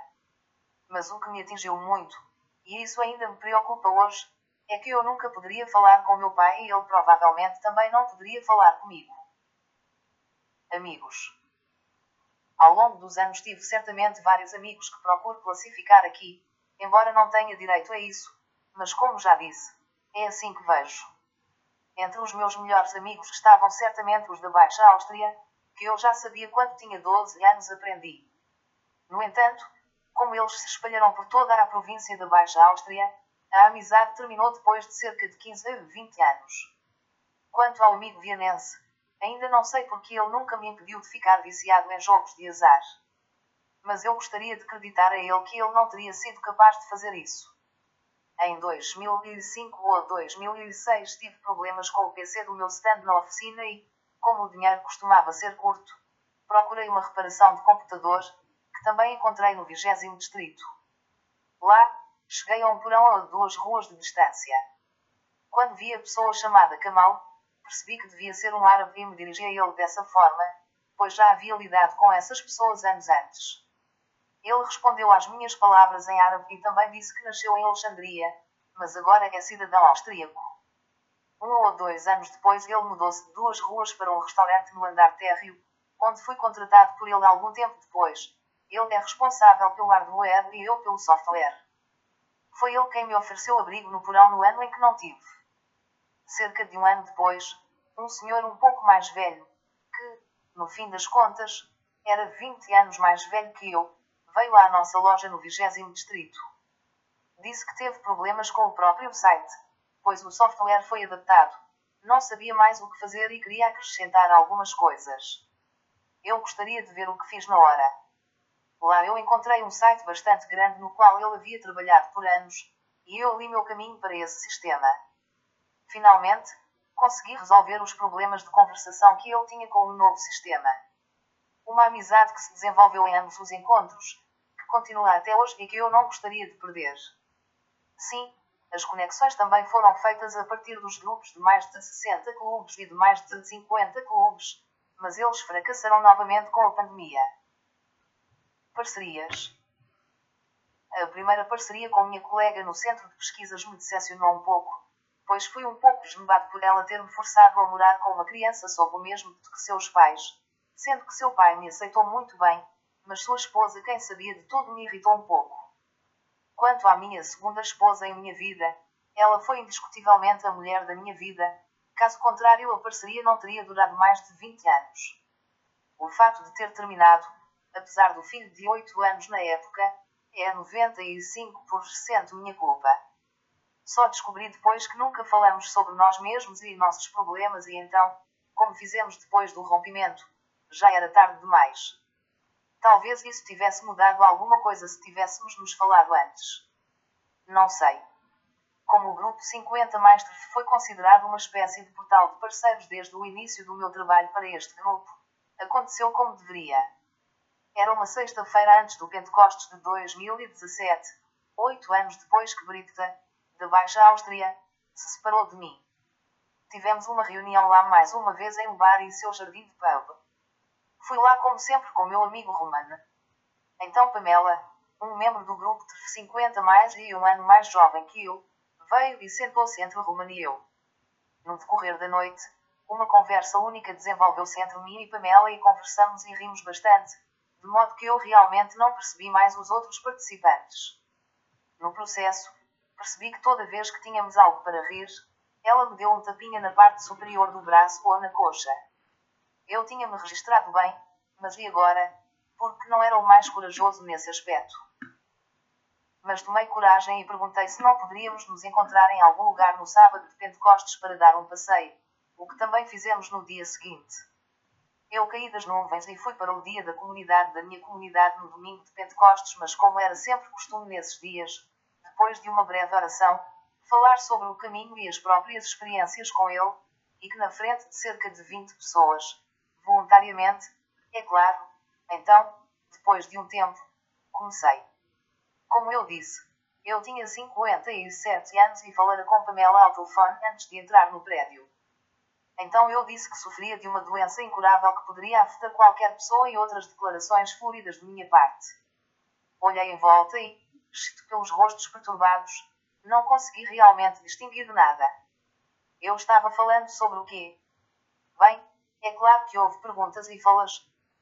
Mas o que me atingiu muito, e isso ainda me preocupa hoje, é que eu nunca poderia falar com meu pai e ele provavelmente também não poderia falar comigo. Amigos. Ao longo dos anos tive certamente vários amigos que procuro classificar aqui, embora não tenha direito a isso, mas como já disse, é assim que vejo. Entre os meus melhores amigos estavam certamente os da Baixa Áustria, que eu já sabia quando tinha 12 anos aprendi. No entanto, como eles se espalharam por toda a província da Baixa Áustria, a amizade terminou depois de cerca de 15 a 20 anos. Quanto ao amigo vienense, Ainda não sei porque ele nunca me impediu de ficar viciado em jogos de azar. Mas eu gostaria de acreditar a ele que ele não teria sido capaz de fazer isso. Em 2005 ou 2006 tive problemas com o PC do meu stand na oficina e, como o dinheiro costumava ser curto, procurei uma reparação de computador, que também encontrei no 20 distrito. Lá, cheguei a um porão a duas ruas de distância. Quando vi a pessoa chamada Kamal, percebi que devia ser um árabe e me dirigi a ele dessa forma, pois já havia lidado com essas pessoas anos antes. Ele respondeu às minhas palavras em árabe e também disse que nasceu em Alexandria, mas agora é cidadão austríaco. Um ou dois anos depois ele mudou-se de duas ruas para um restaurante no andar térreo, onde fui contratado por ele algum tempo depois. Ele é responsável pelo hardware e eu pelo software. Foi ele quem me ofereceu abrigo no porão no ano em que não tive cerca de um ano depois, um senhor um pouco mais velho, que, no fim das contas, era 20 anos mais velho que eu, veio à nossa loja no 20 distrito. Disse que teve problemas com o próprio site, pois o software foi adaptado. Não sabia mais o que fazer e queria acrescentar algumas coisas. Eu gostaria de ver o que fiz na hora. Lá eu encontrei um site bastante grande no qual ele havia trabalhado por anos, e eu li meu caminho para esse sistema. Finalmente, consegui resolver os problemas de conversação que ele tinha com o novo sistema. Uma amizade que se desenvolveu em ambos os encontros, que continua até hoje e que eu não gostaria de perder. Sim, as conexões também foram feitas a partir dos grupos de mais de 60 clubes e de mais de 50 clubes, mas eles fracassaram novamente com a pandemia. Parcerias. A primeira parceria com minha colega no centro de pesquisas me decepcionou um pouco pois fui um pouco esmebado por ela ter-me forçado a morar com uma criança sob o mesmo que seus pais, sendo que seu pai me aceitou muito bem, mas sua esposa, quem sabia de tudo, me irritou um pouco. Quanto à minha segunda esposa em minha vida, ela foi indiscutivelmente a mulher da minha vida, caso contrário, a parceria não teria durado mais de 20 anos. O fato de ter terminado, apesar do filho de 8 anos na época, é 95% minha culpa. Só descobri depois que nunca falamos sobre nós mesmos e nossos problemas, e então, como fizemos depois do rompimento, já era tarde demais. Talvez isso tivesse mudado alguma coisa se tivéssemos nos falado antes. Não sei. Como o Grupo 50 mais foi considerado uma espécie de portal de parceiros desde o início do meu trabalho para este grupo, aconteceu como deveria. Era uma sexta-feira antes do Pentecostes de 2017, oito anos depois que Britta, da Baixa Áustria, se separou de mim. Tivemos uma reunião lá mais uma vez em um bar e seu jardim de pub. Fui lá como sempre com meu amigo Romano. Então Pamela, um membro do grupo de 50 mais e um ano mais jovem que eu, veio e sentou-se entre Romano e eu. No decorrer da noite, uma conversa única desenvolveu-se entre mim e Pamela e conversamos e rimos bastante, de modo que eu realmente não percebi mais os outros participantes. No processo, percebi que toda vez que tínhamos algo para rir, ela me deu um tapinha na parte superior do braço ou na coxa. Eu tinha-me registrado bem, mas e agora? Porque não era o mais corajoso nesse aspecto. Mas tomei coragem e perguntei se não poderíamos nos encontrar em algum lugar no sábado de Pentecostes para dar um passeio, o que também fizemos no dia seguinte. Eu caí das nuvens e fui para o dia da comunidade da minha comunidade no domingo de Pentecostes, mas como era sempre costume nesses dias, depois de uma breve oração, falar sobre o caminho e as próprias experiências com ele, e que na frente de cerca de 20 pessoas, voluntariamente, é claro. Então, depois de um tempo, comecei. Como eu disse, eu tinha 57 anos e falara com Pamela ao telefone antes de entrar no prédio. Então eu disse que sofria de uma doença incurável que poderia afetar qualquer pessoa e outras declarações floridas de minha parte. Olhei em volta e, exceto pelos rostos perturbados, não consegui realmente distinguir nada. Eu estava falando sobre o quê? Bem, é claro que houve perguntas e falas,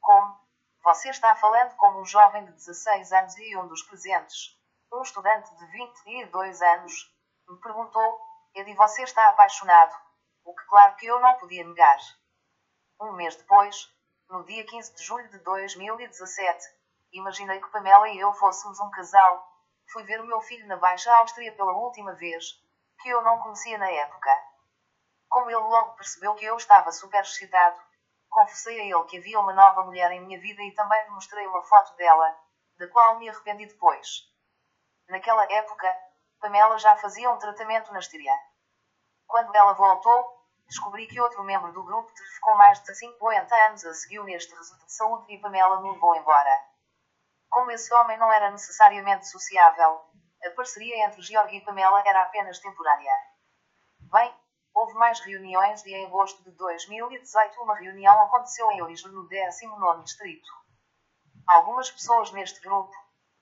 como: Você está falando como um jovem de 16 anos e um dos presentes, um estudante de 22 anos, me perguntou: E você está apaixonado? O que, claro que eu não podia negar. Um mês depois, no dia 15 de julho de 2017, imaginei que Pamela e eu fôssemos um casal. Fui ver o meu filho na Baixa Áustria pela última vez, que eu não conhecia na época. Como ele logo percebeu que eu estava super excitado, confessei a ele que havia uma nova mulher em minha vida e também lhe mostrei uma foto dela, da qual me arrependi depois. Naquela época, Pamela já fazia um tratamento na Estíria. Quando ela voltou, descobri que outro membro do grupo ficou mais de 50 anos a seguir neste resultado de saúde e Pamela me levou embora. Como esse homem não era necessariamente sociável, a parceria entre George e Pamela era apenas temporária. Bem, Houve mais reuniões e em agosto de 2018 uma reunião aconteceu em Orijo no 19 Distrito. Algumas pessoas neste grupo,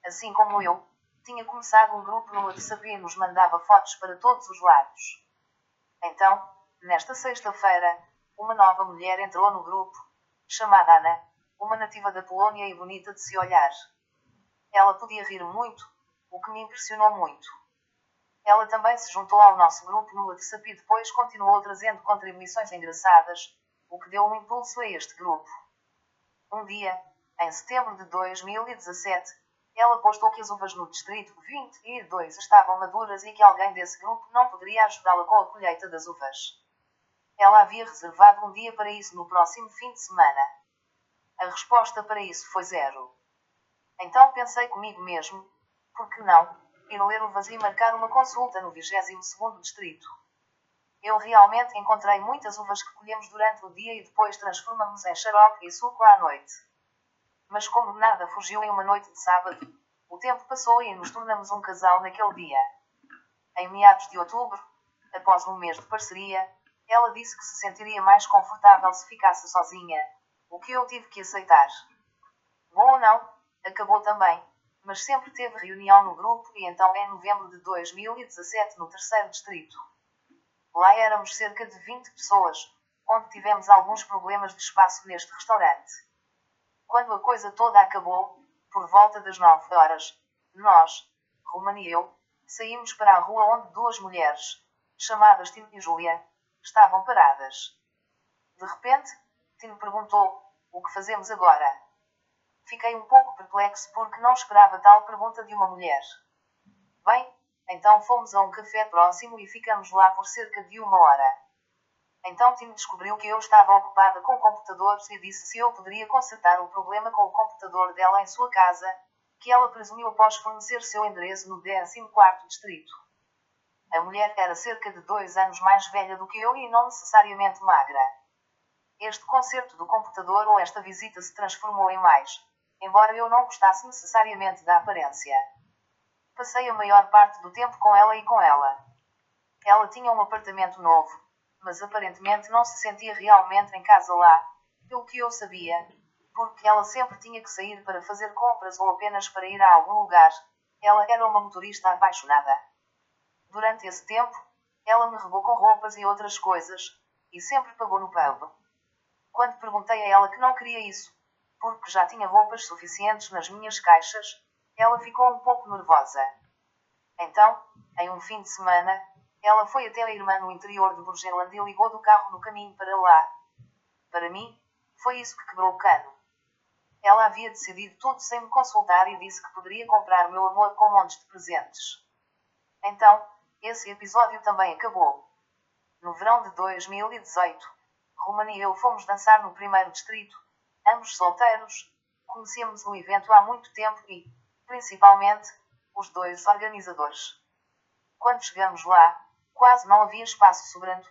assim como eu, tinha começado um grupo no WhatsApp e nos mandava fotos para todos os lados. Então, nesta sexta-feira, uma nova mulher entrou no grupo, chamada Ana, uma nativa da Polônia e bonita de se olhar. Ela podia rir muito, o que me impressionou muito. Ela também se juntou ao nosso grupo no WhatsApp e depois continuou trazendo contribuições engraçadas, o que deu um impulso a este grupo. Um dia, em setembro de 2017, ela postou que as uvas no distrito 22 estavam maduras e que alguém desse grupo não poderia ajudá-la com a colheita das uvas. Ela havia reservado um dia para isso no próximo fim de semana. A resposta para isso foi zero. Então pensei comigo mesmo, por que não? ir ler o vazio e marcar uma consulta no 22º distrito. Eu realmente encontrei muitas uvas que colhemos durante o dia e depois transformamos em xarope e suco à noite. Mas como nada fugiu em uma noite de sábado, o tempo passou e nos tornamos um casal naquele dia. Em meados de outubro, após um mês de parceria, ela disse que se sentiria mais confortável se ficasse sozinha, o que eu tive que aceitar. Bom ou não, acabou também mas sempre teve reunião no grupo e então em novembro de 2017 no terceiro distrito. Lá éramos cerca de 20 pessoas, onde tivemos alguns problemas de espaço neste restaurante. Quando a coisa toda acabou, por volta das nove horas, nós, Romana e eu, saímos para a rua onde duas mulheres, chamadas Tim e Julia, estavam paradas. De repente, Tim perguntou: O que fazemos agora? Fiquei um pouco perplexo porque não esperava tal pergunta de uma mulher. Bem, então fomos a um café próximo e ficamos lá por cerca de uma hora. Então Tim descobriu que eu estava ocupada com computadores e disse se eu poderia consertar o problema com o computador dela em sua casa, que ela presumiu após fornecer seu endereço no 14º distrito. A mulher era cerca de dois anos mais velha do que eu e não necessariamente magra. Este concerto do computador ou esta visita se transformou em mais, embora eu não gostasse necessariamente da aparência. Passei a maior parte do tempo com ela e com ela. Ela tinha um apartamento novo, mas aparentemente não se sentia realmente em casa lá, pelo que eu sabia, porque ela sempre tinha que sair para fazer compras ou apenas para ir a algum lugar. Ela era uma motorista apaixonada. Durante esse tempo, ela me regou com roupas e outras coisas, e sempre pagou no pub. Quando perguntei a ela que não queria isso, porque já tinha roupas suficientes nas minhas caixas, ela ficou um pouco nervosa. Então, em um fim de semana, ela foi até a irmã no interior de Burgenland e ligou do carro no caminho para lá. Para mim, foi isso que quebrou o cano. Ela havia decidido tudo sem me consultar e disse que poderia comprar meu amor com montes de presentes. Então, esse episódio também acabou. No verão de 2018, Romana e eu fomos dançar no primeiro distrito, ambos solteiros, conhecemos o evento há muito tempo e, principalmente, os dois organizadores. Quando chegamos lá, Quase não havia espaço sobrando.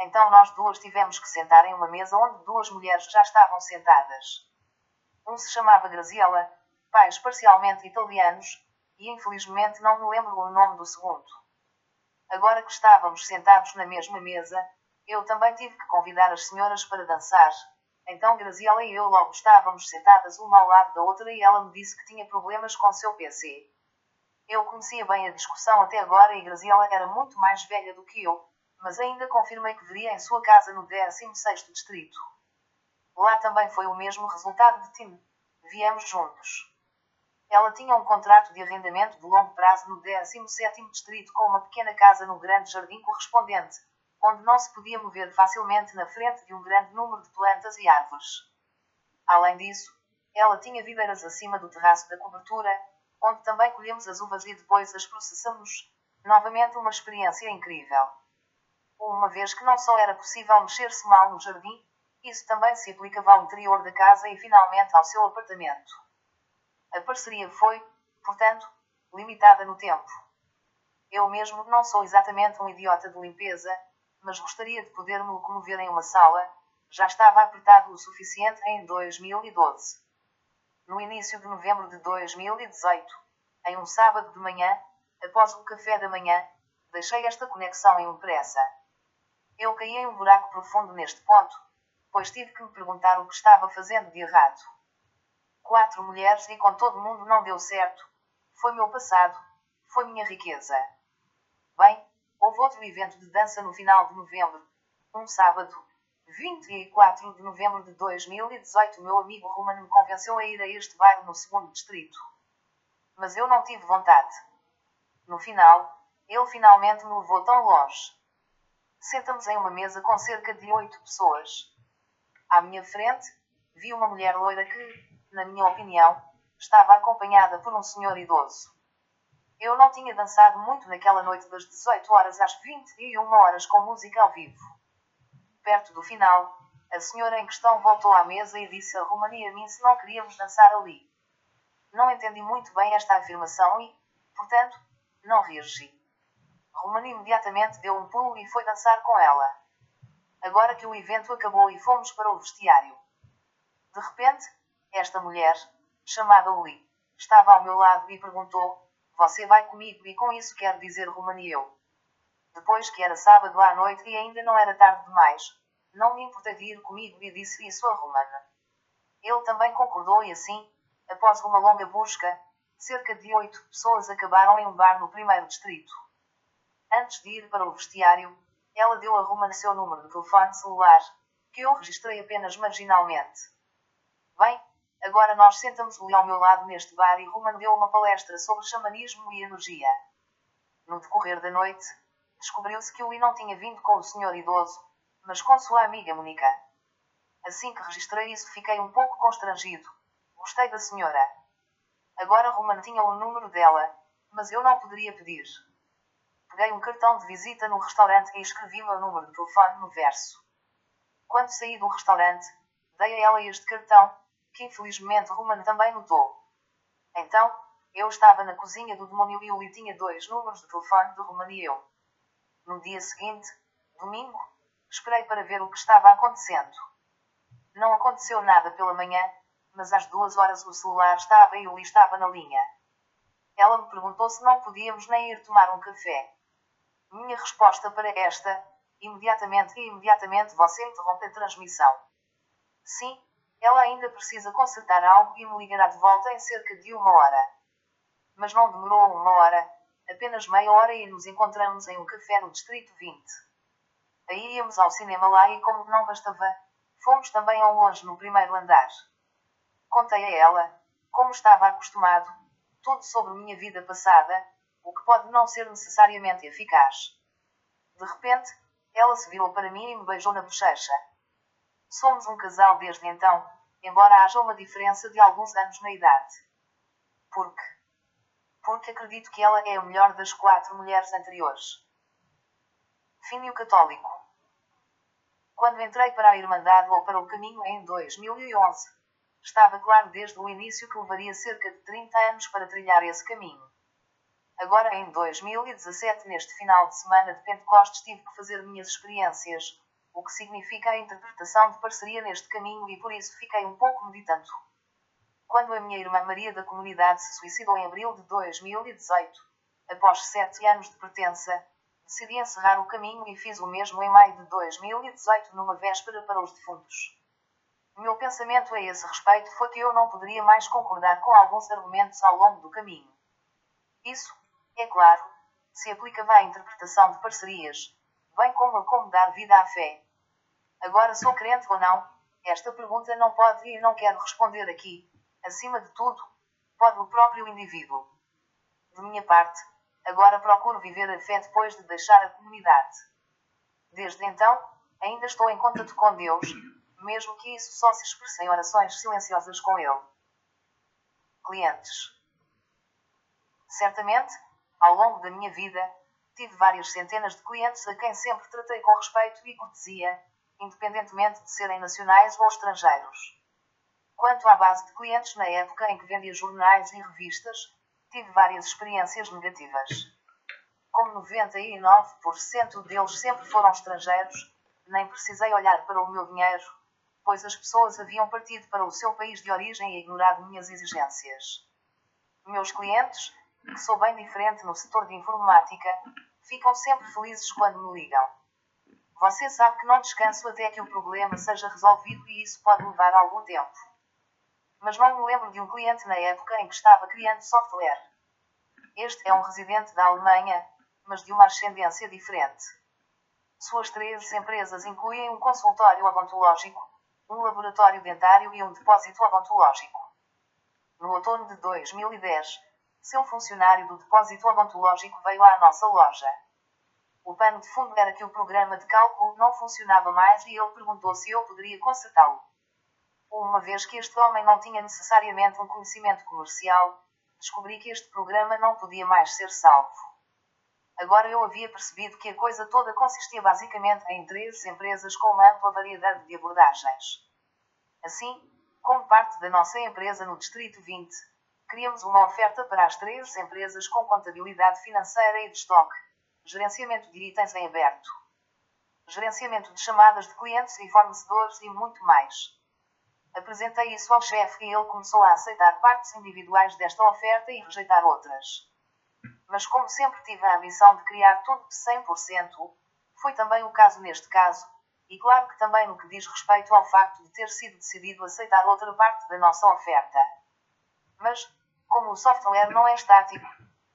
Então nós duas tivemos que sentar em uma mesa onde duas mulheres já estavam sentadas. Um se chamava Graziella, pais parcialmente italianos, e infelizmente não me lembro o nome do segundo. Agora que estávamos sentados na mesma mesa, eu também tive que convidar as senhoras para dançar. Então Graziella e eu logo estávamos sentadas uma ao lado da outra e ela me disse que tinha problemas com seu PC. Eu conhecia bem a discussão até agora e Graziella era muito mais velha do que eu, mas ainda confirmei que veria em sua casa no 16º distrito. Lá também foi o mesmo resultado de Tim. Viemos juntos. Ela tinha um contrato de arrendamento de longo prazo no 17º distrito com uma pequena casa no grande jardim correspondente, onde não se podia mover facilmente na frente de um grande número de plantas e árvores. Além disso, ela tinha videiras acima do terraço da cobertura, onde também colhemos as uvas e depois as processamos. Novamente uma experiência incrível. Uma vez que não só era possível mexer-se mal no jardim, isso também se aplicava ao interior da casa e finalmente ao seu apartamento. A parceria foi, portanto, limitada no tempo. Eu mesmo não sou exatamente um idiota de limpeza, mas gostaria de poder me locomover em uma sala, já estava apertado o suficiente em 2012 no início de novembro de 2018, em um sábado de manhã, após o café da manhã, deixei esta conexão impressa. Eu caí em um buraco profundo neste ponto, pois tive que me perguntar o que estava fazendo de errado. Quatro mulheres e com todo mundo não deu certo. Foi meu passado, foi minha riqueza. Bem, houve outro evento de dança no final de novembro, um sábado, 24 de novembro de 2018, meu amigo Roman me convenceu a ir a este bairro no segundo distrito. Mas eu não tive vontade. No final, ele finalmente me levou tão longe. Sentamos em uma mesa com cerca de oito pessoas. À minha frente, vi uma mulher loira que, na minha opinião, estava acompanhada por um senhor idoso. Eu não tinha dançado muito naquela noite das 18 horas às 21 horas com música ao vivo. Perto do final, a senhora em questão voltou à mesa e disse a Romani a mim se não queríamos dançar ali. Não entendi muito bem esta afirmação e, portanto, não reagi. Romani imediatamente deu um pulo e foi dançar com ela. Agora que o evento acabou e fomos para o vestiário. De repente, esta mulher, chamada Uli, estava ao meu lado e perguntou: Você vai comigo? E com isso quer dizer Romani eu. Depois que era sábado à noite e ainda não era tarde demais, não me importei de ir comigo e disse isso a Romana. Ele também concordou e assim, após uma longa busca, cerca de oito pessoas acabaram em um bar no primeiro distrito. Antes de ir para o vestiário, ela deu a Romana seu número de telefone celular, que eu registrei apenas marginalmente. Bem, Agora nós sentamos ali ao meu lado neste bar e Ruman deu uma palestra sobre xamanismo e energia. No decorrer da noite, descobriu-se que o Lee não tinha vindo com o senhor idoso, mas com sua amiga Monica. Assim que registrei isso fiquei um pouco constrangido. Gostei da senhora. Agora Roman tinha o número dela, mas eu não poderia pedir. Peguei um cartão de visita no restaurante e escrevi o meu número de telefone no verso. Quando saí do restaurante, dei a ela este cartão, que infelizmente Roman também notou. Então, eu estava na cozinha do demônio e o Lee tinha dois números de telefone de Roman e eu. No dia seguinte, domingo, esperei para ver o que estava acontecendo. Não aconteceu nada pela manhã, mas às duas horas o celular estava e Lee estava na linha. Ela me perguntou se não podíamos nem ir tomar um café. Minha resposta para esta, imediatamente e imediatamente você interrompe a transmissão. Sim, ela ainda precisa consertar algo e me ligará de volta em cerca de uma hora. Mas não demorou uma hora, apenas meia hora e nos encontramos em um café no Distrito 20. Aí íamos ao cinema lá e como não bastava, fomos também ao longe no primeiro andar. Contei a ela, como estava acostumado, tudo sobre minha vida passada, o que pode não ser necessariamente eficaz. De repente, ela se virou para mim e me beijou na bochecha. Somos um casal desde então, embora haja uma diferença de alguns anos na idade. Porque? Porque acredito que ela é a melhor das quatro mulheres anteriores. Fínio Católico. Quando entrei para a Irmandade ou para o caminho em 2011, estava claro desde o início que levaria cerca de 30 anos para trilhar esse caminho. Agora, em 2017, neste final de semana de Pentecostes, tive que fazer minhas experiências, o que significa a interpretação de parceria neste caminho e por isso fiquei um pouco meditando. Quando a minha irmã Maria da comunidade se suicidou em abril de 2018, após sete anos de pertença, decidi encerrar o caminho e fiz o mesmo em maio de 2018 numa véspera para os defuntos. Meu pensamento a esse respeito foi que eu não poderia mais concordar com alguns argumentos ao longo do caminho. Isso, é claro, se aplicava à interpretação de parcerias, bem como a como dar vida à fé. Agora sou crente ou não? Esta pergunta não pode e não quero responder aqui. Acima de tudo, pode o próprio indivíduo. De minha parte, agora procuro viver a fé depois de deixar a comunidade. Desde então, ainda estou em contato com Deus, mesmo que isso só se expresse em orações silenciosas com Ele. Clientes. Certamente, ao longo da minha vida, tive várias centenas de clientes a quem sempre tratei com respeito e cortesia, independentemente de serem nacionais ou estrangeiros. Quanto à base de clientes na época em que vendia jornais e revistas, tive várias experiências negativas. Como 99% deles sempre foram estrangeiros, nem precisei olhar para o meu dinheiro, pois as pessoas haviam partido para o seu país de origem e ignorado minhas exigências. Meus clientes, que sou bem diferente no setor de informática, ficam sempre felizes quando me ligam. Você sabe que não descanso até que o problema seja resolvido e isso pode levar algum tempo. Mas não me lembro de um cliente na época em que estava criando software. Este é um residente da Alemanha, mas de uma ascendência diferente. Suas três empresas incluem um consultório odontológico, um laboratório dentário e um depósito odontológico. No outono de 2010, seu funcionário do depósito odontológico veio à nossa loja. O pano de fundo era que o programa de cálculo não funcionava mais e ele perguntou se eu poderia consertá-lo. Uma vez que este homem não tinha necessariamente um conhecimento comercial, descobri que este programa não podia mais ser salvo. Agora eu havia percebido que a coisa toda consistia basicamente em três empresas com uma ampla variedade de abordagens. Assim, como parte da nossa empresa no Distrito 20, criamos uma oferta para as três empresas com contabilidade financeira e de estoque, gerenciamento de itens em aberto, gerenciamento de chamadas de clientes e fornecedores e muito mais. Apresentei isso ao chefe e ele começou a aceitar partes individuais desta oferta e rejeitar outras. Mas como sempre tive a ambição de criar tudo de 100%, foi também o caso neste caso, e claro que também no que diz respeito ao facto de ter sido decidido aceitar outra parte da nossa oferta. Mas, como o software não é estático,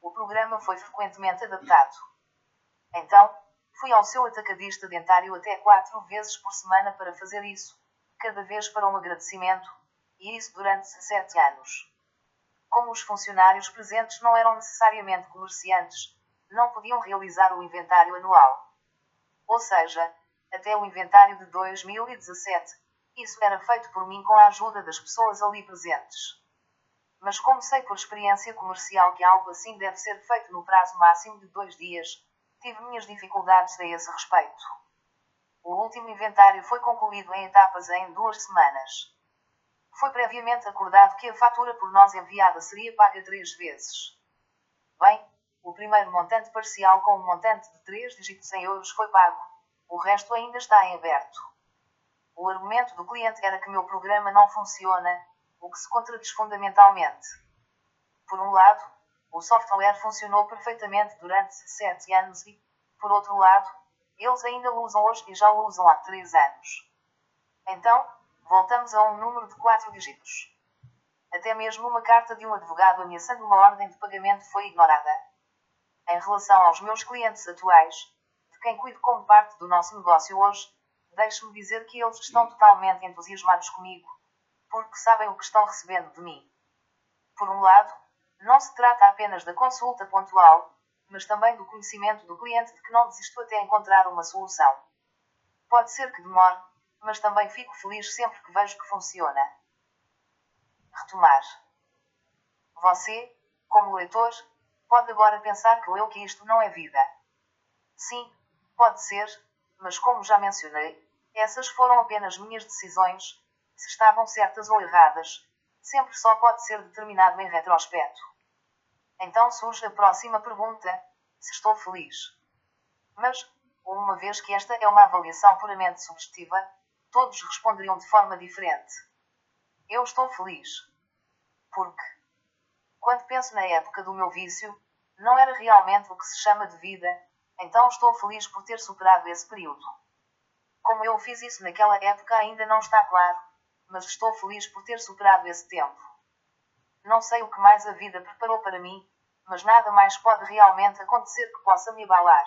o programa foi frequentemente adaptado. Então, fui ao seu atacadista dentário até quatro vezes por semana para fazer isso, cada vez para um agradecimento, e isso durante 17 anos. Como os funcionários presentes não eram necessariamente comerciantes, não podiam realizar o inventário anual. Ou seja, até o inventário de 2017, isso era feito por mim com a ajuda das pessoas ali presentes. Mas como sei por experiência comercial que algo assim deve ser feito no prazo máximo de dois dias, tive minhas dificuldades a esse respeito. O último inventário foi concluído em etapas em duas semanas. Foi previamente acordado que a fatura por nós enviada seria paga três vezes. Bem, o primeiro montante parcial com um montante de três dígitos em euros foi pago. O resto ainda está em aberto. O argumento do cliente era que meu programa não funciona, o que se contradiz fundamentalmente. Por um lado, o software funcionou perfeitamente durante sete anos e, por outro lado, eles ainda o usam hoje e já o usam há três anos. Então, voltamos a um número de quatro dígitos. Até mesmo uma carta de um advogado ameaçando uma ordem de pagamento foi ignorada. Em relação aos meus clientes atuais, de quem cuido como parte do nosso negócio hoje, deixe-me dizer que eles estão totalmente entusiasmados comigo, porque sabem o que estão recebendo de mim. Por um lado, não se trata apenas da consulta pontual, mas também do conhecimento do cliente de que não desisto até encontrar uma solução. Pode ser que demore, mas também fico feliz sempre que vejo que funciona. Retomar. Você, como leitor, pode agora pensar que leu que isto não é vida. Sim, pode ser, mas como já mencionei, essas foram apenas minhas decisões, se estavam certas ou erradas, sempre só pode ser determinado em retrospecto. Então surge a próxima pergunta: se estou feliz? Mas, uma vez que esta é uma avaliação puramente subjetiva, todos responderiam de forma diferente. Eu estou feliz. Porque, quando penso na época do meu vício, não era realmente o que se chama de vida, então estou feliz por ter superado esse período. Como eu fiz isso naquela época ainda não está claro, mas estou feliz por ter superado esse tempo. Não sei o que mais a vida preparou para mim, mas nada mais pode realmente acontecer que possa me abalar.